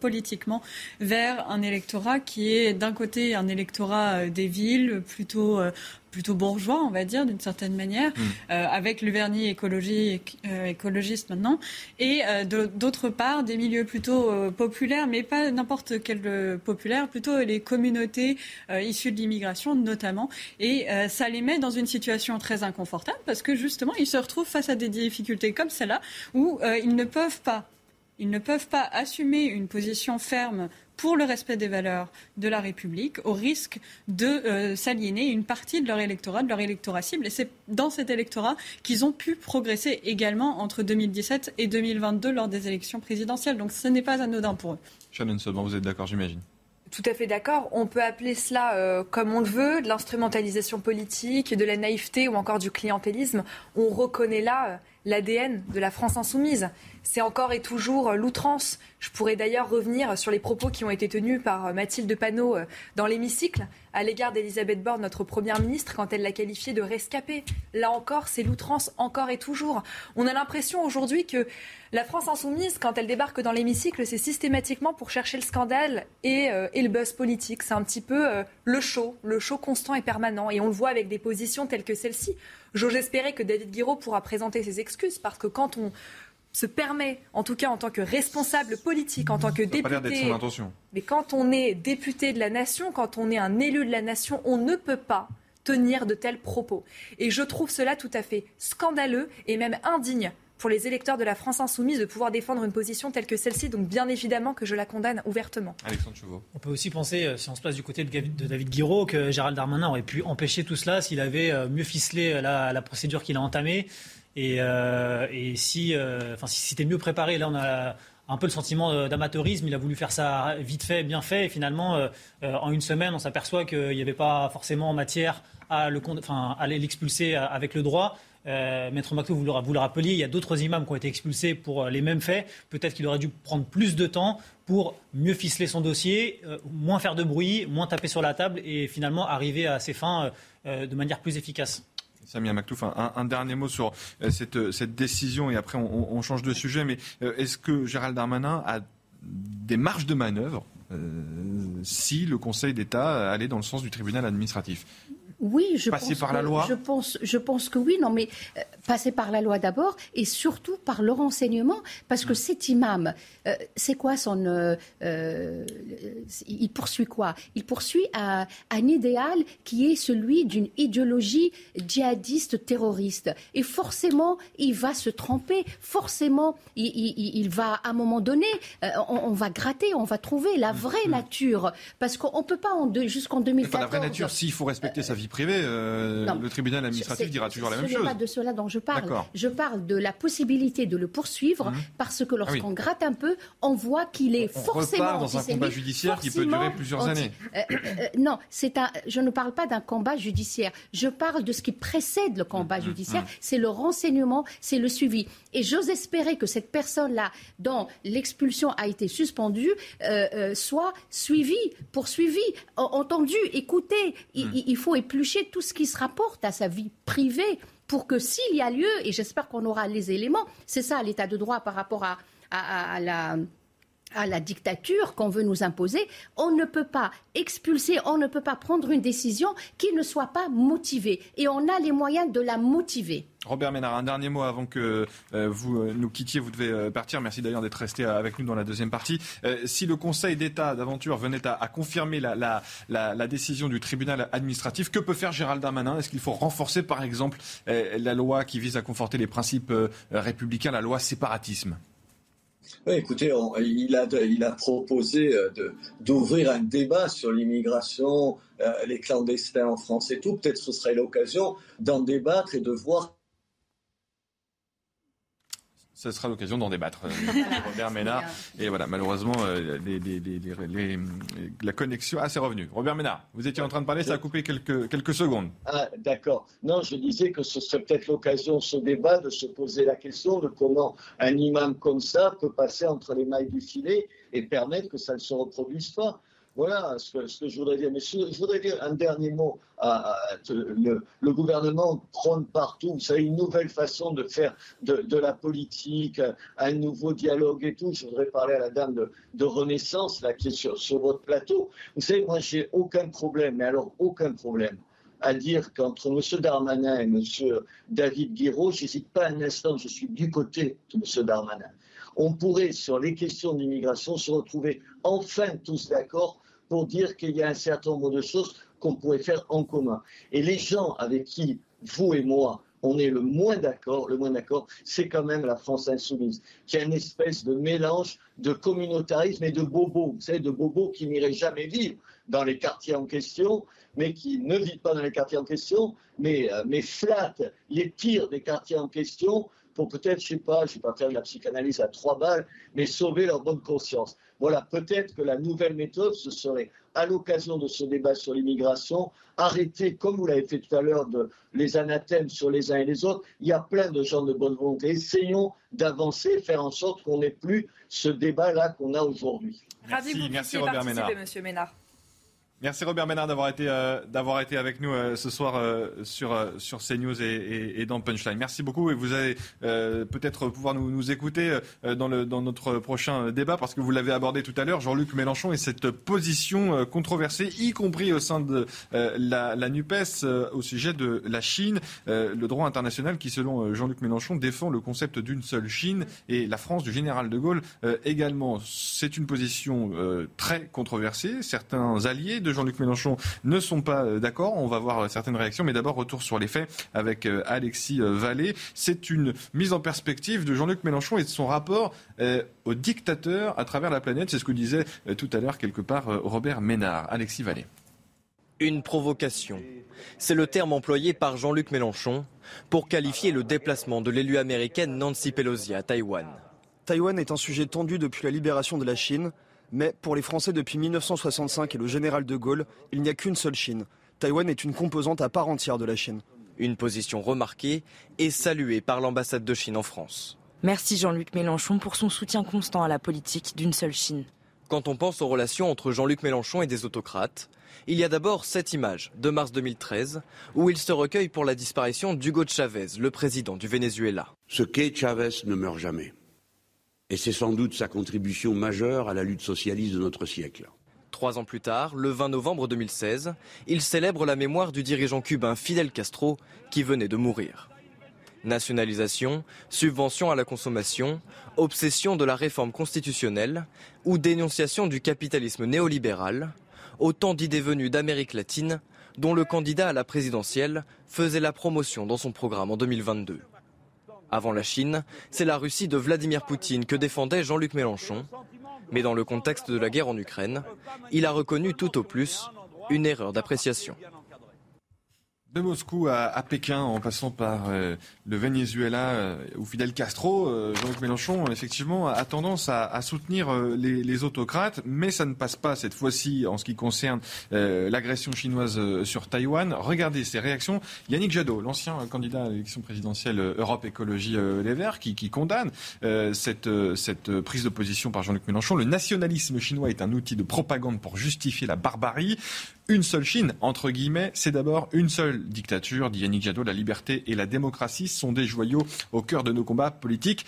politiquement vers un électorat qui est d'un côté un électorat euh, des villes, plutôt euh, plutôt bourgeois, on va dire, d'une certaine manière, mm. euh, avec le vernis euh, écologiste maintenant, et euh, d'autre part des milieux plutôt populaires, mais pas n'importe quel populaire, plutôt les communautés issues de l'immigration notamment, et ça les met dans une situation très inconfortable parce que justement ils se retrouvent face à des difficultés comme celle-là où ils ne peuvent pas ils ne peuvent pas assumer une position ferme pour le respect des valeurs de la République, au risque de euh, s'aliéner une partie de leur électorat, de leur électorat cible. Et c'est dans cet électorat qu'ils ont pu progresser également entre 2017 et 2022 lors des élections présidentielles. Donc ce n'est pas anodin pour eux. Shannon Sodman, vous êtes d'accord, j'imagine? Tout à fait d'accord. On peut appeler cela euh, comme on le veut, de l'instrumentalisation politique, de la naïveté ou encore du clientélisme. On reconnaît là euh, l'ADN de la France insoumise c'est encore et toujours euh, l'outrance. Je pourrais d'ailleurs revenir sur les propos qui ont été tenus par euh, Mathilde Panot euh, dans l'hémicycle à l'égard d'Elisabeth Borne, notre première ministre, quand elle l'a qualifiée de rescapée. Là encore, c'est l'outrance encore et toujours. On a l'impression aujourd'hui que la France insoumise, quand elle débarque dans l'hémicycle, c'est systématiquement pour chercher le scandale et, le buzz politique. C'est un petit peu le show, le show constant et permanent. Et on le voit avec des positions telles que celle-ci. J'ose espérer que David Guiraud pourra présenter ses excuses parce que quand on se permet, en tout cas en tant que responsable politique, en tant que député, mais quand on est député de la nation, quand on est un élu de la nation, on ne peut pas tenir de tels propos. Et je trouve cela tout à fait scandaleux et même indigne pour les électeurs de la France insoumise de pouvoir défendre une position telle que celle-ci. Donc bien évidemment que je la condamne ouvertement. Alexandre Chauveau. On peut aussi penser, euh, si on se place du côté de David Guiraud, que Gérald Darmanin aurait pu empêcher tout cela s'il avait euh, mieux ficelé la, la procédure qu'il a entamée. Et, euh, et si, euh, enfin, si c'était mieux préparé, là, on a un peu le sentiment d'amateurisme. Il a voulu faire ça vite fait, bien fait. Et finalement, euh, en une semaine, on s'aperçoit qu'il n'y avait pas forcément matière à l'expulser avec le droit. Maître Macto, vous le, vous rappeliez, il y a d'autres imams qui ont été expulsés pour les mêmes faits. Peut-être qu'il aurait dû prendre plus de temps pour mieux ficeler son dossier, moins faire de bruit, moins taper sur la table et finalement arriver à ses fins de manière plus efficace. Samia Maktouf, un, dernier mot sur cette, cette décision et après on, on change de sujet. Mais est-ce que Gérald Darmanin a des marges de manœuvre euh, si le Conseil d'État allait dans le sens du tribunal administratif? Oui, je passer pense par la loi. Je pense, je pense que oui. Non, mais euh, passer par la loi d'abord et surtout par le renseignement, parce que mm. cet imam, euh, c'est quoi son Il poursuit quoi? Il poursuit un, idéal qui est celui d'une idéologie djihadiste terroriste. Et forcément, il va se tromper. Forcément, il, va à un moment donné, on, va gratter, on va trouver la vraie nature. Parce qu'on ne peut pas jusqu'en 2014. la vraie nature, s'il faut respecter sa vie privée, euh, le tribunal administratif dira toujours la même chose. Ce n'est pas de cela dont je parle. Je parle de la possibilité de le poursuivre mhm. parce que lorsqu'on ah gratte un peu, on voit qu'il est on forcément. Repart dans un combat judiciaire qui peut durer plusieurs années. Euh, euh, non, c'est un. Je ne parle pas d'un combat judiciaire. Je parle de ce qui précède le combat mhm. judiciaire. Mhm. C'est le renseignement, c'est le suivi. Et j'ose espérer que cette personne-là, dont l'expulsion a été suspendue, soit suivie, poursuivie, entendue, écoutée. il faut tout ce qui se rapporte à sa vie privée pour que s'il y a lieu, et j'espère qu'on aura les éléments, c'est ça l'état de droit par rapport à, à la à la dictature qu'on veut nous imposer, on ne peut pas expulser, on ne peut pas prendre une décision qui ne soit pas motivée. Et on a les moyens de la motiver. Robert Ménard, un dernier mot avant que euh, vous euh, nous quittiez, vous devez euh, partir. Merci d'ailleurs d'être resté avec nous dans la deuxième partie. si le Conseil d'État d'aventure venait à, confirmer la, la, décision du tribunal administratif, que peut faire Gérald Darmanin? Est-ce qu'il faut renforcer par exemple la loi qui vise à conforter les principes républicains, la loi séparatisme? Oui, écoutez, il, a, proposé euh, d'ouvrir un débat sur l'immigration, euh, les clandestins en France et tout. Peut-être ce serait l'occasion d'en débattre et de voir ce sera l'occasion d'en débattre, euh, Robert Ménard. Et voilà, malheureusement, la connexion. Ah, c'est revenu. Robert Ménard, vous étiez en train de parler, ça a coupé quelques, quelques secondes. Ah, d'accord. Non, je disais que ce serait peut-être l'occasion, ce débat, de se poser la question de comment un imam comme ça peut passer entre les mailles du filet et permettre que ça ne se reproduise pas. Voilà ce que, je voudrais dire. Mais je, voudrais dire un dernier mot. le, gouvernement prône partout, savez, une nouvelle façon de faire de, la politique, un nouveau dialogue et tout. Je voudrais parler à la dame de, Renaissance, là, qui est sur, votre plateau. Vous savez, moi, j'ai aucun problème, mais alors aucun problème à dire qu'entre M. Darmanin et M. David Guiraud, je n'hésite pas un instant, je suis du côté de M. Darmanin. On pourrait, sur les questions d'immigration, se retrouver enfin tous d'accord pour dire qu'il y a un certain nombre de choses qu'on pourrait faire en commun. Et les gens avec qui vous et moi, on est le moins d'accord, le moins d'accord, c'est quand même la France insoumise, qui a une espèce de mélange de communautarisme et de bobos, vous savez, de bobos qui n'iraient jamais vivre dans les quartiers en question, mais qui ne vivent pas dans les quartiers en question, mais, euh, mais flattent les pires des quartiers en question pour peut-être, je ne sais pas, je ne vais pas faire de la psychanalyse à trois balles, mais sauver leur bonne conscience. Voilà, peut-être que la nouvelle méthode, ce serait, à l'occasion de ce débat sur l'immigration, arrêter, comme vous l'avez fait tout à l'heure, de les anathèmes sur les uns et les autres. Il y a plein de gens de bonne volonté. Essayons d'avancer, faire en sorte qu'on n'ait plus ce débat-là qu'on a aujourd'hui. Ravi merci, Robert Ménard. Monsieur Ménard. Merci Robert Ménard d'avoir été, euh, été avec nous euh, ce soir euh, sur, sur CNews et, et, dans Punchline. Merci beaucoup et vous allez peut-être pouvoir nous, nous écouter dans, le, dans notre prochain débat parce que vous l'avez abordé tout à l'heure, Jean-Luc Mélenchon et cette position controversée, y compris au sein de la, la, NUPES au sujet de la Chine, le droit international qui, selon Jean-Luc Mélenchon, défend le concept d'une seule Chine et la France du général de Gaulle également. C'est une position très controversée. Certains alliés de Jean-Luc Mélenchon ne sont pas euh, d'accord. On va voir euh, certaines réactions, mais d'abord retour sur les faits avec euh, Alexis Vallée. C'est une mise en perspective de Jean-Luc Mélenchon et de son rapport au dictateur à travers la planète. C'est ce que disait tout à l'heure quelque part Robert Ménard. Alexis Vallée. Une provocation. C'est le terme employé par Jean-Luc Mélenchon pour qualifier le déplacement de l'élu américaine Nancy Pelosi à Taïwan. Taïwan est un sujet tendu depuis la libération de la Chine. Mais pour les Français depuis 1965 et le général de Gaulle, il n'y a qu'une seule Chine. Taïwan est une composante à part entière de la Chine. Une position remarquée et saluée par l'ambassade de Chine en France. Merci Jean-Luc Mélenchon pour son soutien constant à la politique d'une seule Chine. Quand on pense aux relations entre Jean-Luc Mélenchon et des autocrates, il y a d'abord cette image de mars 2013 où il se recueille pour la disparition d'Hugo Chavez, le président du Venezuela. Ce qu'est Chavez ne meurt jamais. Et c'est sans doute sa contribution majeure à la lutte socialiste de notre siècle. Trois ans plus tard, le 20 novembre 2016, il célèbre la mémoire du dirigeant cubain Fidel Castro qui venait de mourir. Nationalisation, subvention à la consommation, obsession de la réforme constitutionnelle ou dénonciation du capitalisme néolibéral, autant d'idées venues d'Amérique latine dont le candidat à la présidentielle faisait la promotion dans son programme en 2022. Avant la Chine, c'est la Russie de Vladimir Poutine que défendait Jean-Luc Mélenchon. Mais dans le contexte de la guerre en Ukraine, il a reconnu tout au plus une erreur d'appréciation. De Moscou à, Pékin, en passant par euh, le Venezuela euh, où Fidel Castro, euh, Jean-Luc Mélenchon, effectivement, a tendance à, soutenir les, autocrates, mais ça ne passe pas cette fois-ci en ce qui concerne l'agression chinoise sur Taïwan. Regardez ces réactions. Yannick Jadot, l'ancien candidat à l'élection présidentielle Europe Écologie Les Verts, qui, qui condamne cette, cette prise de position par Jean-Luc Mélenchon. Le nationalisme chinois est un outil de propagande pour justifier la barbarie une seule Chine, entre guillemets, c'est d'abord une seule dictature, dit Yannick Jadot, la liberté et la démocratie sont des joyaux au cœur de nos combats politiques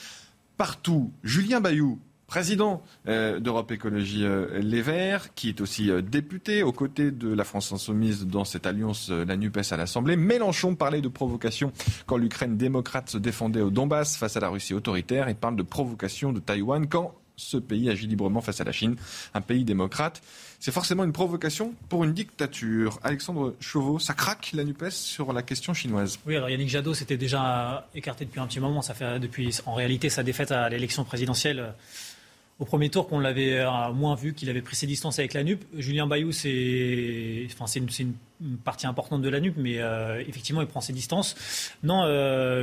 partout. Julien Bayou, président euh, d'Europe Écologie euh, Les Verts, qui est aussi euh, député aux côtés de la France Insoumise dans cette alliance, la NUPES à l'Assemblée. Mélenchon parlait de provocation quand l'Ukraine démocrate se défendait au Donbass face à la Russie autoritaire. Il parle de provocation de Taïwan quand ce pays agit librement face à la Chine, un pays démocrate. C'est forcément une provocation pour une dictature. Alexandre Chauveau, ça craque la NUPES sur la question chinoise. Oui, alors Yannick Jadot s'était déjà écarté depuis un petit moment. Ça fait depuis, en réalité, sa défaite à l'élection présidentielle euh, au premier tour qu'on l'avait euh, moins vu, qu'il avait pris ses distances avec la NUP. Julien Bayou, c'est enfin, une, une, partie importante de la NUP, mais euh, effectivement, il prend ses distances. Non,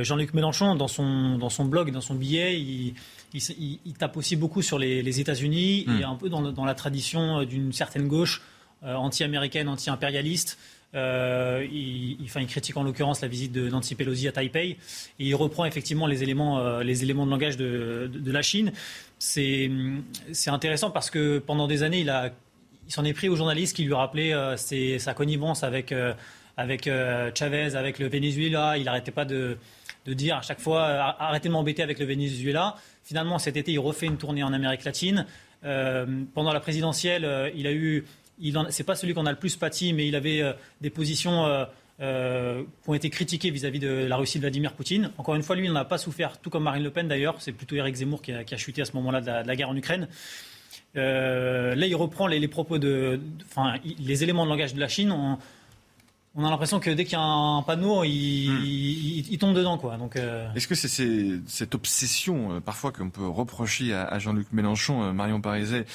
Jean-Luc Mélenchon, dans son, dans son blog, dans son billet, il il, tape aussi beaucoup sur les, États-Unis et hmm. un peu dans, la tradition euh, d'une certaine gauche euh, anti-américaine, anti-impérialiste. Euh, il, il, critique en l'occurrence la visite de Nancy Pelosi à Taipei et il reprend effectivement les éléments, les éléments de langage de, la Chine. C'est intéressant parce que pendant des années, il, a, il s'en est pris aux journalistes qui lui rappelaient sa connivence avec, avec Chavez, avec le Venezuela. Il n'arrêtait pas de, de, dire à chaque fois arrêtez de m'embêter avec le Venezuela. Finalement, cet été, il refait une tournée en Amérique latine. Euh, pendant la présidentielle, euh, il a eu. C'est pas celui qu'on a le plus pâti, mais il avait euh, des positions qui ont été critiquées vis-à-vis de la Russie de Vladimir Poutine. Encore une fois, lui, il n'en a pas souffert, tout comme Marine Le Pen d'ailleurs. C'est plutôt Eric Zemmour qui a, chuté à ce moment-là de, la guerre en Ukraine. là, il reprend les, propos de, enfin, les éléments de langage de la Chine on a l'impression que dès qu'il y a un panneau, il, hmm. il, tombe dedans. Quoi. Donc, euh, Est-ce que c'est cette obsession, euh, parfois, qu'on peut reprocher à, Jean-Luc Mélenchon, euh, Marion Pariset,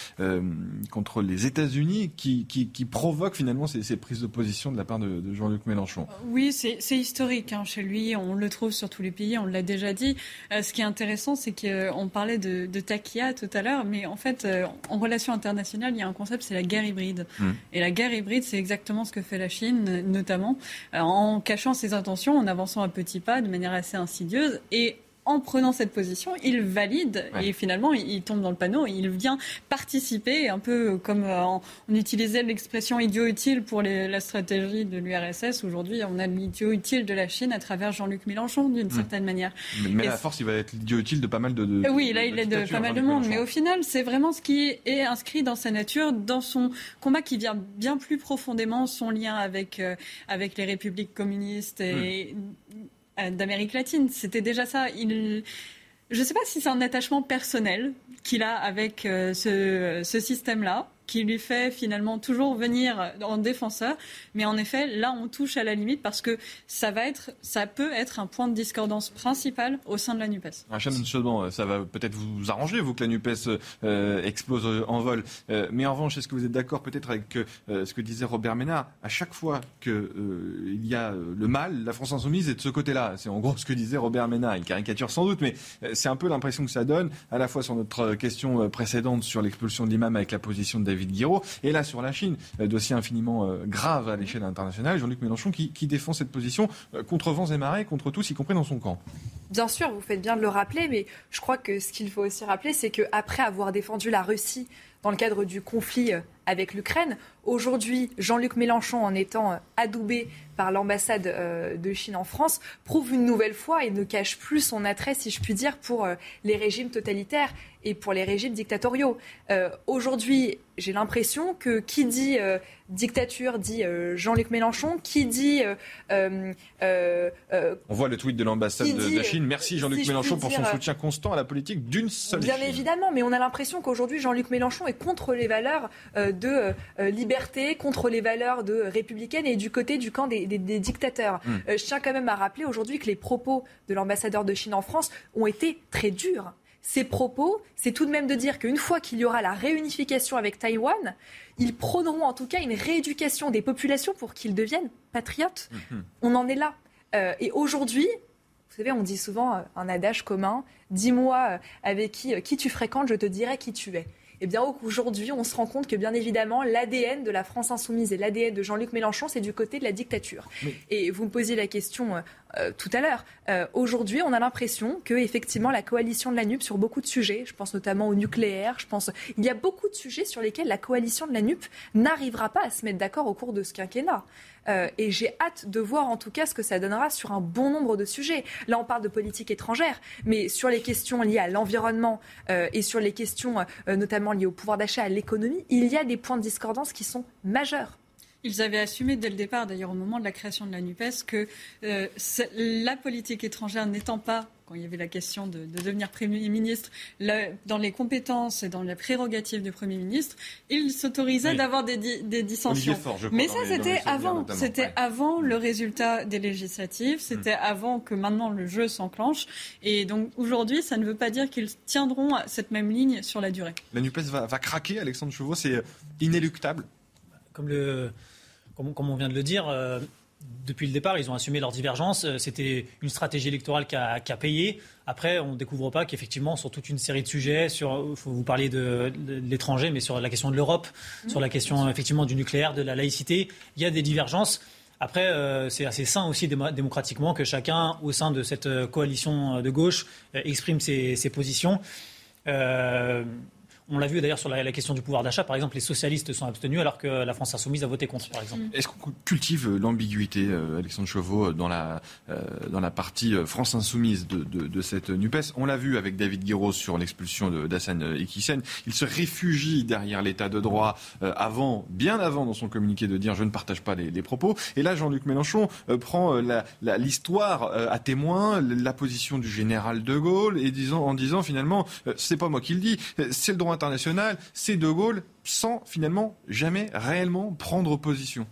contre les États-Unis, qui, qui, provoque finalement ces, prises de position de la part de, Jean-Luc Mélenchon? Oui, c'est historique. Hein, chez lui, on le trouve sur tous les pays, on l'a déjà dit. ce qui est intéressant, c'est qu'on parlait de, de taquilla tout à l'heure, mais en fait, en relation internationale, il y a un concept, c'est la guerre hybride. Hmm. Et la guerre hybride, c'est exactement ce que fait la Chine, notamment euh, en cachant ses intentions, en avançant à petits pas de manière assez insidieuse. Et en prenant cette position, il valide et finalement il, tombe dans le panneau. Il vient participer, un peu comme euh, on utilisait l'expression idiot utile pour la stratégie de l'URSS. Aujourd'hui, on a l'idiot utile de la Chine à travers Jean-Luc Mélenchon, d'une certaine manière. Mais, à force, il va être l'idiot utile de pas mal de. oui, là, il est de pas mal de monde. Mais au final, c'est vraiment ce qui est inscrit dans sa nature, dans son combat qui vient bien plus profondément, son lien avec, euh, avec les républiques communistes et. Hmm. Euh, d'Amérique latine. C'était déjà ça. Je ne sais pas si c'est un attachement personnel qu'il a avec euh, ce système-là qui lui fait finalement toujours venir en défenseur. Mais en effet, là, on touche à la limite parce que ça va être, ça peut être un point de discordance principal au sein de la Nupes. Rachel, ça va peut-être vous arranger, vous, que la Nupes euh, explose en vol. Euh, mais en revanche, est-ce que vous êtes d'accord peut-être avec euh, ce que disait Robert Ménard? À chaque fois qu'il y a le mal, la France insoumise est de ce côté-là. C'est en gros ce que disait Robert Ménard. Il caricature sans doute, mais c'est un peu l'impression que ça donne, à la fois sur notre question précédente sur l'expulsion de l'imam avec la position de David Et là, sur la Chine, dossier infiniment grave à l'échelle internationale, Jean-Luc Mélenchon qui, qui, défend cette position contre vents et marées, contre tous, y compris dans son camp. Bien sûr, vous faites bien de le rappeler, mais je crois que ce qu'il faut aussi rappeler, c'est qu'après avoir défendu la Russie dans le cadre du conflit avec l'Ukraine, aujourd'hui, Jean-Luc Mélenchon, en étant adoubé par l'ambassade euh, de Chine en France, prouve une nouvelle fois et ne cache plus son attrait, si je puis dire, pour euh, les régimes totalitaires et pour les régimes dictatoriaux. Euh, aujourd'hui, j'ai l'impression que qui dit dictature dit Jean-Luc Mélenchon, qui dit... On voit le tweet de l'ambassade de, Chine. Merci Jean-Luc Mélenchon pour son soutien constant à la politique d'une seule Bien évidemment, mais on a l'impression qu'aujourd'hui, Jean-Luc Mélenchon est contre les valeurs de liberté, contre les valeurs de républicaines et du côté du camp des, des, dictateurs. Euh, je tiens quand même à rappeler aujourd'hui que les propos de l'ambassadeur de Chine en France ont été très durs. Ces propos, c'est tout de même de dire qu'une fois qu'il y aura la réunification avec Taïwan, ils prôneront en tout cas une rééducation des populations pour qu'ils deviennent patriotes. Hmm. On en est là. Euh, et aujourd'hui, vous savez, on dit souvent euh, un adage commun, dis-moi avec qui, qui tu fréquentes, je te dirai qui tu es. Eh bien, aujourd'hui, on se rend compte que, bien évidemment, l'ADN de la France insoumise et l'ADN de Jean-Luc Mélenchon, c'est du côté de la dictature. Et vous me posiez la question euh, tout à l'heure. Euh, aujourd'hui, on a l'impression que, effectivement, la coalition de la NUP, sur beaucoup de sujets, je pense notamment au nucléaire, je pense, il y a beaucoup de sujets sur lesquels la coalition de la NUP n'arrivera pas à se mettre d'accord au cours de ce quinquennat. Euh, et j'ai hâte de voir en tout cas ce que ça donnera sur un bon nombre de sujets. Là, on parle de politique étrangère, mais sur les questions liées à l'environnement et sur les questions notamment liées au pouvoir d'achat, à l'économie, il y a des points de discordance qui sont majeurs. Ils avaient assumé dès le départ, d'ailleurs au moment de la création de la NUPES, que la politique étrangère n'étant pas quand il y avait la question de, devenir Premier ministre, dans les compétences et dans les prérogatives du Premier ministre, il s'autorisait d'avoir des, des dissensions. Mais ça, c'était avant. C'était avant le résultat des législatives. C'était mm. avant que maintenant le jeu s'enclenche. Et donc aujourd'hui, ça ne veut pas dire qu'ils tiendront cette même ligne sur la durée. La NUPES va, craquer, Alexandre Chauveau, c'est inéluctable. Comme, le, comme, on vient de le dire, euh, depuis le départ, ils ont assumé leurs divergences. Euh, c'était une stratégie électorale qui a, payé. Après, on ne découvre pas qu'effectivement, sur toute une série de sujets, sur, vous parler de, l'étranger, mais sur la question de l'Europe, mmh. sur la question effectivement du nucléaire, de la laïcité, il y a des divergences. Après, euh, c'est assez sain aussi démocratiquement que chacun, au sein de cette euh, coalition de gauche, exprime ses, ses positions. On l'a vu d'ailleurs sur la, question du pouvoir d'achat. Par exemple, les socialistes sont abstenus alors que la France insoumise a voté contre, par exemple. Est-ce qu'on cultive l'ambiguïté, euh, Alexandre Chauveau, dans la, euh, dans la partie euh, France insoumise de, cette NUPES? On l'a vu avec David Guiraud sur l'expulsion d'Hassan Iquissen. Il se réfugie derrière l'état de droit avant, bien avant dans son communiqué de dire je ne partage pas les, propos. Et là, Jean-Luc Mélenchon prend l'histoire à témoin, la position du général de Gaulle, et disant, en disant finalement, c'est pas moi qui le dis, c'est le droit international, c'est De Gaulle sans finalement jamais réellement prendre position.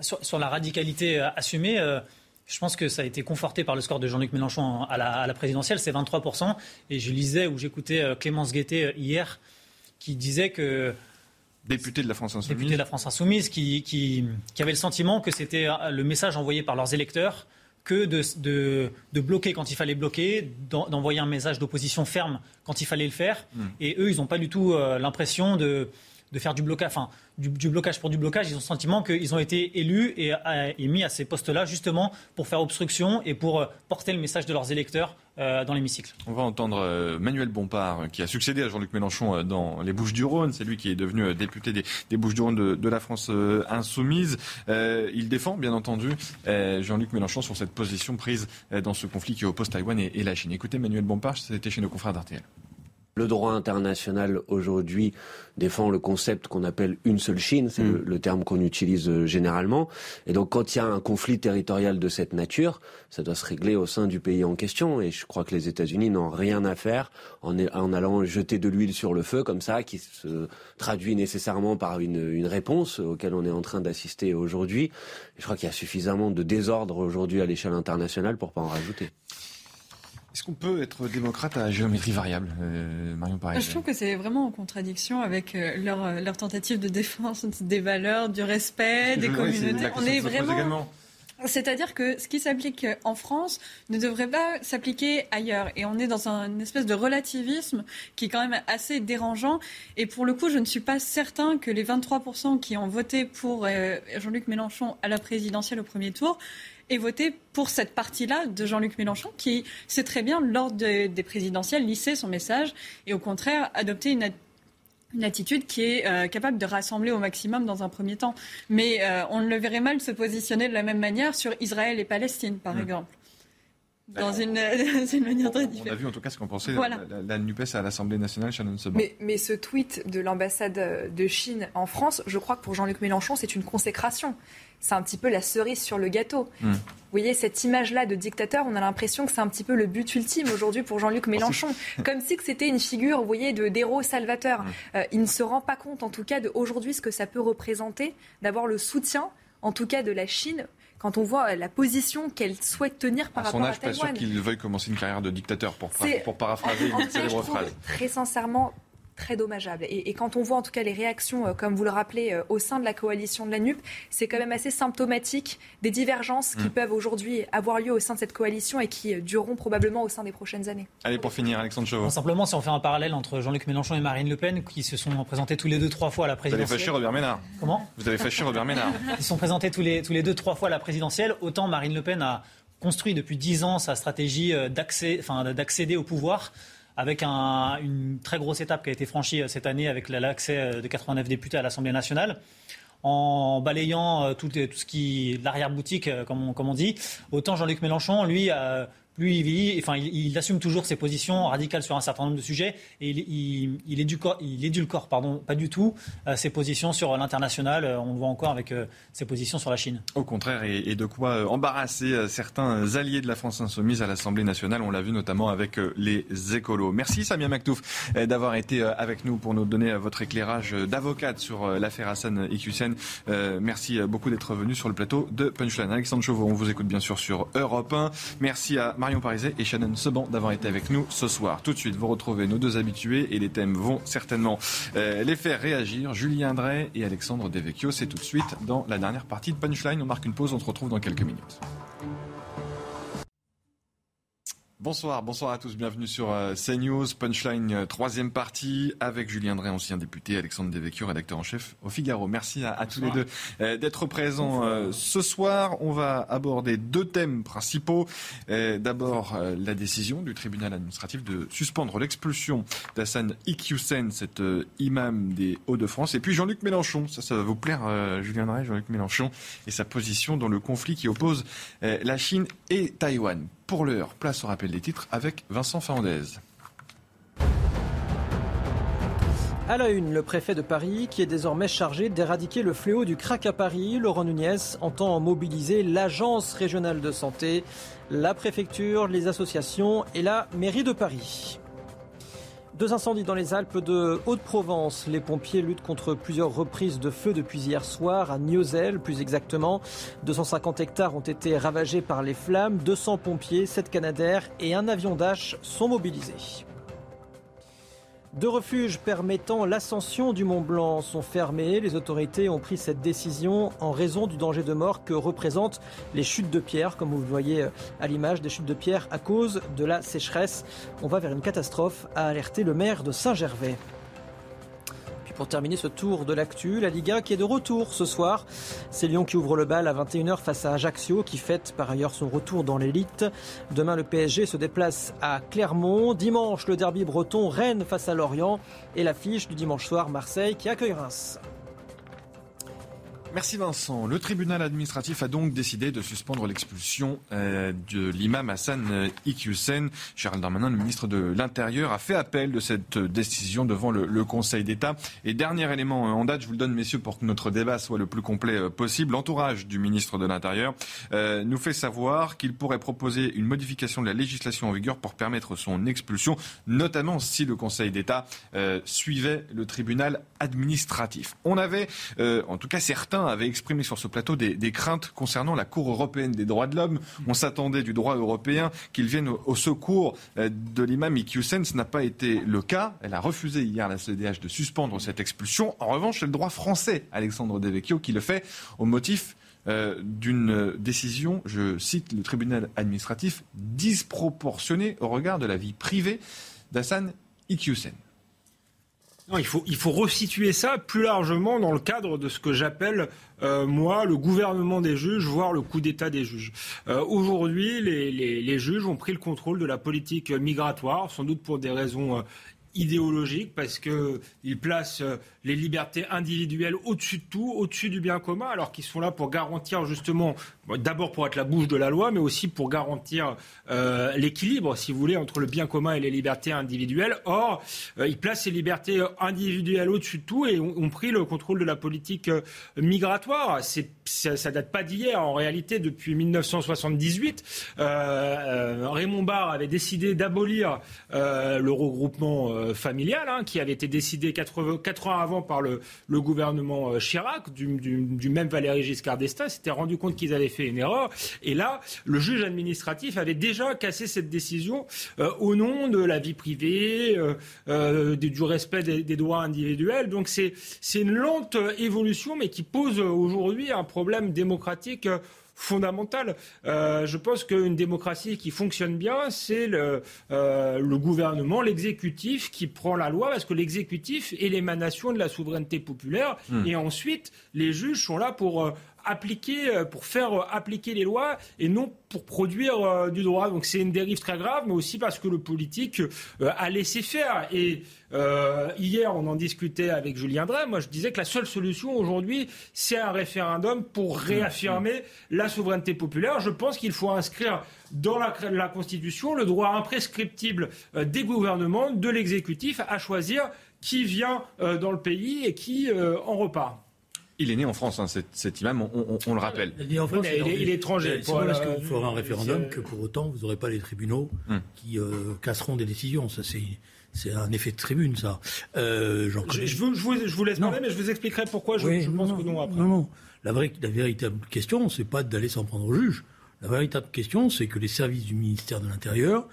Sur, la radicalité euh, assumée, euh, je pense que ça a été conforté par le score de Jean-Luc Mélenchon à la, présidentielle, c'est 23%. Et je lisais ou j'écoutais euh, Clémence Guettet hier qui disait que député de la France Insoumise, député de la France Insoumise qui, qui avait le sentiment que c'était le message envoyé par leurs électeurs que de, de, bloquer quand il fallait bloquer, d'envoyer un message d'opposition ferme quand il fallait le faire. Hmm. Et eux, ils n'ont pas du tout euh, l'impression de, de, faire du blocage, enfin, du, blocage pour du blocage. Ils ont le sentiment qu'ils ont été élus et, et mis à ces postes-là justement pour faire obstruction et pour euh, porter le message de leurs électeurs euh, dans l'hémicycle. On va entendre euh, Manuel Bompard, qui a succédé à Jean-Luc Mélenchon euh, dans les Bouches-du-Rhône. C'est lui qui est devenu député des, Bouches-du-Rhône de, la France insoumise. il défend, bien entendu, Jean-Luc Mélenchon sur cette position prise dans ce conflit qui oppose Taïwan et, et la Chine. Écoutez Manuel Bompard, c'était chez nos confrères d'RTL. Le droit international aujourd'hui défend le concept qu'on appelle une seule Chine, c'est mm. le, terme qu'on utilise euh, généralement. Et donc quand il y a un conflit territorial de cette nature, ça doit se régler au sein du pays en question. Et je crois que les États-Unis n'ont rien à faire en, en, allant jeter de l'huile sur le feu comme ça, qui se traduit nécessairement par une, une réponse auquel on est en train d'assister aujourd'hui. Je crois qu'il y a suffisamment de désordre aujourd'hui à l'échelle internationale pour pas en rajouter. Est-ce qu'on peut être démocrate à géométrie variable, euh, Marion Paris Je trouve que c'est vraiment en contradiction avec euh, leur, leur, tentative de défense des valeurs, du respect, des communautés. On est vraiment. C'est-à-dire que ce qui s'applique en France ne devrait pas s'appliquer ailleurs. Et on est dans un espèce de relativisme qui est quand même assez dérangeant. Et pour le coup, je ne suis pas certain que les 23% qui ont voté pour euh, Jean-Luc Mélenchon à la présidentielle au premier tour aient voté pour cette partie-là de Jean-Luc Mélenchon qui sait très bien, lors des présidentielles, lisser son message et au contraire adopter une une attitude qui est euh, capable de rassembler au maximum dans un premier temps. Mais euh, on le verrait mal se positionner de la même manière sur Israël et Palestine, par mmh. exemple. Dans une, manière très différente. On a vu en tout cas ce qu'en pensait la, NUPES à l'Assemblée nationale, Shannon Seban. Mais, mais, ce tweet de l'ambassade de Chine en France, je crois que pour Jean-Luc Mélenchon, c'est une consécration c'est un petit peu la cerise sur le gâteau. Hmm. Vous voyez, cette image-là de dictateur, on a l'impression que c'est un petit peu le but ultime aujourd'hui pour Jean-Luc Mélenchon. Comme si c'était une figure, vous voyez, de d'héros salvateur. Hmm. Euh, il ne se rend pas compte, en tout cas, d'aujourd'hui, ce que ça peut représenter, d'avoir le soutien, en tout cas, de la Chine quand on voit la position qu'elle souhaite tenir par rapport à Taïwan. son âge, pas sûr qu'il veuille commencer une carrière de dictateur, pour, pour paraphraser une célèbre phrase. Très sincèrement, très dommageable. Et, quand on voit en tout cas les réactions, euh, comme vous le rappelez, euh, au sein de la coalition de la NUP, c'est quand même assez symptomatique des divergences qui mm. peuvent aujourd'hui avoir lieu au sein de cette coalition et qui euh, dureront probablement au sein des prochaines années. Allez, pour finir, Alexandre Chauveau. Simplement, si on fait un parallèle entre Jean-Luc Mélenchon et Marine Le Pen, qui se sont présentés tous les deux trois fois à la présidentielle. Vous avez fâché Robert Ménard. Comment? Vous avez fâché Robert Ménard. Ils sont présentés tous les, tous les deux trois fois à la présidentielle. Autant Marine Le Pen a construit depuis dix ans sa stratégie d'accéder au pouvoir avec une très grosse étape qui a été franchie euh, cette année avec l'accès euh, de 89 députés à l'Assemblée nationale en balayant euh, tout, ce qui l'arrière-boutique, comme on, comme on, dit. Autant Jean-Luc Mélenchon, lui, lui, il, il, assume toujours ses positions radicales sur un certain nombre de sujets et il, il, édulcore, pardon, pas du tout euh, ses positions sur l'international. Euh, on le voit encore avec euh, ses positions sur la Chine. Au contraire, et, de quoi embarrasser certains alliés de la France insoumise à l'Assemblée nationale. On l'a vu notamment avec les écolos. Merci Samia Maktouf d'avoir été avec nous pour nous donner votre éclairage d'avocate sur l'affaire Hassan Iqiyoussen. merci beaucoup d'être venu sur le plateau de Punchline. Alexandre Chauveau, on vous écoute bien sûr sur Europe 1. Merci à Marion Pariset et Shannon Seban d'avoir été avec nous ce soir. Tout de suite, vous retrouvez nos deux habitués et les thèmes vont certainement euh, les faire réagir. Julien Drey et Alexandre Devecchio, c'est tout de suite dans la dernière partie de Punchline. On marque une pause, on se retrouve dans quelques minutes. Bonsoir, bonsoir à tous, bienvenue sur euh, CNews, Punchline, euh, troisième partie, avec Julien Drey, ancien député, Alexandre Devecchio, rédacteur en chef au Figaro. Merci à, tous les deux euh, d'être présents ce soir. On va aborder deux thèmes principaux. D'abord, la décision du tribunal administratif de suspendre l'expulsion d'Hassan Iqiyoussen, cet imam des Hauts-de-France. Et puis Jean-Luc Mélenchon, ça, ça va vous plaire, Julien Drey, Jean-Luc Mélenchon, et sa position dans le conflit qui oppose la Chine et Taïwan. Pour l'heure, place au rappel des titres avec Vincent Fernandez. À la une, le préfet de Paris, qui est désormais chargé d'éradiquer le fléau du crack à Paris, Laurent Nunez entend mobiliser l'agence régionale de santé, la préfecture, les associations et la mairie de Paris. Deux incendies dans les Alpes de Haute-Provence. Les pompiers luttent contre plusieurs reprises de feu depuis hier soir à Niozel, plus exactement. 250 hectares ont été ravagés par les flammes. 200 pompiers, 7 canadaires et un avion d'H sont mobilisés. Deux refuges permettant l'ascension du Mont Blanc sont fermés. Les autorités ont pris cette décision en raison du danger de mort que représentent les chutes de pierre, comme vous le voyez à l'image, des chutes de pierre à cause de la sécheresse. On va vers une catastrophe, a alerté le maire de Saint-Gervais pour terminer ce tour de l'actu, la Liga qui est de retour ce soir. C'est Lyon qui ouvre le bal à 21h face à Ajaccio qui fête par ailleurs son retour dans l'élite. Demain le PSG se déplace à Clermont. Dimanche le derby breton Rennes face à Lorient et l'affiche du dimanche soir Marseille qui accueille Reims. Merci Vincent. Le tribunal administratif a donc décidé de suspendre l'expulsion euh, de l'imam Hassan euh, Iqiyoussen. Gérald Darmanin, le ministre de l'Intérieur, a fait appel de cette décision devant le, Conseil d'État. Et dernier élément euh, en date, je vous le donne messieurs pour que notre débat soit le plus complet possible. L'entourage du ministre de l'Intérieur nous fait savoir qu'il pourrait proposer une modification de la législation en vigueur pour permettre son expulsion, notamment si le Conseil d'État suivait le tribunal administratif. On avait, en tout cas certains avait exprimé sur ce plateau des, craintes concernant la Cour européenne des droits de l'homme. On s'attendait du droit européen qu'il vienne au, secours euh, de l'imam Iqiyoussen. Ce n'a pas été le cas. Elle a refusé hier la CDH de suspendre cette expulsion. En revanche, c'est le droit français, Alexandre Devecchio, qui le fait au motif euh, d'une décision, je cite le tribunal administratif, disproportionnée au regard de la vie privée d'Hassan Iqiyoussen. Il faut, il faut resituer ça plus largement dans le cadre de ce que j'appelle, euh, moi, le gouvernement des juges, voire le coup d'État des juges. Euh, Aujourd'hui, les, les, les, juges ont pris le contrôle de la politique migratoire, sans doute pour des raisons idéologiques, parce qu'ils placent euh, les libertés individuelles au-dessus de tout, au-dessus du bien commun, alors qu'ils sont là pour garantir justement, d'abord pour être la bouche de la loi, mais aussi pour garantir euh, l'équilibre, si vous voulez, entre le bien commun et les libertés individuelles. Or, euh, ils placent ces libertés individuelles au-dessus de tout et ont, pris le contrôle de la politique migratoire. Ça, ça date pas d'hier, en réalité, depuis 1978. Euh, euh, Raymond Barre avait décidé d'abolir le regroupement familial, hein, qui avait été décidé 80, 4 ans avant par le, gouvernement Chirac, du, même Valéry Giscard d'Estaing, s'était rendu compte qu'ils avaient fait une erreur. Et là, le juge administratif avait déjà cassé cette décision euh, au nom de la vie privée, euh, euh, du respect des, des, droits individuels. Donc c'est une lente évolution, mais qui pose aujourd'hui un problème démocratique fondamentale. Euh, je pense qu'une démocratie qui fonctionne bien, c'est le, euh, le, gouvernement, l'exécutif qui prend la loi, parce que l'exécutif est l'émanation de la souveraineté populaire. Mmh. Et ensuite, les juges sont là pour euh, appliquer, pour faire appliquer les lois et non pour produire euh, du droit. Donc c'est une dérive très grave, mais aussi parce que le politique euh, a laissé faire. Et euh, hier, on en discutait avec Julien Drey. Moi, je disais que la seule solution aujourd'hui, c'est un référendum pour réaffirmer la souveraineté populaire. Je pense qu'il faut inscrire dans la, la, Constitution le droit imprescriptible des gouvernements, de l'exécutif, à choisir qui vient dans le pays et qui en repart. Il est né en France, hein, cet, cet, imam, on, on, on le rappelle. Il est, en France, il, est, il est étranger. C'est parce que vous ferez un référendum que pour autant vous n'aurez pas les tribunaux hum. qui euh, casseront des décisions. Ça, c'est. C'est un effet de tribune, ça. Euh, je, je, vous, je, vous, je, vous, laisse parler, mais je vous expliquerai pourquoi je, oui, je pense non, que non après. Non, non. La, vraie, la véritable question, c'est pas d'aller s'en prendre au juge. La véritable question, c'est que les services du ministère de l'Intérieur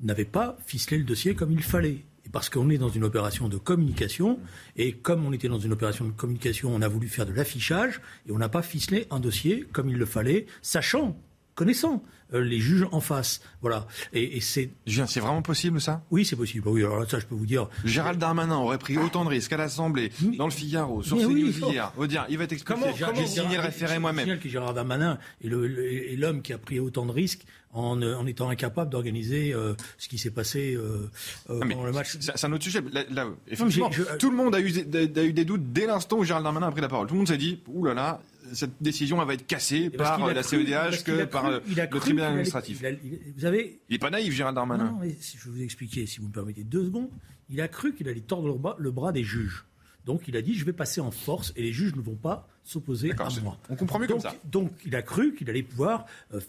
n'avaient pas ficelé le dossier comme il fallait parce qu'on est dans une opération de communication, et comme on était dans une opération de communication, on a voulu faire de l'affichage, et on n'a pas ficelé un dossier comme il le fallait, sachant, connaissant euh, les juges en face. Voilà. Et, et c'est. c'est vraiment possible ça? Oui, c'est possible. Oui, alors ça, je peux vous dire. Gérald Darmanin aurait pris autant de risques à l'Assemblée, dans le Figaro, sur CNews oui, hier. Au dire, il va t'expliquer. Comment, comment J'ai signé le référé moi-même. que Gérald Darmanin est l'homme qui a pris autant de risques en, en étant incapable d'organiser euh, ce qui s'est passé euh, euh, pendant le match. C'est un autre sujet. Là, là effectivement, non, je, tout le monde a eu, a eu des doutes dès l'instant où Gérald Darmanin a pris la parole. Tout le monde s'est dit, ouh là là, cette décision elle va être cassée par la cru, CEDH que par le tribunal administratif. Il, a, il, vous avez, il n'est pas naïf, Gérald Darmanin. Non, mais si je vais vous expliquer, si vous me permettez deux secondes, il a cru qu'il allait tordre le bras, le bras des juges. Donc il a dit je vais passer en force et les juges ne vont pas s'opposer à moi. On comprend mieux donc, comme ça. Donc il a cru qu'il allait pouvoir euh,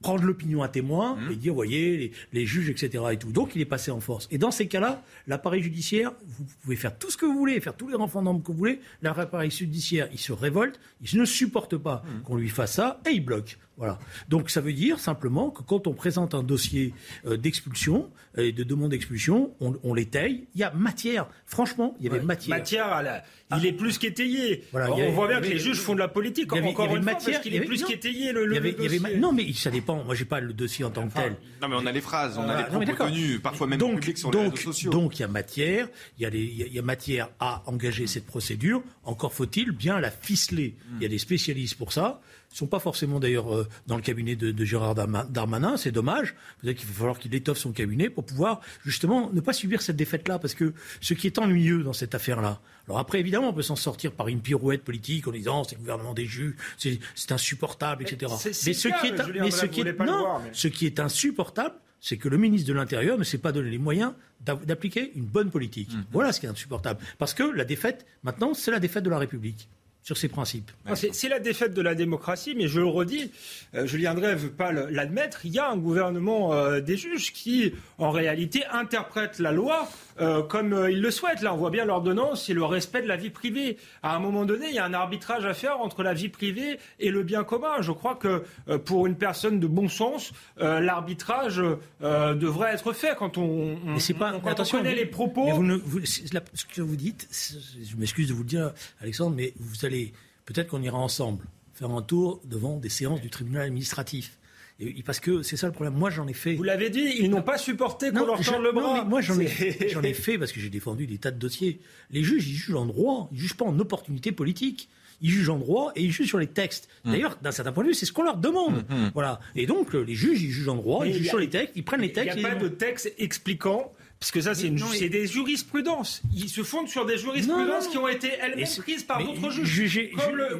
prendre l'opinion à témoin mmh. et dire, voyez, les, les, juges, etc. et tout. Donc, il est passé en force. Et dans ces cas-là, l'appareil judiciaire, vous pouvez faire tout ce que vous voulez, faire tous les référendums que vous voulez. L'appareil judiciaire, il se révolte, il ne supporte pas mmh. qu'on lui fasse ça et il bloque. Voilà. Donc ça veut dire simplement que quand on présente un dossier euh, d'expulsion et de demande d'expulsion, on, on l'étaye. Il y a matière. Franchement, il y avait ouais, matière. Matière, à la... il est plus qu'étayé. Voilà, on avait, voit bien que les juges font de la politique. Il y avait, encore une matière, fois, parce qu'il est plus qu'étayé le, le, il y avait, le il y avait, Non, mais ça dépend. Moi, j'ai pas le dossier en tant que tel. Non, mais on a les phrases, on a les propos tenus, parfois même donc, publics sur donc, les réseaux sociaux. Donc, il y a matière. Il y a, les, il y a matière à engager cette procédure. Encore faut-il bien la ficeler. Mm. Il y a des spécialistes pour ça. Ils ne sont pas forcément d'ailleurs euh, dans le cabinet de, de Gérard Darmanin, c'est dommage. Peut-être qu'il va falloir qu'il étoffe son cabinet pour pouvoir justement ne pas subir cette défaite-là, parce que ce qui est ennuyeux dans cette affaire-là, alors après évidemment on peut s'en sortir par une pirouette politique en disant c'est le gouvernement des juges, c'est insupportable, etc. C'est, mais ce clair, qui est, Julien mais ce qui est, non, voir, mais... ce qui est insupportable, c'est que le ministre de l'Intérieur ne s'est pas donné les moyens d'appliquer une bonne politique. Mmh. Voilà ce qui est insupportable. Parce que la défaite, maintenant, c'est la défaite de la République sur principes. C'est la défaite de la démocratie, mais je le redis, euh, Julien Drey ne veut pas l'admettre, il y a un gouvernement euh, des juges qui, en réalité, interprète la loi euh, comme il le souhaite. Là, on voit bien l'ordonnance, c'est le respect de la vie privée. À un moment donné, il y a un arbitrage à faire entre la vie privée et le bien commun. Je crois que pour une personne de bon sens, l'arbitrage devrait être fait quand on, on, mais pas, on, quand attention, on connaît vous, les propos. Mais vous ne, vous, la, ce que vous dites, je m'excuse de vous le dire, Alexandre, mais vous allez peut-être qu'on ira ensemble faire un tour devant des séances du tribunal administratif. Et, parce que c'est ça le problème. Moi, j'en ai fait. Vous l'avez dit, ils n'ont pas supporté qu'on leur tende le bras. moi, j'en ai, j'en ai fait parce que j'ai défendu des tas de dossiers. Les juges, ils jugent en droit, ils jugent pas en opportunité politique ils jugent en droit et ils jugent sur les textes. Mmh. D'ailleurs, d'un certain point de vue, c'est ce qu'on leur demande. Mmh, mmh. Voilà. Et donc, les juges, ils jugent en droit, ils jugent sur les textes, ils prennent les textes. Il n'y a pas de texte expliquant parce que ça, c'est des jurisprudences. Ils se fondent sur des jurisprudences qui ont été elles-mêmes prises par d'autres juges.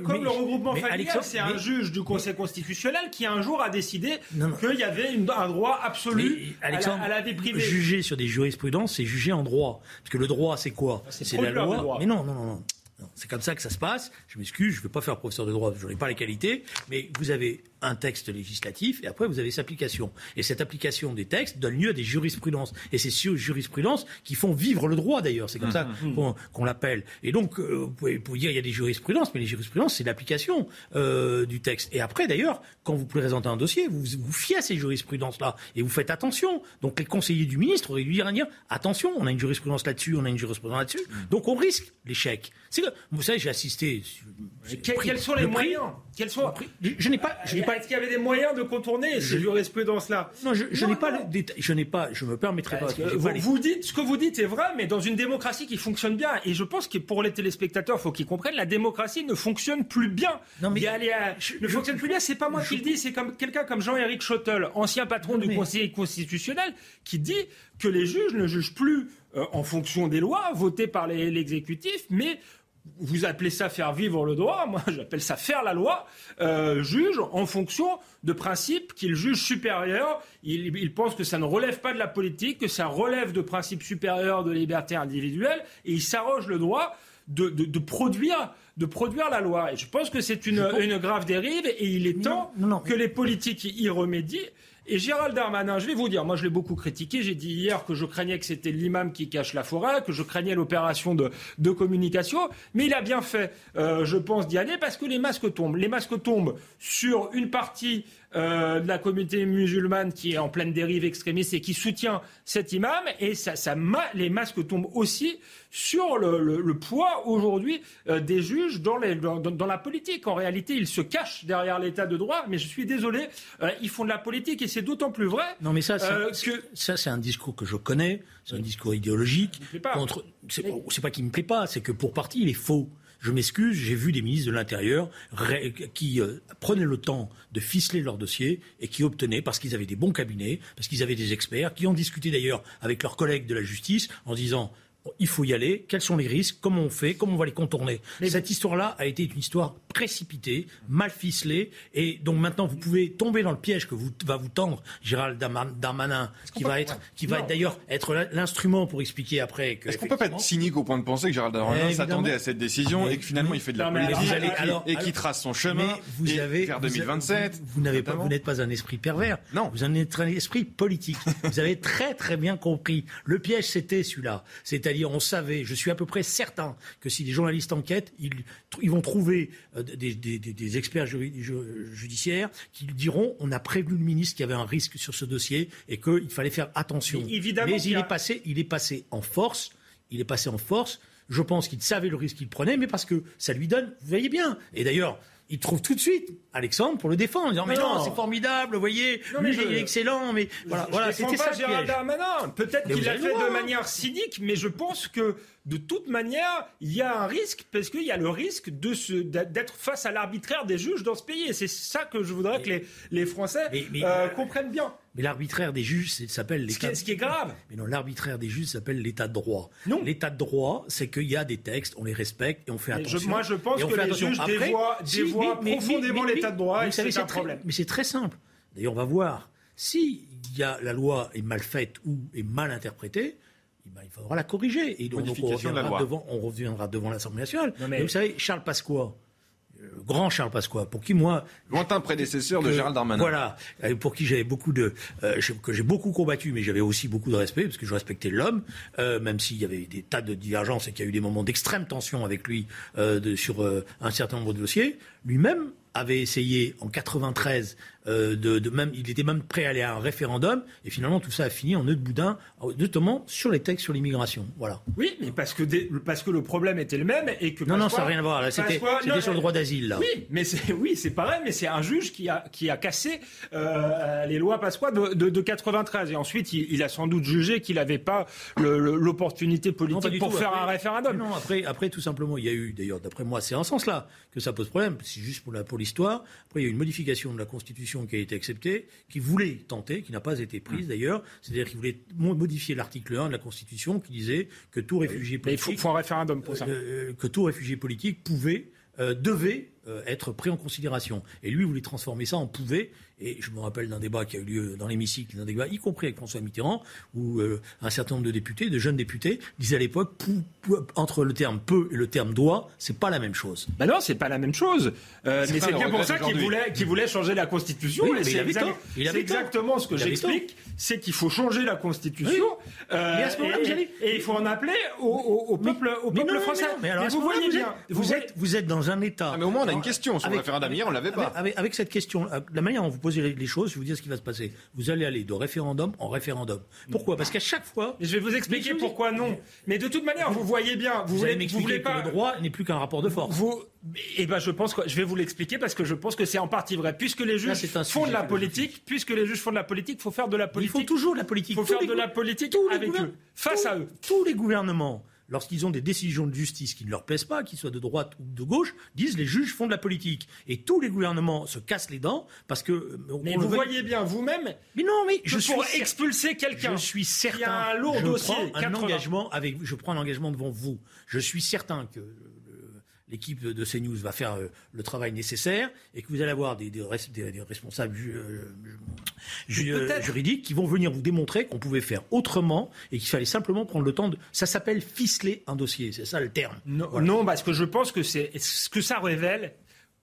comme, le, regroupement familial, c'est un juge du Conseil constitutionnel qui un jour a décidé qu'il y avait un droit absolu à, la, vie privée. Juger sur des jurisprudences, c'est juger en droit. Parce que le droit, c'est quoi C'est la loi. Mais non, non, non. non. C'est comme ça que ça se passe. Je m'excuse, je ne veux pas faire professeur de droit, je n'ai pas les qualités, mais vous avez un texte législatif et après vous avez sa application. Et cette application des textes donne lieu à des jurisprudences. Et c'est ces jurisprudences qui font vivre le droit d'ailleurs. C'est comme ça mmh, qu'on l'appelle. Et donc, euh, vous, pouvez, dire il y a des jurisprudences, mais les jurisprudences, c'est l'application euh, du texte. Et après, d'ailleurs, quand vous présentez un dossier, vous vous fiez à ces jurisprudences-là et vous faites attention. Donc les conseillers du ministre auraient dû dire attention, on a une jurisprudence là-dessus, on a une jurisprudence là-dessus. Mmh. Donc on risque l'échec. Vous savez, j'ai assisté. quels sont les moyens? Quels sont... Je n'ai pas, je est-ce qu'il y avait des moyens de contourner ces jurisprudences-là Non, je, n'ai pas, je n'ai pas, je me permettrai pas. Vous, vous, dites, ce que vous dites est vrai, mais dans une démocratie qui fonctionne bien, et je pense que pour les téléspectateurs, il faut qu'ils comprennent, la démocratie ne fonctionne plus bien. Non, mais ne fonctionne plus bien. C'est pas moi qui le dis, c'est comme quelqu'un comme Jean-Éric Schottel, ancien patron du Conseil constitutionnel, qui dit que les juges ne jugent plus euh, en fonction des lois votées par l'exécutif, mais vous appelez ça faire vivre le droit, moi j'appelle ça faire la loi, euh, juge en fonction de principes qu'il juge supérieurs. Il, il, pense que ça ne relève pas de la politique, que ça relève de principes supérieurs de liberté individuelle, et il s'arroge le droit de, de, produire de produire la loi. Et je pense que c'est une, une, grave dérive, et il est temps que les politiques y remédient. Et Gérald Darmanin, je vais vous dire, moi je l'ai beaucoup critiqué. J'ai dit hier que je craignais que c'était l'imam qui cache la forêt, que je craignais l'opération de, communication. Mais il a bien fait, euh, je pense, d'y aller parce que les masques tombent. Les masques tombent sur une partie euh, de la communauté musulmane qui est en pleine dérive extrémiste et qui soutient cet imam. Et ça, ça les masques tombent aussi sur le, le, poids aujourd'hui euh, des juges dans, les, dans, dans, la politique. En réalité, ils se cachent derrière l'état de droit, mais je suis désolé, euh, ils font de la politique et c'est d'autant plus vrai. Non, mais ça, c'est, que... ça, c'est un discours que je connais, c'est un discours idéologique. Contre... C'est, c'est pas qu'il me plaît pas, c'est que pour partie, il est faux. Je m'excuse, j'ai vu des ministres de l'Intérieur qui euh, prenaient le temps de ficeler leur dossier et qui obtenaient, parce qu'ils avaient des bons cabinets, parce qu'ils avaient des experts, qui ont discuté d'ailleurs avec leurs collègues de la justice en disant il faut y aller, quels sont les risques, comment on fait, comment on va les contourner? Cette histoire-là a été une histoire précipitée, mal ficelée, et donc maintenant vous pouvez tomber dans le piège que vous, va vous tendre Gérald Darmanin, qui va être, qui va d'ailleurs être l'instrument pour expliquer après que. Est-ce qu'on peut pas être cynique au point de penser que Gérald Darmanin s'attendait à cette décision et que finalement il fait de la politique et qu'il trace son chemin vous et avez, vers 2027 Vous, n'avez pas, vous n'êtes pas un esprit pervers. Non. Vous êtes un esprit politique. vous avez très très bien compris. Le piège c'était celui-là. C'est-à-dire on savait, je suis à peu près certain que si les journalistes enquêtent, ils, vont trouver euh, des, experts judiciaires qui diront on a prévenu le ministre qu'il y avait un risque sur ce dossier et qu'il fallait faire attention. Mais, évidemment il, est passé, il est passé en force. Il est passé en force. Je pense qu'il savait le risque qu'il prenait, mais parce que ça lui donne, vous voyez bien. Et d'ailleurs, il trouve tout de suite Alexandre pour le défendre en disant mais non, c'est formidable, vous voyez, lui il est excellent, mais voilà, voilà c'était ça. Gérald Darmanin. Peut-être qu'il l'a fait de manière cynique, mais je pense que de toute manière, il y a un risque, parce qu'il y a le risque d'être face à l'arbitraire des juges dans ce pays. Et c'est ça que je voudrais que les, les Français euh, comprennent bien. Mais l'arbitraire des juges s'appelle l'état. Ce, qui est grave. Mais non, l'arbitraire des juges s'appelle l'état de droit. Non. L'état de droit, c'est qu'il y a des textes, on les respecte et on fait attention. moi, je pense que les juges dévoient, profondément l'état de droit et c'est un problème. Mais c'est très simple. D'ailleurs, on va voir. Si y a, la loi est mal faite ou est mal interprétée, eh ben, il faudra la corriger. Et donc, on, reviendra devant, on reviendra devant l'Assemblée nationale. mais... vous savez, Charles Pasqua, grand Charles Pasqua, pour qui moi... Lointain prédécesseur de Gérald Darmanin. Voilà, euh, pour qui j'avais beaucoup de... Euh, que j'ai beaucoup combattu, mais j'avais aussi beaucoup de respect, parce que je respectais l'homme, euh, même s'il y avait des tas de divergences et qu'il y a eu des moments d'extrême tension avec lui sur un certain nombre de dossiers. Lui-même avait essayé en 93 euh, de, même, il était même prêt à aller à un référendum, et finalement tout ça a fini en nœud de boudin, notamment sur les textes sur l'immigration. Voilà. Oui, mais parce que, parce que le problème était le même et que. Non, non, ça n'a rien à voir. C'était sur le droit d'asile, là. Oui, mais c'est oui, c'est pareil, mais c'est un juge qui a, qui a cassé euh, les lois Pasqua de, de, de, 93. Et ensuite, il, a sans doute jugé qu'il n'avait pas l'opportunité politique pour faire un référendum. Non, après, après, tout simplement, il y a eu, d'ailleurs, d'après moi, c'est en ce sens-là que ça pose problème. C'est juste pour l'histoire. Après, il y a eu une modification de la Constitution qui a été acceptée, qui voulait tenter, qui n'a pas été prise mmh. d'ailleurs. C'est-à-dire qu'il voulait modifier l'article 1 de la Constitution qui disait que tout réfugié politique. il faut, un référendum pour ça. Euh, que tout réfugié politique pouvait, euh, devait euh, être pris en considération. Et lui voulait transformer ça en pouvait. Et je me rappelle d'un débat qui a eu lieu dans l'hémicycle, d'un débat, y compris avec François Mitterrand, où euh, un certain nombre de députés, de jeunes députés, disaient à l'époque, entre le terme peut et le terme doit, c'est pas la même chose. Ben non, c'est pas la même chose. Euh, mais c'est bien pour ça qu'il voulait, qu'il voulait changer la Constitution. c'est exactement ce que j'explique, c'est qu'il faut changer la Constitution. et, il faut en appeler au, peuple, au peuple français. Mais, vous voyez bien, vous êtes, vous êtes dans un État. Ah, mais au moins on a une question sur le référendum hier, on l'avait pas. Avec, cette question, la manière dont vous les choses, je vais vous dire ce qui va se passer. Vous allez aller de référendum en référendum. Pourquoi? Parce qu'à chaque fois. Je vais vous expliquer pourquoi non. Mais de toute manière, vous voyez bien. Vous, voulez, vous voulez pas. Que le droit n'est plus qu'un rapport de force. Vous, eh ben, je pense que je vais vous l'expliquer parce que je pense que c'est en partie vrai. Puisque les juges font de la politique, puisque les juges font de la politique, il faut faire de la politique. Il faut toujours de la politique. Il faut faire de la politique avec eux, face à eux. Tous les gouvernements lorsqu'ils ont des décisions de justice qui ne leur plaisent pas, qu'ils soient de droite ou de gauche, disent les juges font de la politique. Et tous les gouvernements se cassent les dents parce que. Euh, mais vous voyez bien vous-même. Mais non, mais je suis expulser quelqu'un. Je suis certain. Il y a un lourd je dossier. Prends un engagement avec. Je prends un engagement devant vous. Je suis certain que l'équipe de CNews va faire euh, le travail nécessaire et que vous allez avoir des, responsables euh, juridiques qui vont venir vous démontrer qu'on pouvait faire autrement et qu'il fallait simplement prendre le temps de... Ça s'appelle ficeler un dossier, c'est ça le terme. Non, parce que je pense que c'est ce que ça révèle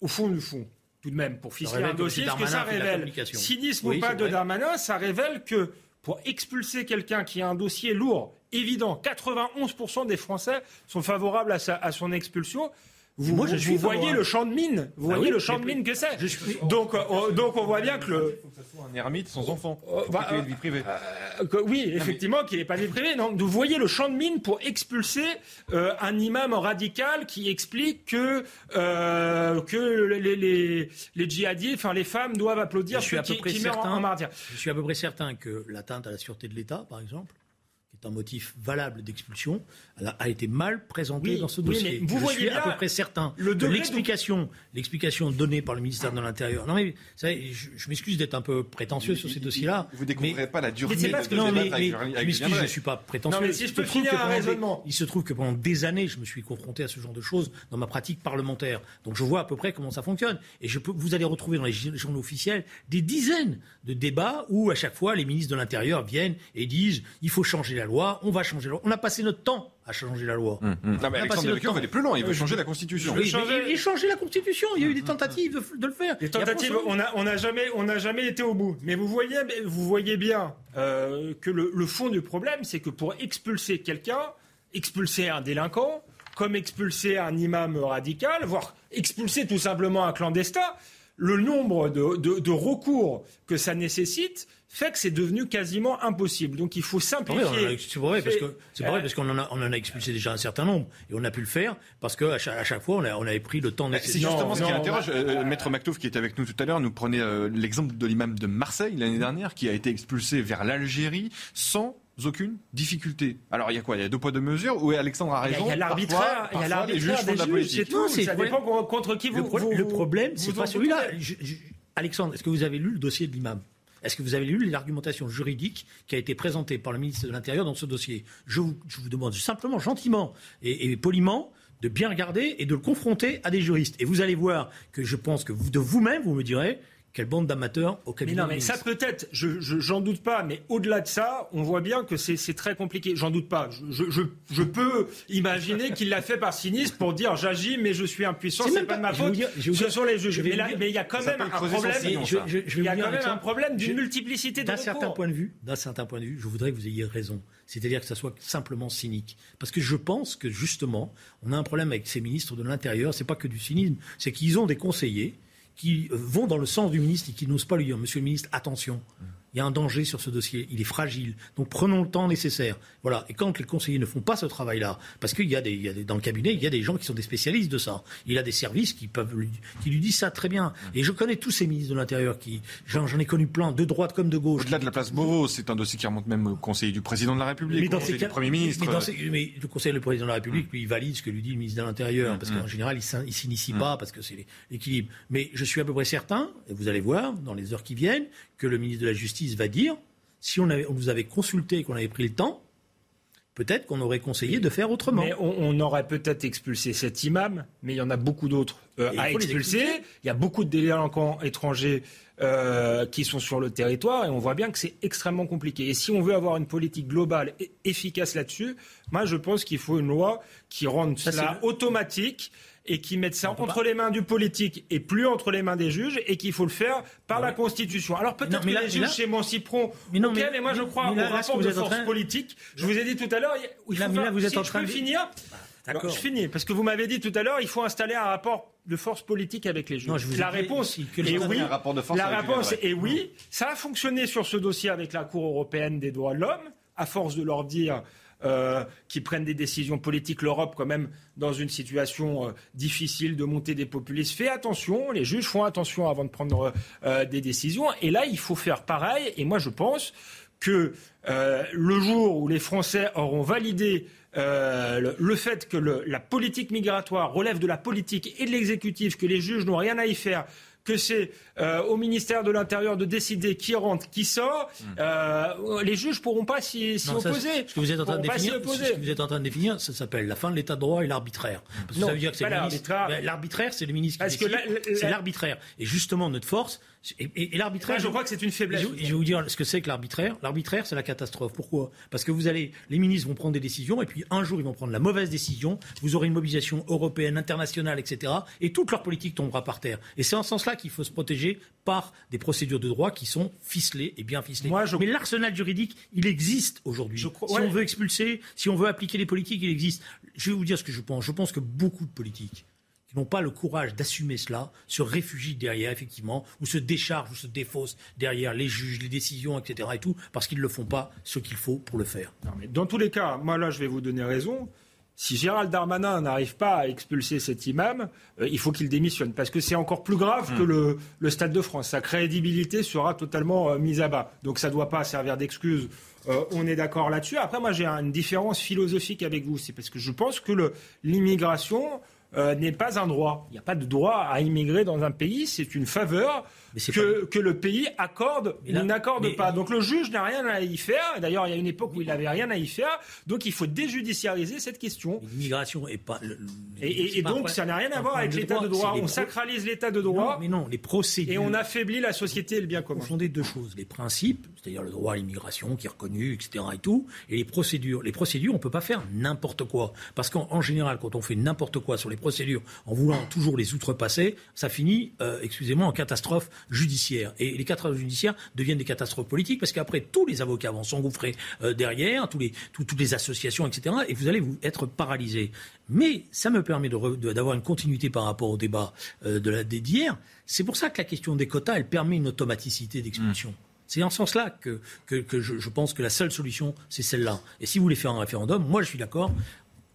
au fond du fond. Tout de même, pour ficeler un dossier, ce que ça révèle, cynisme ou pas de Darmanin, ça révèle que pour expulser quelqu'un qui a un dossier lourd, évident, 91% des Français sont favorables à, à son expulsion. Vous, Moi, je suis voyez le champ de mine. Vous ah voyez le champ de mine que c'est. Donc, euh, donc on voit bien que le. Il faut que ça soit un ermite sans enfant. Euh, bah, de vie privée. Euh, oui, effectivement, qu'il n'ait pas de vie privée. Donc, vous voyez le champ de mine pour expulser un imam radical qui explique que que les, les, les, djihadistes, enfin les femmes doivent applaudir je suis à peu près certain, Je suis à peu près certain que l'atteinte à la sûreté de l'État, par exemple, un motif valable d'expulsion, a été mal présenté dans ce dossier. vous je voyez suis à peu près certain le de l'explication, l'explication donnée par le ministère de l'Intérieur. Non mais je, m'excuse d'être un peu prétentieux sur ces dossiers-là. Vous découvrez pas la dureté de ce non, mais, mais, je m'excuse, je ne suis pas prétentieux. Non, mais si je peux finir un raisonnement. il se trouve que pendant des années, je me suis confronté à ce genre de choses dans ma pratique parlementaire. Donc je vois à peu près comment ça fonctionne. Et je peux, vous allez retrouver dans les journaux officiels des dizaines de débats où à chaque fois les ministres de l'Intérieur viennent et disent il faut changer la loi, on va changer la loi. On a passé notre temps à changer la loi. Hum, hum. Non, mais Alexandre Devecchio veut aller plus loin, il veut changer la Constitution. Oui, changer... changer la Constitution, il y a eu des tentatives de, le faire. Des tentatives, on n'a on a jamais, on jamais été au bout. Mais vous voyez, vous voyez bien euh, que le, le fond du problème, c'est que pour expulser quelqu'un, expulser un délinquant, comme expulser un imam radical, voire expulser tout simplement un clandestin, le nombre de, de, de recours que ça nécessite fait que c'est devenu quasiment impossible. Donc il faut simplifier. c'est vrai, parce que c'est vrai parce qu'on en a on en a expulsé déjà un certain nombre et on a pu le faire parce que à chaque, fois on, on avait pris le temps nécessaire. C'est justement ce qui interroge. Euh, Maître Mactouf qui était avec nous tout à l'heure nous prenait euh, l'exemple de l'imam de Marseille l'année dernière qui a été expulsé vers l'Algérie sans aucune difficulté. Alors il y a quoi? Il y a deux poids deux mesures? Ou Alexandre a raison? Il y a l'arbitraire, il y a l'arbitraire des, juges, c'est tout. Ça dépend contre qui vous. Le, problème, c'est pas celui-là. Alexandre, est-ce que vous avez lu le dossier de l'imam? Est-ce que vous avez lu l'argumentation juridique qui a été présentée par le ministre de l'Intérieur dans ce dossier? Je vous, demande simplement, gentiment et, poliment, de bien regarder et de le confronter à des juristes. Et vous allez voir que je pense que vous, de vous-même, vous me direz, quelle bande d'amateurs au cabinet. Mais non, mais ça peut-être, je, j'en doute pas, mais au-delà de ça, on voit bien que c'est, très compliqué. J'en doute pas. Je, je, je peux imaginer qu'il l'a fait par cynisme pour dire j'agis, mais je suis impuissant, c'est, pas, de ma faute. Ce sont les juges. Mais, il y a quand même un problème. il y a quand même un problème d'une multiplicité de d'un certain point de vue. D'un certain point de vue, je voudrais que vous ayez raison. C'est-à-dire que ça soit simplement cynique. Parce que je pense que justement, on a un problème avec ces ministres de l'Intérieur. C'est pas que du cynisme, c'est qu'ils ont des conseillers qui vont dans le sens du ministre et qui n'osent pas lui dire, Monsieur le ministre, attention. Il y a un danger sur ce dossier, il est fragile. Donc prenons le temps nécessaire. Voilà. Et quand les conseillers ne font pas ce travail-là, parce qu'il y, a des, dans le cabinet, il y a des gens qui sont des spécialistes de ça. Il a des services qui peuvent lui, qui lui disent ça très bien. Et je connais tous ces ministres de l'Intérieur qui, j'en, ai connu plein, de droite comme de gauche. Au-delà de la place Beauvau, c'est un dossier qui remonte même au conseiller du président de la République, mais dans ces cas, du Premier ministre. Mais, le conseiller du président de la République, lui, il valide ce que lui dit le ministre de l'Intérieur, parce qu'en général, il s'initie pas, parce que c'est l'équilibre. Mais je suis à peu près certain, et vous allez voir dans les heures qui viennent, que le ministre de la Justice va dire si on, avait, on vous avait consulté et qu'on avait pris le temps, peut-être qu'on aurait conseillé de faire autrement. Mais on, aurait peut-être expulsé cet imam, mais il y en a beaucoup d'autres euh, à expulser. Il y a beaucoup de délinquants étrangers euh, qui sont sur le territoire et on voit bien que c'est extrêmement compliqué. Et si on veut avoir une politique globale et efficace là-dessus, moi je pense qu'il faut une loi qui rende cela automatique et qui mettent ça entre les mains du politique et plus entre les mains des juges et qu'il faut le faire par la Constitution. Alors peut-être que les juges s'émanciperont. Mais non, mais, moi je crois au rapport de force politique. Je vous ai dit tout à l'heure, il faut là, vous êtes en train de finir. D'accord. Je finis parce que vous m'avez dit tout à l'heure, il faut installer un rapport de force politique avec les juges. Non, je vous la réponse est oui. la réponse est oui. Ça a fonctionné sur ce dossier avec la Cour européenne des droits de l'homme, à force de leur dire euh, qui prennent des décisions politiques. L'Europe, quand même, dans une situation euh, difficile de monter des populistes, fait attention. Les juges font attention avant de prendre euh, des décisions. Et là, il faut faire pareil. Et moi, je pense que le jour où les Français auront validé le, fait que la politique migratoire relève de la politique et de l'exécutif, que les juges n'ont rien à y faire, que c'est euh, au ministère de l'Intérieur de décider qui rentre, qui sort, hmm. euh, les juges pourront pas s'y opposer. Ce que vous êtes en train de définir, ce que vous êtes en train de définir, ça s'appelle la fin de l'état de droit et l'arbitraire. Parce que ça veut dire que c'est l'arbitraire, c'est le ministre qui décide, c'est l'arbitraire. Et justement, notre force, et, l'arbitraire. je crois que c'est une faiblesse. Je, vais vous dire ce que c'est que l'arbitraire. L'arbitraire, c'est la catastrophe. Pourquoi? Parce que vous allez, les ministres vont prendre des décisions, et puis un jour, ils vont prendre la mauvaise décision. Vous aurez une mobilisation européenne, internationale, etc. Et toute leur politique tombera par terre. Et c'est en ce sens-là qu'il faut se protéger par des procédures de droit qui sont ficelées et bien ficelées. Mais l'arsenal juridique, il existe aujourd'hui. Si on veut expulser, si on veut appliquer les politiques, il existe. Je vais vous dire ce que je pense. Je pense que beaucoup de politiques n'ont pas le courage d'assumer cela, se réfugient derrière, effectivement, ou se déchargent ou se défaussent derrière les juges, les décisions, etc. et tout, parce qu'ils ne le font pas ce qu'il faut pour le faire. dans tous les cas, moi là, je vais vous donner raison. Si Gérald Darmanin n'arrive pas à expulser cet imam, euh, il faut qu'il démissionne. Parce que c'est encore plus grave que hmm. le, Stade de France. Sa crédibilité sera totalement euh, mise à bas. Donc ça ne doit pas servir d'excuse. Euh, on est d'accord là-dessus. Après, moi, j'ai une différence philosophique avec vous. C'est parce que je pense que l'immigration, euh, n'est pas un droit. Il n'y a pas de droit à immigrer dans un pays, c'est une faveur que, que, le pays accorde ou n'accorde pas. Donc le juge n'a rien à y faire. D'ailleurs, il y a une époque où il n'avait rien à y faire. Donc il faut déjudiciariser cette question. L'immigration est pas. et, donc ça n'a rien à voir avec l'état de droit. On sacralise l'état de droit. mais non, les procédures. Et on affaiblit la société et le bien commun. On deux choses les principes, c'est-à-dire le droit à l'immigration qui est reconnu, etc. et tout, et les procédures. Les procédures, on peut pas faire n'importe quoi, parce qu'en général, quand on fait n'importe quoi sur les procédures en voulant toujours les outrepasser, ça finit, euh, excusez-moi, en catastrophe judiciaire. Et les catastrophes judiciaires deviennent des catastrophes politiques parce qu'après, tous les avocats vont s'engouffrer euh, derrière, tous les, toutes les associations, etc. Et vous allez vous être paralysé. Mais ça me permet d'avoir une continuité par rapport au débat euh, de d'hier. C'est pour ça que la question des quotas, elle permet une automaticité d'expulsion. Mmh. C'est en ce sens-là que, que, je, je, pense que la seule solution, c'est celle-là. Et si vous voulez faire un référendum, moi je suis d'accord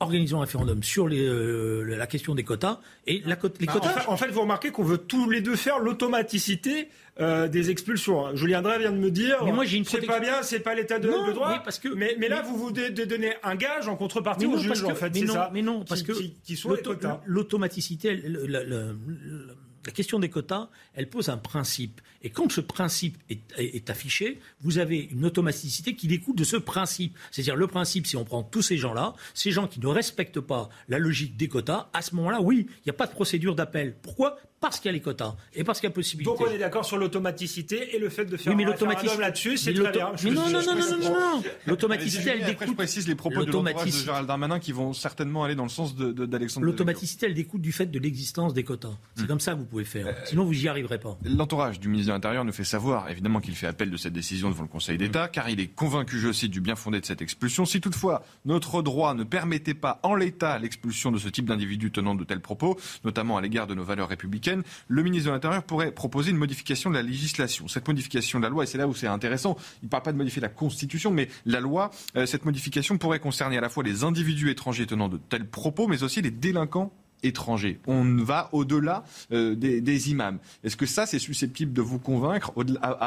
organisons un référendum sur euh, la question des quotas et la, les bah, quotas. En fait, vous remarquez qu'on veut tous les deux faire l'automaticité euh, des expulsions. Julien Drey vient de me dire. Mais moi, j'ai une C'est pas bien, c'est pas l'état de, droit. Mais, parce que, mais, là, vous vous donnez un gage en contrepartie au juge, en fait. Mais non, ça, mais non, parce que l'automaticité, la question des quotas, elle pose un principe. Et quand ce principe est, affiché, vous avez une automaticité qui découle de ce principe. C'est-à-dire le principe, si on prend tous ces gens-là, ces gens qui ne respectent pas la logique des quotas, à ce moment-là, oui, il n'y a pas de procédure d'appel. Pourquoi? Parce qu'il y a les quotas et parce qu'il y a possibilité. Donc on est d'accord sur l'automaticité et le fait de faire oui, mais un là-dessus, c'est très bien. Mais non, non, non, non, non, non, L'automaticité, elle découle. je précise les propos de, de Gérald Darmanin qui vont certainement aller dans le sens d'Alexandre. L'automaticité, elle découle du fait de l'existence des quotas. C'est hmm. comme ça que vous pouvez faire. Sinon, vous n'y arriverez pas. L'entourage du ministre de l'Intérieur nous fait savoir, évidemment, qu'il fait appel de cette décision devant le Conseil d'État, car il est convaincu, je cite, du bien fondé de cette expulsion. Si toutefois notre droit ne permettait pas en l'état l'expulsion de ce type d'individus tenant de tels propos, notamment à l'égard de nos valeurs républicaines, le ministre de l'Intérieur pourrait proposer une modification de la législation. Cette modification de la loi, et c'est là où c'est intéressant, il ne parle pas de modifier la Constitution, mais la loi, euh, cette modification pourrait concerner à la fois les individus étrangers tenant de tels propos, mais aussi les délinquants On va au-delà euh, des, imams. Est-ce que ça, c'est susceptible de vous convaincre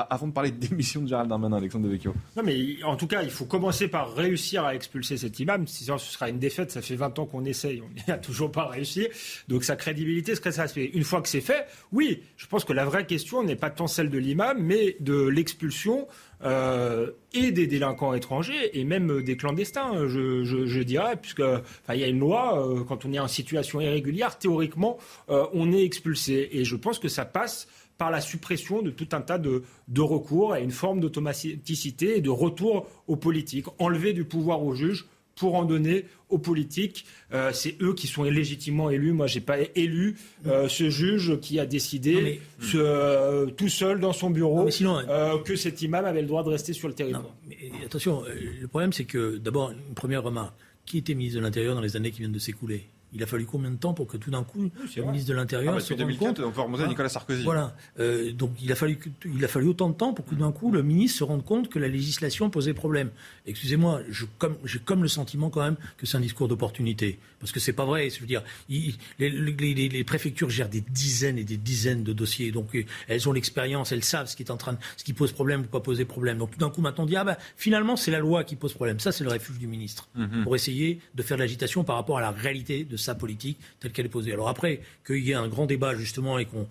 avant de parler de démission de Gérald Darmanin, Alexandre Devecchio? Non, mais en tout cas, il faut commencer par réussir à expulser cet imam. Sinon, ce sera une défaite. Ça fait 20 ans qu'on essaye. On n'y a toujours pas réussi. Donc, sa crédibilité serait ça. Une fois que c'est fait, oui, je pense que la vraie question n'est pas tant celle de l'imam, mais de l'expulsion euh, et des délinquants étrangers et même des clandestins, je, dirais, puisque il y a une loi, euh, quand on est en situation irrégulière, théoriquement, euh, on est expulsé. Et je pense que ça passe par la suppression de tout un tas de, de recours à une forme d'automaticité et de retour aux politiques, enlever du pouvoir aux juges pour en donner aux politiques. Euh, c'est eux qui sont légitimement élus. Moi, je n'ai pas élu euh, ce juge qui a décidé euh, tout seul dans son bureau que cet imam avait le droit de rester sur le territoire. mais attention, le problème, c'est que d'abord, une première remarque. Qui était ministre de l'Intérieur dans les années qui viennent de s'écouler? Il a fallu combien de temps pour que tout d'un coup, le ministre de l'Intérieur ah bah, se rende compte on peut remonter à Nicolas Sarkozy. Voilà. Euh, donc il a, fallu, il a fallu autant de temps pour que tout d'un coup, le ministre se rende compte que la législation posait problème. Excusez-moi, j'ai comme, comme le sentiment quand même que c'est un discours d'opportunité. Parce que c'est pas vrai. Je veux dire, les, les, préfectures gèrent des dizaines et des dizaines de dossiers. Donc euh, elles ont l'expérience, elles savent ce qui, est en train ce qui pose problème ou pas poser problème. Donc tout d'un coup, maintenant on dit, ah ben finalement, c'est la loi qui pose problème. Ça, c'est le refuge du ministre. Mhm. Pour essayer de faire de l'agitation par rapport à la réalité de sa politique telle qu'elle est posée. Alors après, qu'il y ait un grand débat justement et qu'on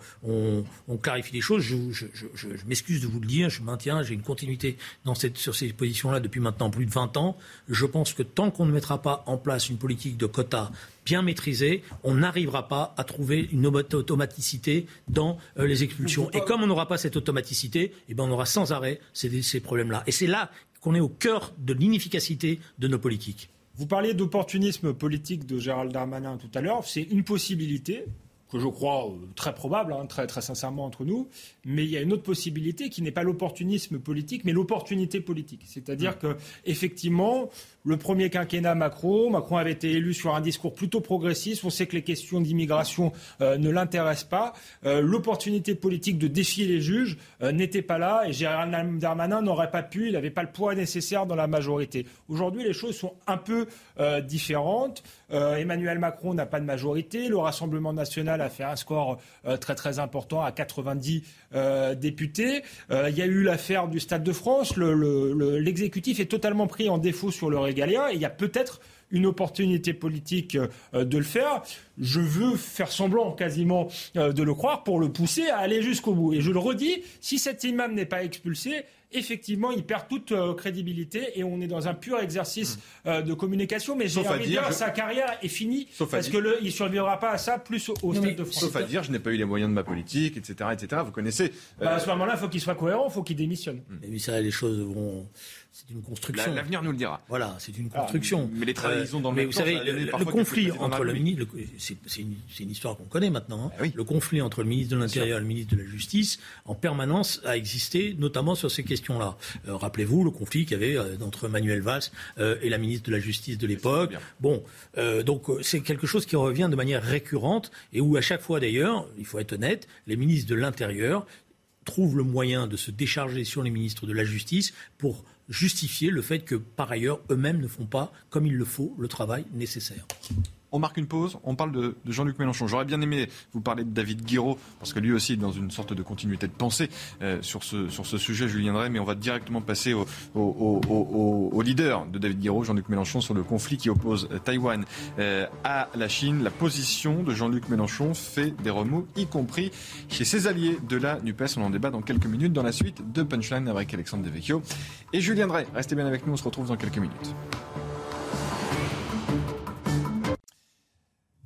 on, clarifie les choses, je, m'excuse de vous le dire, je maintiens, j'ai une continuité dans sur ces positions-là depuis maintenant plus de 20 ans. Je pense que tant qu'on ne mettra pas en place une politique de quotas bien maîtrisée, on n'arrivera pas à trouver une automaticité dans euh, les expulsions. Et comme on n'aura pas cette automaticité, eh ben on aura sans arrêt ces, ces problèmes-là. Et c'est là qu'on est au cœur de l'inefficacité de nos politiques. Vous parliez d'opportunisme politique de Gérald Darmanin tout à l'heure. C'est une possibilité que je crois euh, très probable, hein, très, très sincèrement entre nous, mais il y a une autre possibilité qui n'est pas l'opportunisme politique, mais l'opportunité politique. C'est-à-dire que effectivement, le premier quinquennat Macron, Macron avait été élu sur un discours plutôt progressiste. On sait que les questions d'immigration euh, ne l'intéressent pas. Euh, l'opportunité politique de défier les juges n'était pas là, et Gérald Darmanin n'aurait pas pu. Il n'avait pas le poids nécessaire dans la majorité. Aujourd'hui, les choses sont un peu différentes. Emmanuel Macron n'a pas de majorité. Le Rassemblement national a fait un score euh, très très important à 90 euh, députés. Euh, il y a eu l'affaire du Stade de France. L'exécutif est totalement pris en défaut sur le il y a peut-être une opportunité politique de le faire. Je veux faire semblant quasiment de le croire pour le pousser à aller jusqu'au bout. Et je le redis, si cet imam n'est pas expulsé, effectivement, il perd toute euh, crédibilité et on est dans un pur exercice hmm. euh, de communication. Mais j'ai envie de dire, sa carrière est finie parce qu'il ne survivra pas à ça plus au, Stade de France. Sauf à dire, je n'ai pas eu les moyens de ma politique, etc. etc. Vous connaissez. Bah, à ce moment-là, il faut qu'il soit cohérent, il faut qu'il démissionne. Mais ça, les choses vont c'est une construction. L'avenir nous le dira. Voilà, c'est une construction. mais les trahisons dans le mais vous savez, le, conflit entre le ministre, c'est une, une, histoire qu'on connaît maintenant. Hein. Ah le conflit entre le ministre de l'Intérieur et le ministre de la Justice, en permanence, a existé, notamment sur ces Euh, rappelez-vous le conflit qu'il y avait euh, entre Manuel Valls euh, et la ministre de la Justice de l'époque. Bon, donc c'est quelque chose qui revient de manière récurrente et où à chaque fois d'ailleurs, il faut être honnête, les ministres de l'Intérieur trouvent le moyen de se décharger sur les ministres de la Justice pour justifier le fait que, par ailleurs, eux-mêmes ne font pas, comme il le faut, le travail nécessaire. On marque une pause, on parle de, Jean-Luc Mélenchon. J'aurais bien aimé vous parler de David Guiraud, parce que lui aussi est dans une sorte de continuité de pensée euh, sur, ce, sujet, Julien Drey, mais on va directement passer au, au, leader de David Guiraud, Jean-Luc Mélenchon, sur le conflit qui oppose euh, Taïwan euh, à la Chine. La position de Jean-Luc Mélenchon fait des remous, y compris chez ses alliés de la NUPES. On en débat dans quelques minutes dans la suite de Punchline avec Alexandre Devecchio et Julien Drey. Restez bien avec nous, on se retrouve dans quelques minutes.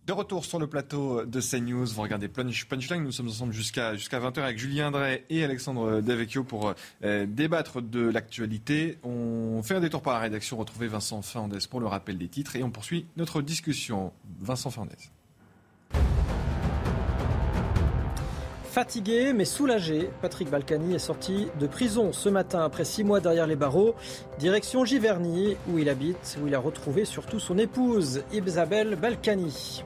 De retour sur le plateau de CNews, vous regardez Punchline, nous sommes ensemble jusqu'à jusqu'à 20h avec Julien Drey et Alexandre Devecchio pour euh, débattre de l'actualité. On fait un détour par la rédaction, retrouver Vincent Fernandez pour le rappel des titres et on poursuit notre discussion. Vincent Fernandez. Fatigué mais soulagé, Patrick Balkany est sorti de prison ce matin après six mois derrière les barreaux. Direction Giverny, où il habite, où il a retrouvé surtout son épouse, Isabelle Balkany.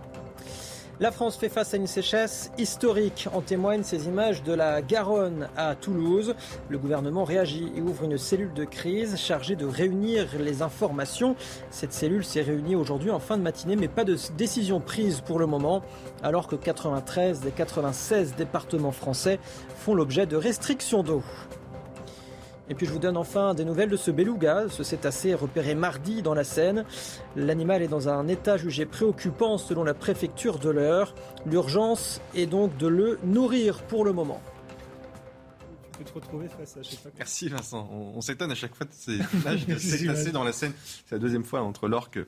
La France fait face à une sécheresse historique. En témoignent ces images de la Garonne à Toulouse. Le gouvernement réagit et ouvre une cellule de crise chargée de réunir les informations. Cette cellule s'est réunie aujourd'hui en fin de matinée, mais pas de décision prise pour le moment, alors que 93 des 96 départements français font l'objet de restrictions d'eau. Et puis je vous donne enfin des nouvelles de ce beluga, ce cétacé repéré mardi dans la Seine. L'animal est dans un état jugé préoccupant selon la préfecture de l'heure. L'urgence est donc de le nourrir pour le moment. Merci Vincent. On, s'étonne à chaque fois de ces images de cétacés dans la Seine. C'est la deuxième fois entre l'orque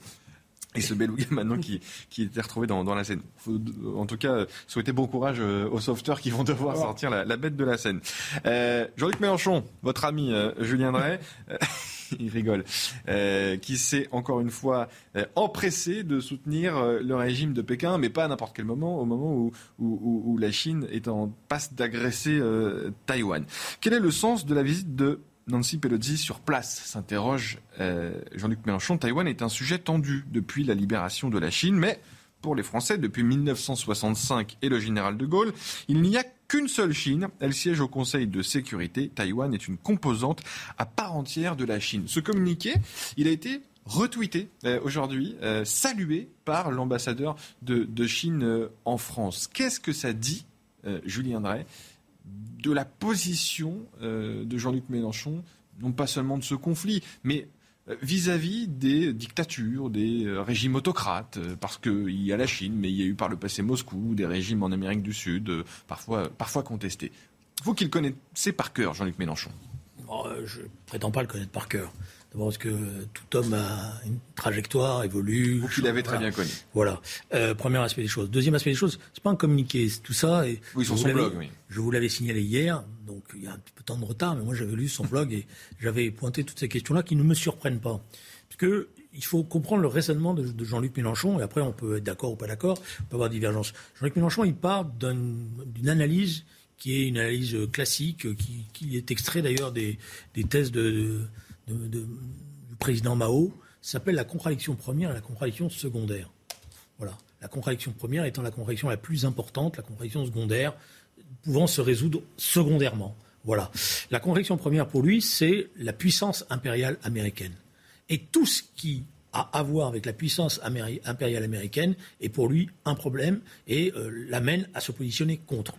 et ce beluga maintenant qui, qui était retrouvé dans, dans la Seine. Faut, en tout cas, souhaiter bon courage euh, aux sauveteurs qui vont devoir sortir la, la, bête de la Seine. Euh, Jean-Luc Mélenchon, votre ami euh, Julien Drey, euh, il rigole, qui s'est encore une fois empressé de soutenir le régime de Pékin, mais pas à n'importe quel moment, au moment où, où, où, la Chine est en passe d'agresser Taïwan. Quel est le sens de la visite de Nancy Pelosi sur place, s'interroge euh, Jean-Luc Mélenchon. Taïwan est un sujet tendu depuis la libération de la Chine, mais pour les Français, depuis 1965 et le général de Gaulle, il n'y a qu'une seule Chine. Elle siège au Conseil de sécurité. Taïwan est une composante à part entière de la Chine. Ce communiqué, il a été retweeté euh, aujourd'hui, euh, salué par l'ambassadeur de, Chine en France. Qu'est-ce que ça dit, Julien Drey? De la position euh, de Jean-Luc Mélenchon, non pas seulement de ce conflit, mais euh, vis-à-vis des dictatures, des euh, régimes autocrates, parce qu'il y a la Chine, mais il y a eu par le passé Moscou, des régimes en Amérique du Sud, parfois, contestés. Vous qui le connaissez par cœur, Jean-Luc Mélenchon. Je ne prétends pas le connaître par cœur. D'abord parce que tout homme a une trajectoire, évolue. Vous qui l'avez très bien connu. Voilà. Euh, premier aspect des choses. Deuxième aspect des choses, c'est pas un communiqué, c'est tout ça. Et oui, sur son blog, oui. Je vous l'avais signalé hier, donc il y a un petit peu de temps de retard, mais moi j'avais lu son blog et j'avais pointé toutes ces questions-là qui ne me surprennent pas. Parce que il faut comprendre le raisonnement de, Jean-Luc Mélenchon, et après on peut être d'accord ou pas d'accord, on peut avoir divergence. Jean-Luc Mélenchon, il part d'une analyse qui est une analyse classique, qui, qui est extrait d'ailleurs des, des thèses de du président Mao s'appelle la contradiction première et la contradiction secondaire. Voilà. La contradiction première étant la contradiction la plus importante, la contradiction secondaire pouvant se résoudre secondairement. Voilà. La contradiction première pour lui, c'est la puissance impériale américaine. Et tout ce qui a à voir avec la puissance impériale américaine est pour lui un problème et euh, l'amène à se positionner contre.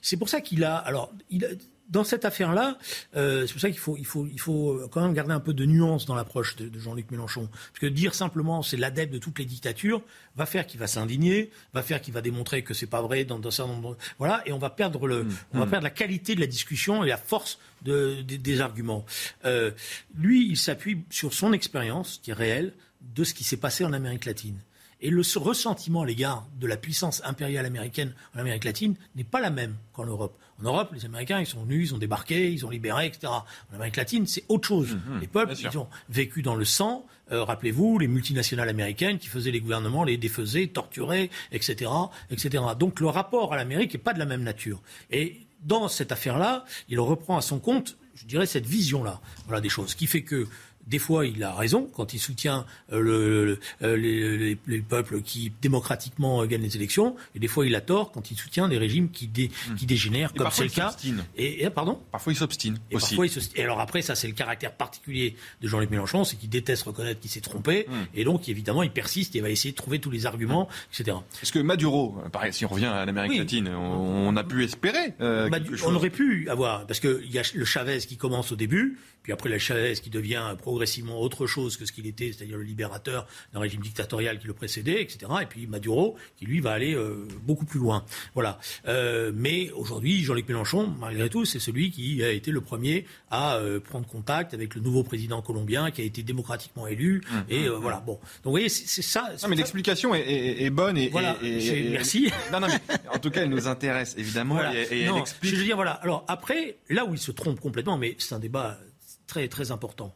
C'est pour ça qu'il a. Alors, il a, dans cette affaire-là, euh, c'est pour ça qu'il faut, il faut, il faut quand même garder un peu de nuance dans l'approche de, Jean-Luc Mélenchon. Parce que dire simplement c'est l'adepte de toutes les dictatures va faire qu'il va s'indigner, va faire qu'il va démontrer que c'est pas vrai dans, un certain nombre. Voilà, et on va perdre le, mmh. on va mmh. perdre la qualité de la discussion et la force de, des arguments. Euh, lui, il s'appuie sur son expérience, qui est réelle, de ce qui s'est passé en Amérique latine. Et le ressentiment à l'égard de la puissance impériale américaine en Amérique latine n'est pas la même qu'en Europe. En Europe, les Américains, ils sont venus, ils ont débarqué, ils ont libéré, etc. En Amérique latine, c'est autre chose. Mhm, les peuples, ils ont vécu dans le sang. Euh, rappelez-vous, les multinationales américaines qui faisaient les gouvernements, les défaisaient, torturaient, etc., etc. Donc le rapport à l'Amérique n'est pas de la même nature. Et dans cette affaire-là, il reprend à son compte, je dirais, cette vision-là, voilà des choses, qui fait que des fois, il a raison quand il soutient euh, le, euh, les, peuples qui démocratiquement euh, gagnent les élections, et des fois, il a tort quand il soutient des régimes qui, hmm. qui dégénèrent, comme c'est le cas. Et, pardon? Parfois, il s'obstine aussi. et alors après, ça, c'est le caractère particulier de Jean-Luc Mélenchon, c'est qu'il déteste reconnaître qu'il s'est trompé, hmm. et donc, évidemment, il persiste et va essayer de trouver tous les arguments, etc. Est-ce que Maduro, pareil, si on revient à l'Amérique latine, on, a pu espérer On aurait pu avoir, parce qu'il y a le Chavez qui commence au début, puis après la Chavez qui devient progressivement autre chose que ce qu'il était, c'est-à-dire le libérateur d'un régime dictatorial qui le précédait, etc. Et puis Maduro qui lui va aller euh, beaucoup plus loin. Voilà. Euh, mais aujourd'hui, Jean-Luc Mélenchon, malgré tout, c'est celui qui a été le premier à euh, prendre contact avec le nouveau président colombien qui a été démocratiquement élu. Mmh, et mmh, voilà. Bon. Donc vous voyez, c'est ça. Non, mais l'explication est, bonne et, voilà. merci. Non, non, mais en tout cas, elle nous intéresse évidemment et, elle explique. Je veux dire, voilà. Alors après, là où il se trompe complètement, mais c'est un débat très très important.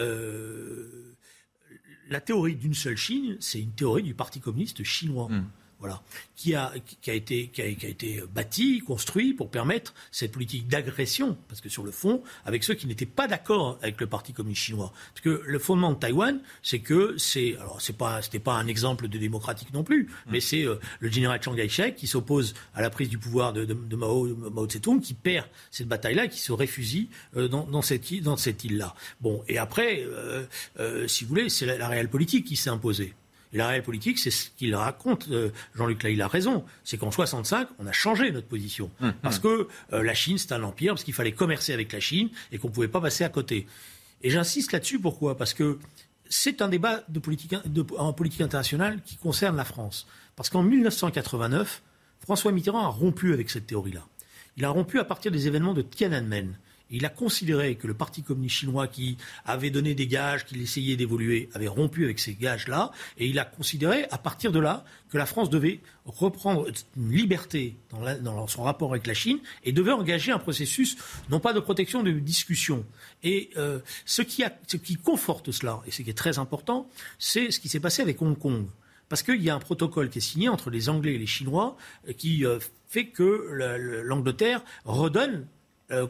Euh, la théorie d'une seule Chine, c'est une théorie du Parti communiste chinois. Hmm. Voilà, qui a, qui a, été, qui a, qui a été bâti, construit pour permettre cette politique d'agression, parce que sur le fond, avec ceux qui n'étaient pas d'accord avec le Parti communiste chinois. Parce que le fondement de Taïwan, c'est que c'est, alors c'est pas, c'était pas un exemple de démocratique non plus, mm. mais c'est euh, le général Chiang Kai-shek qui s'oppose à la prise du pouvoir de, de, de Mao, Mao Tse-tung, qui perd cette bataille-là, qui se réfugie euh, dans, dans, cette, dans cette île-là. Bon, et après, euh, euh, si vous voulez, c'est la, la réelle politique qui s'est imposée. Et la réelle politique, c'est ce qu'il raconte. Euh, Jean-Luc là, il a raison. C'est qu'en 65, on a changé notre position. Hum, parce hum. que euh, la Chine, c'est un empire, parce qu'il fallait commercer avec la Chine et qu'on ne pouvait pas passer à côté. Et j'insiste là-dessus, pourquoi? Parce que c'est un débat de politique, de, en politique internationale qui concerne la France. Parce qu'en 1989, François Mitterrand a rompu avec cette théorie-là. Il a rompu à partir des événements de Tiananmen. Il a considéré que le Parti communiste chinois qui avait donné des gages, qu'il essayait d'évoluer, avait rompu avec ces gages-là, et il a considéré, à partir de là, que la France devait reprendre une liberté dans, son rapport avec la Chine et devait engager un processus, non pas de protection, de discussion. Et euh, ce, qui conforte cela, et ce qui est très important, c'est ce qui s'est passé avec Hong Kong parce qu'il y a un protocole qui est signé entre les Anglais et les Chinois qui euh, fait que l'Angleterre redonne euh,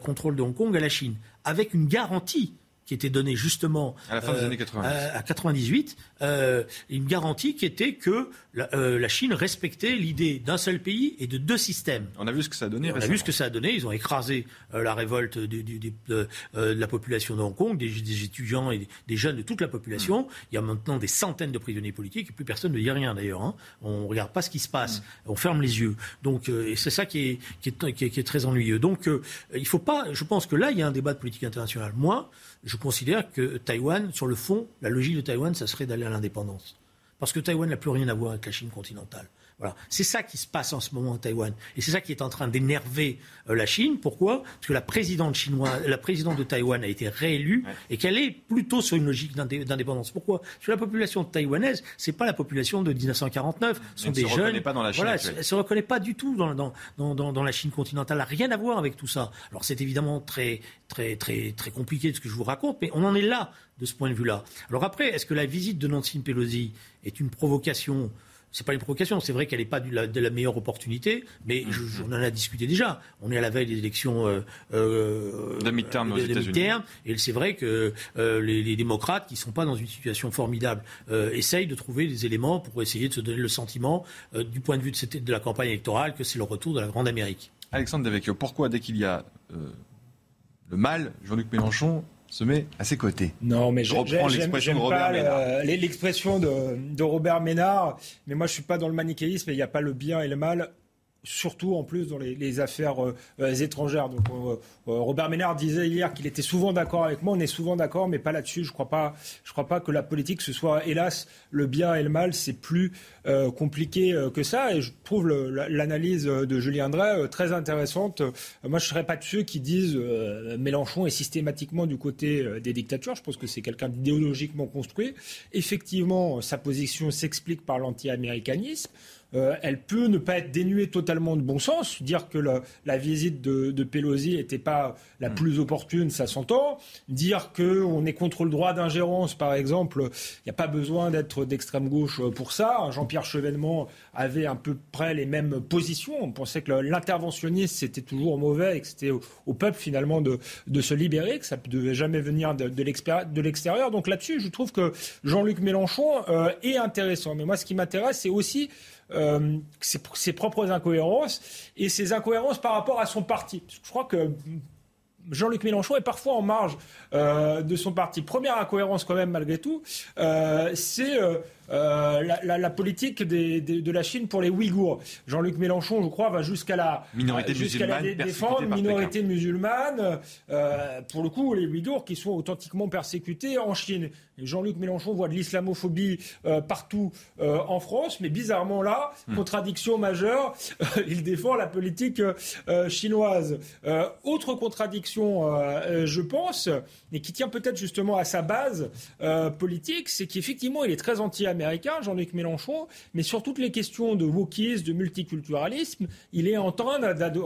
contrôle de Hong Kong à la Chine, avec une garantie qui était donnée justement à la fin des euh, années 90. À, à 98, euh, une garantie qui était que la, euh, la Chine respectait l'idée d'un seul pays et de deux systèmes. On a vu ce que ça a donné. On récemment. a vu ce que ça a donné. Ils ont écrasé euh, la révolte du, du, du, de, euh, de, la population de Hong Kong, des, des étudiants et des, des, jeunes de toute la population. Mmh. Il y a maintenant des centaines de prisonniers politiques et plus personne ne dit rien d'ailleurs. Hein. On regarde pas ce qui se passe. Mmh. On ferme les yeux. Donc et c'est ça qui est, qui est, qui est, qui est très ennuyeux. Donc il faut pas. Je pense que là il y a un débat de politique internationale. Moi je considère que Taïwan, sur le fond, la logique de Taïwan, ça serait d'aller à l'indépendance. Parce que Taïwan n'a plus rien à voir avec la Chine continentale. Voilà. C'est ça qui se passe en ce moment à Taïwan. Et c'est ça qui est en train d'énerver euh, la Chine. Pourquoi? Parce que la présidente, chinoise, la présidente de Taïwan a été réélue ouais. et qu'elle est plutôt sur une logique d'indépendance. Pourquoi? Parce que la population taïwanaise, c'est pas la population de 1949. Ce sont elle des se jeunes. reconnaît pas dans la Chine voilà, elle se reconnaît pas du tout dans, dans, dans, dans la Chine continentale. Elle n'a rien à voir avec tout ça. Alors c'est évidemment très, très, très, très compliqué de ce que je vous raconte, mais on en est là de ce point de vue-là. Alors après, est-ce que la visite de Nancy Pelosi est une provocation c'est pas une provocation, c'est vrai qu'elle n'est pas de la, de la, meilleure opportunité, mais je, je, on en a discuté déjà. On est à la veille des élections euh, euh, de midterm aux États-Unis. Et c'est vrai que euh, les, les, démocrates, qui ne sont pas dans une situation formidable, euh, essayent de trouver des éléments pour essayer de se donner le sentiment, euh, du point de vue de, cette, de la campagne électorale, que c'est le retour de la Grande Amérique. Alexandre Devecchio, pourquoi dès qu'il y a euh, le mal, Jean-Luc Mélenchon se met à ses côtés. Non, mais je reprends l'expression de Robert Ménard. L'expression de, de, Robert Ménard, mais moi je suis pas dans le manichéisme, il n'y a pas le bien et le mal surtout en plus dans les, les affaires euh, étrangères. Donc, euh, Robert Ménard disait hier qu'il était souvent d'accord avec moi. On est souvent d'accord, mais pas là-dessus. Je crois pas. Je crois pas que la politique ce soit, hélas, le bien et le mal. C'est plus euh, compliqué que ça. Et je trouve l'analyse de Julien Drey très intéressante. moi, je serais pas de ceux qui disent Mélenchon est systématiquement du côté des dictatures. Je pense que c'est quelqu'un d'idéologiquement construit. Effectivement, sa position s'explique par l'anti-américanisme. Euh, elle peut ne pas être dénuée totalement de bon sens. Dire que le, la visite de, de Pelosi n'était pas la mmh. plus opportune, ça s'entend. Dire qu'on est contre le droit d'ingérence, par exemple, il n'y a pas besoin d'être d'extrême gauche pour ça. Jean-Pierre Chevènement avait à peu près les mêmes positions. On pensait que l'interventionnisme, c'était toujours mauvais et que c'était au, au, peuple, finalement, de, de, se libérer, que ça ne devait jamais venir de, de l'extérieur. Donc là-dessus, je trouve que Jean-Luc Mélenchon euh, est intéressant. Mais moi, ce qui m'intéresse, c'est aussi euh, ses, propres incohérences et ses incohérences par rapport à son parti. Je crois que Jean-Luc Mélenchon est parfois en marge euh, de son parti. Première incohérence quand même malgré tout, euh, c'est euh, la, la, la, politique des, des, de la Chine pour les Ouïghours. Jean-Luc Mélenchon, je crois, va jusqu'à la minorité jusqu'à la dé défendre minorité musulmane. Euh, pour le coup, les Ouïghours qui sont authentiquement persécutés en Chine. Jean-Luc Mélenchon voit de l'islamophobie euh, partout en France, mais bizarrement là, mmh. contradiction majeure, il défend la politique chinoise. autre contradiction, je pense, et qui tient peut-être justement à sa base politique, c'est qu'effectivement, il est très anti américain, Jean-Luc Mélenchon, mais sur toutes les questions de wokisme, de multiculturalisme, il est en train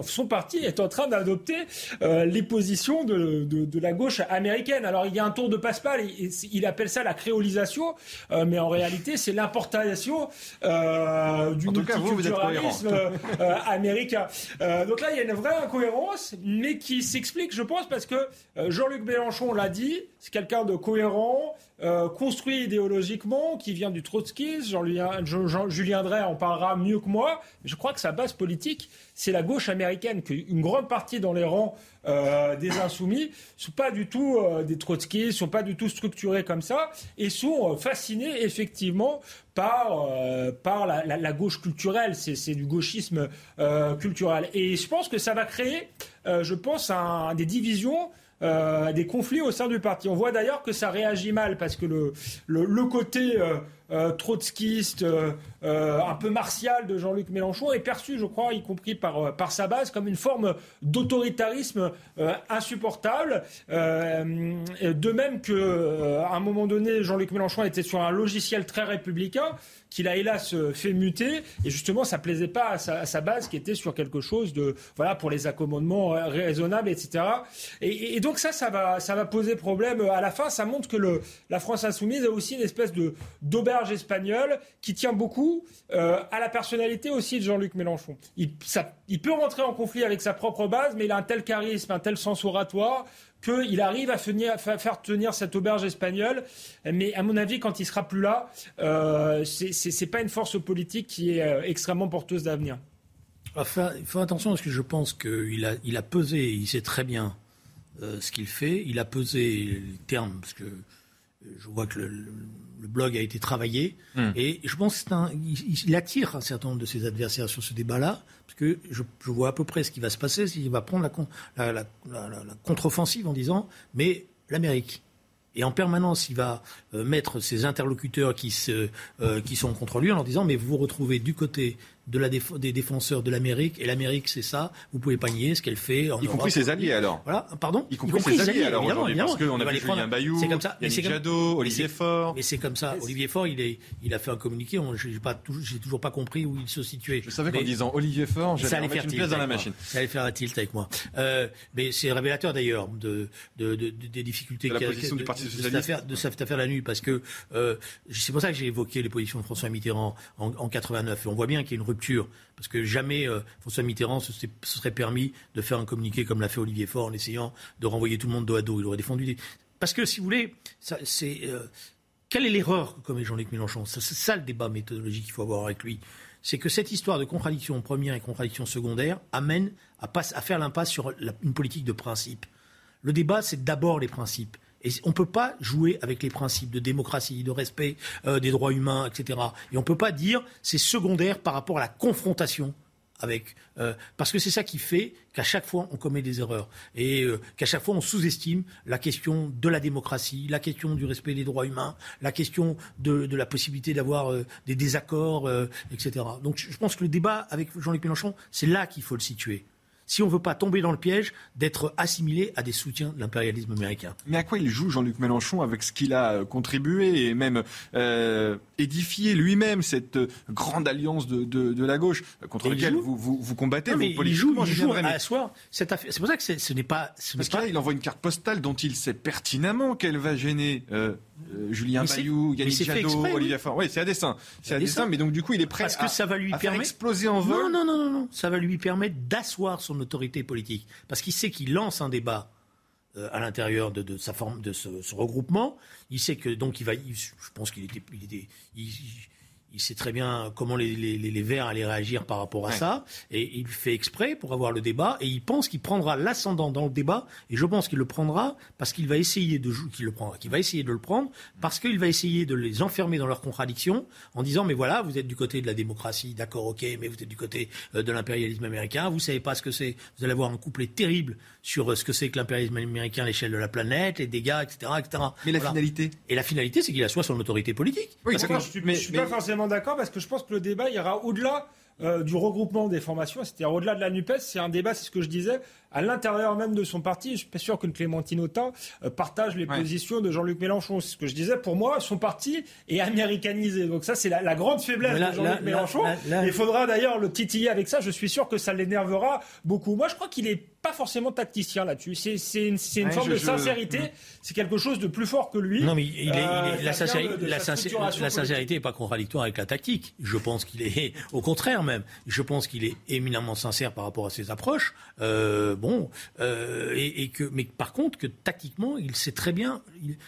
son parti est en train d'adopter euh, les positions de, de, la gauche américaine. Alors il y a un tour de passe-passe, il, il, appelle ça la créolisation, euh, mais en réalité c'est l'importation euh, du multiculturalisme américain. donc là il y a une vraie incohérence, mais qui s'explique, je pense, parce que Jean-Luc Mélenchon l'a dit, c'est quelqu'un de cohérent, euh, construit idéologiquement, qui vient du trotskisme. Jean, Julien Drey en parlera mieux que moi. je crois que sa base politique, c'est la gauche américaine, qu'une grande partie dans les rangs euh, des insoumis sont pas du tout euh, des trotskistes, sont pas du tout structurés comme ça, et sont fascinés effectivement par, la, gauche culturelle. C'est du gauchisme culturel. Et je pense que ça va créer, je pense, des divisions euh, des conflits au sein du parti. On voit d'ailleurs que ça réagit mal parce que le, le, côté euh, euh, un peu martial de Jean-Luc Mélenchon est perçu, je crois, y compris par, par sa base, comme une forme d'autoritarisme insupportable. de même qu'à un moment donné, Jean-Luc Mélenchon était sur un logiciel très républicain qu'il a hélas euh, fait muter. Et justement, ça plaisait pas à sa, base qui était sur quelque chose de, voilà, pour les accommodements euh, raisonnables, etc. Et, donc ça, ça va, ça va poser problème à la fin. Ça montre que le, la France insoumise a aussi une espèce de d'auberge espagnole qui tient beaucoup euh, à la personnalité aussi de Jean-Luc Mélenchon. Il, peut rentrer en conflit avec sa propre base, mais il a un tel charisme, un tel sens oratoire qu'il arrive à, faire tenir cette auberge espagnole. Mais à mon avis, quand il sera plus là, euh, ce n'est pas une force politique qui est euh, extrêmement porteuse d'avenir. Il faut attention parce que je pense qu'il a, il a pesé, il sait très bien euh, ce qu'il fait. Il a pesé les termes, parce que je vois que le, blog a été travaillé. Hmm. Et je pense qu'il attire un certain nombre de ses adversaires sur ce débat-là, parce que je, vois à peu près ce qui va se passer, s'il va prendre la, la, contre-offensive en disant, mais l'Amérique. Et en permanence, il va euh, mettre ses interlocuteurs qui, se, euh, qui sont contre lui en leur disant, mais vous vous retrouvez du côté de la des défenseurs de l'Amérique. Et l'Amérique, c'est ça. Vous pouvez pas nier ce qu'elle fait. En y compris ses alliés, alors. Voilà, pardon. Y compris, ses alliés, alors, aujourd'hui. Parce qu'on a vu Julien Bayou, c'est comme ça. Yannick Jadot, Olivier Faure. Mais c'est comme ça. Olivier Faure, il, est, il a fait un communiqué. J'ai pas, j'ai toujours pas compris où il se situait. Je savais qu'en disant Olivier Faure, j'allais mettre une pièce dans la machine. Ça allait faire un tilt avec moi. Euh, mais c'est révélateur d'ailleurs de, de, de, des difficultés de la position du Parti socialiste. de cette affaire la nuit, parce que euh, c'est pour ça que j'ai évoqué les positions de François Mitterrand en, en 89. Et on voit bien qu'il y a une parce que jamais euh, François Mitterrand se, serait permis de faire un communiqué comme l'a fait Olivier Faure en essayant de renvoyer tout le monde dos à dos. Il aurait défendu. Parce que, si vous voulez, c'est... Euh, quelle est l'erreur que commet Jean-Luc Mélenchon? C'est ça le débat méthodologique qu'il faut avoir avec lui. C'est que cette histoire de contradiction première et contradiction secondaire amène à, à faire l'impasse sur une politique de principe. Le débat, c'est d'abord les principes. Et on ne peut pas jouer avec les principes de démocratie, de respect euh, des droits humains, etc. Et on ne peut pas dire c'est secondaire par rapport à la confrontation avec euh, parce que c'est ça qui fait qu'à chaque fois on commet des erreurs et euh, qu'à chaque fois on sous-estime la question de la démocratie, la question du respect des droits humains, la question de, de la possibilité d'avoir des désaccords, etc. Donc je pense que le débat avec Jean-Luc Mélenchon, c'est là qu'il faut le situer si on ne veut pas tomber dans le piège d'être assimilé à des soutiens de l'impérialisme américain. Mais à quoi il joue Jean-Luc Mélenchon avec ce qu'il a euh, contribué et même euh, édifié lui-même cette euh, grande alliance de, la gauche contre laquelle vous, vous, combattez non, mais il joue, il joue à soi. C'est pour ça que ce n'est pas. Parce qu'il il envoie une carte postale dont il sait pertinemment qu'elle va gêner Julien Bayou, Yannick Jadot, Olivier Faure. Oui, c'est à dessein. C'est à dessein, mais donc du coup, il est prêt Parce que ça va lui à permettre... faire exploser en vol. Non, non, non, non, non. Ça va lui permettre d'asseoir son autorité politique. Parce qu'il sait qu'il lance un débat euh, à l'intérieur de, sa forme, de ce, regroupement. Il sait que donc il va, je pense qu'il était, il était il sait très bien comment les, les, Verts allaient réagir par rapport à ça, et il fait exprès pour avoir le débat, et il pense qu'il prendra l'ascendant dans le débat, et je pense qu'il le prendra parce qu'il va essayer de qu'il le prendra, qu'il va essayer de le prendre parce qu'il va essayer de les enfermer dans leurs contradictions en disant mais voilà vous êtes du côté de la démocratie, d'accord ok, mais vous êtes du côté euh, de l'impérialisme américain, vous savez pas ce que c'est, vous allez avoir un couplet terrible sur euh, ce que c'est que l'impérialisme américain à l'échelle de la planète, les dégâts, etc., etc. Mais la finalité Et la finalité, c'est qu'il assoit son autorité politique. Oui, je, ne suis pas forcément d'accord parce que je pense que le débat ira au-delà euh, du regroupement des formations, c'est-à-dire au-delà de la NUPES, c'est un débat, c'est ce que je disais, à l'intérieur même de son parti. Je suis pas sûr que Clémentine Autain euh, partage les positions de Jean-Luc Mélenchon. C'est ce que je disais. Pour moi, son parti est américanisé. Donc ça, c'est la, grande faiblesse de Jean-Luc Mélenchon. Il faudra d'ailleurs le titiller avec ça. Je suis sûr que ça l'énervera beaucoup. Moi, je crois qu'il est pas forcément tacticien là-dessus. C'est une, une forme de sincérité. C'est quelque chose de plus fort que lui. Non, mais il est, euh, la, sincérité, la, sincérité n'est pas contradictoire avec la tactique. Je pense qu'il est, au contraire même, je pense qu'il est éminemment sincère par rapport à ses approches. Euh, bon, euh, et, que, mais par contre, que tactiquement, il sait très bien.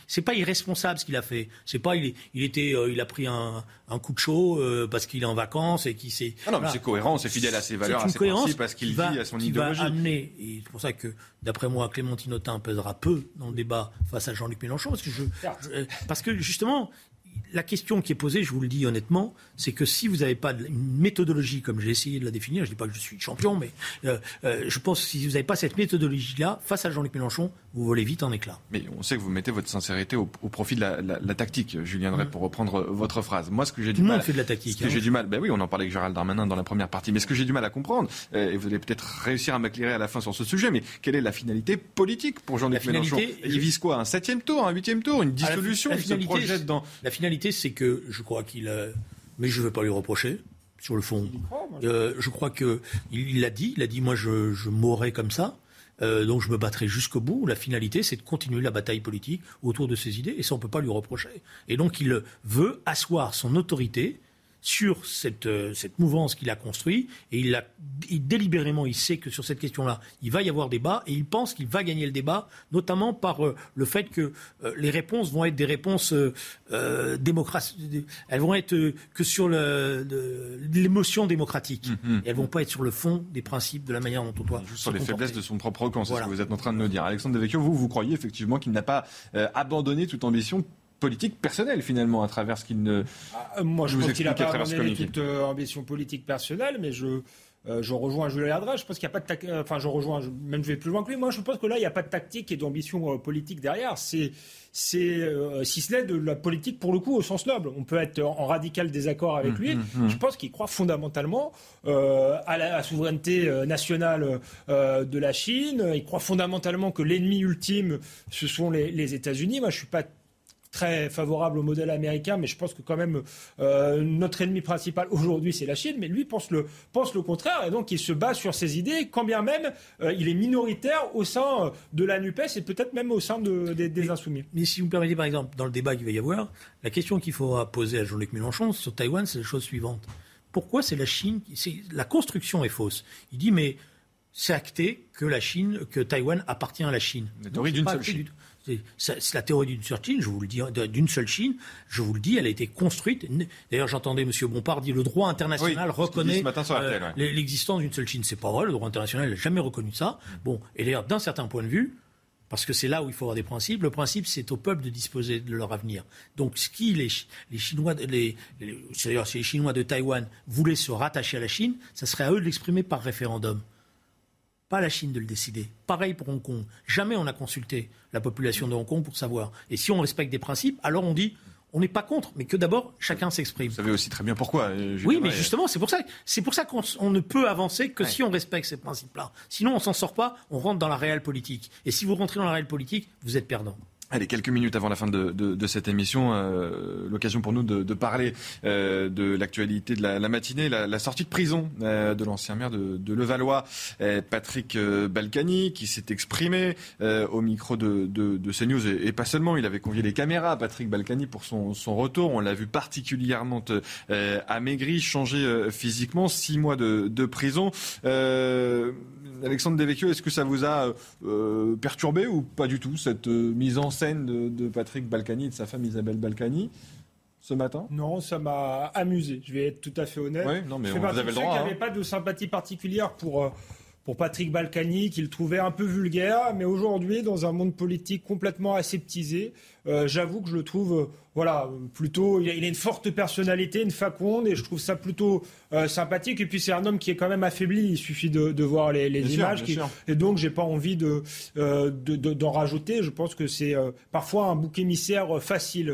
C'est pas irresponsable ce qu'il a fait. C'est pas, il, il était, euh, il a pris un, un coup de chaud euh, parce qu'il est en vacances et qu'il s'est. Ah non, mais c'est cohérent, c'est fidèle à ses valeurs, à ses principes, parce qu'il vit à son idéologie. Va amener, et c'est pour ça que, d'après moi, Clémentine Autain pèsera peu dans le débat face à Jean-Luc Mélenchon, parce que je, parce que justement, la question qui est posée, je vous le dis honnêtement, c'est que si vous n'avez pas une méthodologie, comme j'ai essayé de la définir, je ne dis pas que je suis champion, mais euh, euh, je pense que si vous n'avez pas cette méthodologie-là, face à Jean-Luc Mélenchon, vous volez vite en éclat. Mais on sait que vous mettez votre sincérité au, profit de la, tactique, Julien Drey, mmh. pour reprendre votre phrase. Moi, ce que j'ai du mal. fait de la tactique. Ce que hein. j'ai du mal, ben oui, on en parlait avec Gérald Darmanin dans la première partie, mais ce que j'ai du mal à comprendre, euh, et vous allez peut-être réussir à m'éclairer à la fin sur ce sujet, mais quelle est la finalité politique pour Jean-Luc Mélenchon? Il vise quoi? Un septième tour, un huitième tour, une dissolution la, finalité, dans... la finalité, c'est que je crois qu'il a... Mais je ne veux pas lui reprocher, sur le fond. Euh, je crois qu'il il l'a dit, il a dit, moi je, je mourrai comme ça. Euh, donc je me battrai jusqu'au bout. La finalité, c'est de continuer la bataille politique autour de ses idées, et ça, on ne peut pas lui reprocher. Et donc il veut asseoir son autorité sur cette, euh, cette mouvance qu'il a construite et il, a, délibérément il sait que sur cette question-là il va y avoir débat et il pense qu'il va gagner le débat notamment par euh, le fait que euh, les réponses vont être des réponses démocratiques elles vont être que sur l'émotion démocratique. Elles mm-hmm. et elles vont pas être sur le fond des principes de la manière dont on doit Juste sur les faiblesses de son propre camp c'est ce que vous êtes en train de nous dire. Alexandre Devecchio vous vous croyez effectivement qu'il n'a pas abandonné toute ambition politique personnelle finalement à travers ce qu'il ne. Ah, moi, je, pense qu'il n'a pas abandonné toute euh, ambition politique personnelle, mais je. Euh, je rejoins Julien Erdra. Je pense qu'il n'y a pas de euh, enfin je rejoins même je vais plus loin que lui. Moi je pense que là il n'y a pas de tactique et d'ambition politique derrière. C'est c'est si ce n'est de la politique pour le coup au sens noble. On peut être en radical désaccord avec mmh, lui. Mmh, mmh. Je pense qu'il croit fondamentalement à la, souveraineté nationale de la Chine. Il croit fondamentalement que l'ennemi ultime ce sont les, les États-Unis. Moi je suis pas très favorable au modèle américain, mais je pense que quand même euh, notre ennemi principal aujourd'hui c'est la Chine, mais lui pense le, pense le contraire, et donc il se base sur ses idées, quand bien même euh, il est minoritaire au sein de la NUPES et peut-être même au sein des, Insoumis. Mais si vous me permettez par exemple, dans le débat qu'il va y avoir, la question qu'il faudra poser à Jean-Luc Mélenchon sur Taïwan, c'est la chose suivante. Pourquoi c'est la Chine La construction est fausse. Il dit mais c'est acté que la Chine, que Taïwan appartient à la Chine. La théorie d'une seule Chine. C'est la théorie d'une seule Chine, je vous le dis, d'une seule Chine. Je vous le dis, elle a été construite. D'ailleurs, j'entendais M. Bompard dire le droit international reconnaît euh, l'existence d'une seule Chine. C'est pas vrai, le droit international n'a jamais reconnu ça. Bon, et d'ailleurs, d'un certain point de vue, parce que c'est là où il faut avoir des principes. Le principe, c'est au peuple de disposer de leur avenir. Donc, ce qui les, les Chinois, les, si les Chinois de Taïwan voulaient se rattacher à la Chine, ça serait à eux de l'exprimer par référendum pas la Chine de le décider. Pareil pour Hong Kong. Jamais on a consulté la population de Hong Kong pour savoir. Et si on respecte des principes, alors on dit on n'est pas contre, mais que d'abord chacun s'exprime. Vous savez aussi très bien pourquoi. Euh, oui, mais justement, c'est pour ça, c'est pour ça qu'on ne peut avancer que si on respecte ces principes-là. Sinon, on s'en sort pas, on rentre dans la réelle politique. Et si vous rentrez dans la réelle politique, vous êtes perdant. Allez, quelques minutes avant la fin de, de, cette émission, euh, l'occasion pour nous de, parler euh, de l'actualité de la, matinée, la, sortie de prison euh, de l'ancien maire de, Levallois, Patrick Balkany, qui s'est exprimé au micro de, CNews et, et, pas seulement. Il avait convié les caméras, Patrick Balkany, pour son, son retour. On l'a vu particulièrement amaigri, changé physiquement, six mois de, de prison. Alexandre Devecchio, est-ce que ça vous a perturbé ou pas du tout cette mise en scène de, Patrick Balkany et de sa femme Isabelle Balkany ce matin Non, ça m'a amusé. Je vais être tout à fait honnête. non, mais n'y avait hein. pas de sympathie particulière pour, euh, pour Patrick Balkany qu'il trouvait un peu vulgaire, mais aujourd'hui, dans un monde politique complètement aseptisé, euh, j'avoue que je le trouve, euh, voilà, plutôt, il a, une forte personnalité, une faconde, et je trouve ça plutôt euh, sympathique. Et puis c'est un homme qui est quand même affaibli. Il suffit de, voir les, images, et donc j'ai pas envie de d'en rajouter. Je pense que c'est parfois un bouc émissaire facile,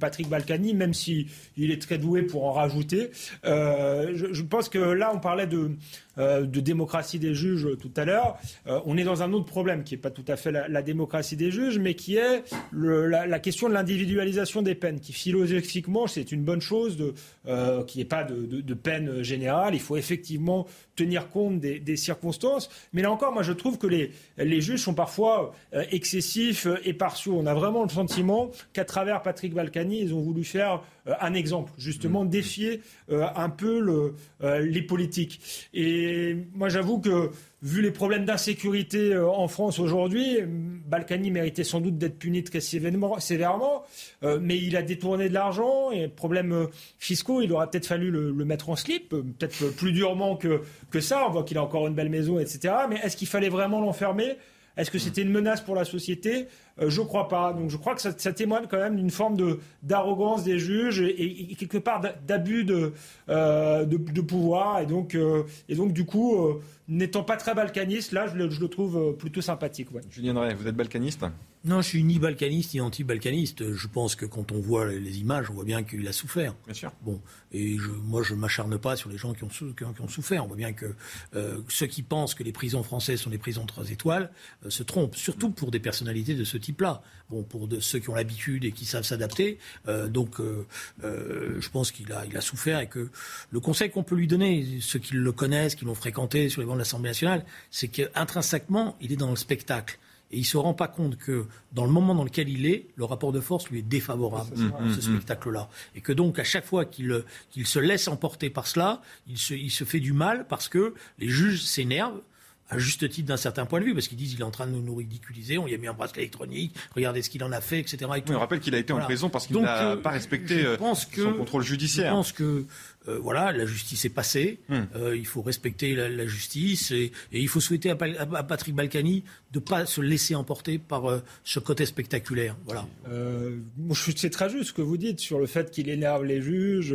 Patrick Balkany, même si il est très doué pour en rajouter. Je, je, pense que là, on parlait de euh, de démocratie des juges tout à l'heure. Euh, on est dans un autre problème qui n'est pas tout à fait la, démocratie des juges, mais qui est la, question de l'individualisation des peines, qui philosophiquement c'est une bonne chose, de, euh, qu'il n'y ait pas de, peine générale. Il faut effectivement tenir compte des, circonstances. Mais là encore, moi je trouve que les, les juges sont parfois excessifs et partiaux. On a vraiment le sentiment qu'à travers Patrick Balkany, ils ont voulu faire un exemple, justement mmh. défier un peu le, les politiques. Et moi, j'avoue que, vu les problèmes d'insécurité euh, en France aujourd'hui, Balkany méritait sans doute d'être puni très sévèrement, euh, mais il a détourné de l'argent et problèmes euh, fiscaux, il aurait peut-être fallu le, mettre en slip, peut-être plus durement que, que ça. On voit qu'il a encore une belle maison, etc. Mais est-ce qu'il fallait vraiment l'enfermer? Est-ce que c'était une menace pour la société? Je Je crois pas. Donc je crois que ça, témoigne quand même d'une forme de, d'arrogance des juges et, quelque part d'abus de, de, pouvoir. Et donc, et donc du coup, n'étant pas très balkaniste, là, je le, trouve euh, plutôt sympathique. Julien Drey, vous êtes balkaniste Non, je suis ni balkaniste ni anti-balkaniste. Je pense que quand on voit les images, on voit bien qu'il a souffert. Bien sûr. Bon, et je, moi, je m'acharne pas sur les gens qui ont, qui ont, souffert. On voit bien que euh, ceux qui pensent que les prisons françaises sont des prisons de trois étoiles euh, se trompent, surtout pour des personnalités de ce type-là. Bon, pour de, ceux qui ont l'habitude et qui savent s'adapter. donc, je pense qu'il a, il a souffert et que le conseil qu'on peut lui donner, ceux qui le connaissent, qui l'ont fréquenté sur les bancs l'Assemblée nationale, c'est qu'intrinsèquement, il est dans le spectacle. Et il ne se rend pas compte que dans le moment dans lequel il est, le rapport de force lui est défavorable, ce mm, mm, spectacle-là. Et que donc, à chaque fois qu'il se laisse emporter par cela, il se, il se fait du mal parce que les juges s'énervent à juste titre d'un certain point de vue, parce qu'ils disent qu'il est en train de nous, ridiculiser, on y a mis un bracelet électronique, regardez ce qu'il en a fait, etc. on rappelle qu'il a été en prison parce qu'il n'a euh, pas respecté euh, son contrôle judiciaire. Je pense que euh, voilà, la justice est passée. Hmm. Euh, il faut respecter la, justice et, il faut souhaiter à, Patrick Balkany de ne pas se laisser emporter par euh, ce côté spectaculaire. Voilà. c'est très juste ce que vous dites sur le fait qu'il énerve les juges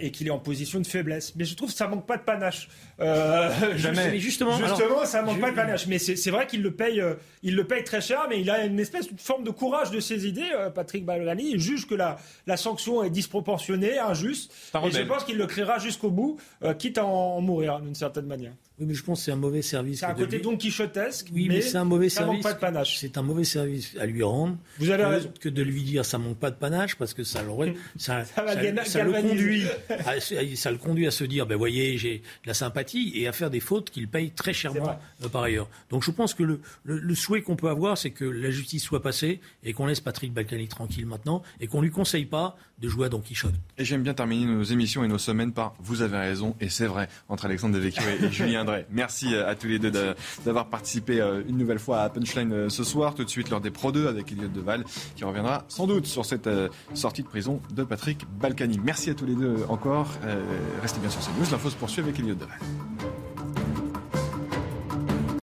et qu'il est en position de faiblesse. Mais je trouve que ça manque pas de panache. Jamais. justement, justement ça manque pas de panache. Mais c'est vrai qu'il le paye, il le paye très cher, mais il a une espèce de forme de courage de ses idées. Patrick Balkany il juge que la, la sanction est disproportionnée, injuste. Et je pense qu'il le créera jusqu'au bout, euh, quitte à en mourir d'une certaine manière. Oui, mais je pense que c'est un mauvais service. C'est un côté Don Quichotesque. Oui, mais, c'est un mauvais ça service. Manque pas de panache. C'est un mauvais service à lui rendre. Vous avez que, raison. Que de lui dire ça manque pas de panache parce que ça l'aurait, ça, ça, le conduit, à, ça le conduit à se dire, ben voyez, j'ai de la sympathie et à faire des fautes qu'il paye très chèrement euh, par ailleurs. Donc je pense que le, le, souhait qu'on peut avoir, c'est que la justice soit passée et qu'on laisse Patrick Balkany tranquille maintenant et qu'on lui conseille pas de jouer à Don Quichotte. Et j'aime bien terminer nos émissions et nos semaines par vous avez raison et c'est vrai entre Alexandre Devecchio et Julien Merci à tous les deux d'avoir participé euh, une nouvelle fois à Punchline euh, ce soir. Tout de suite, l'heure des Pro 2 avec Elliot Deval qui reviendra sans doute sur cette euh, sortie de prison de Patrick Balkany. Merci à tous les deux encore. Restez bien sur CNews. L'info se poursuit avec Elliot Deval.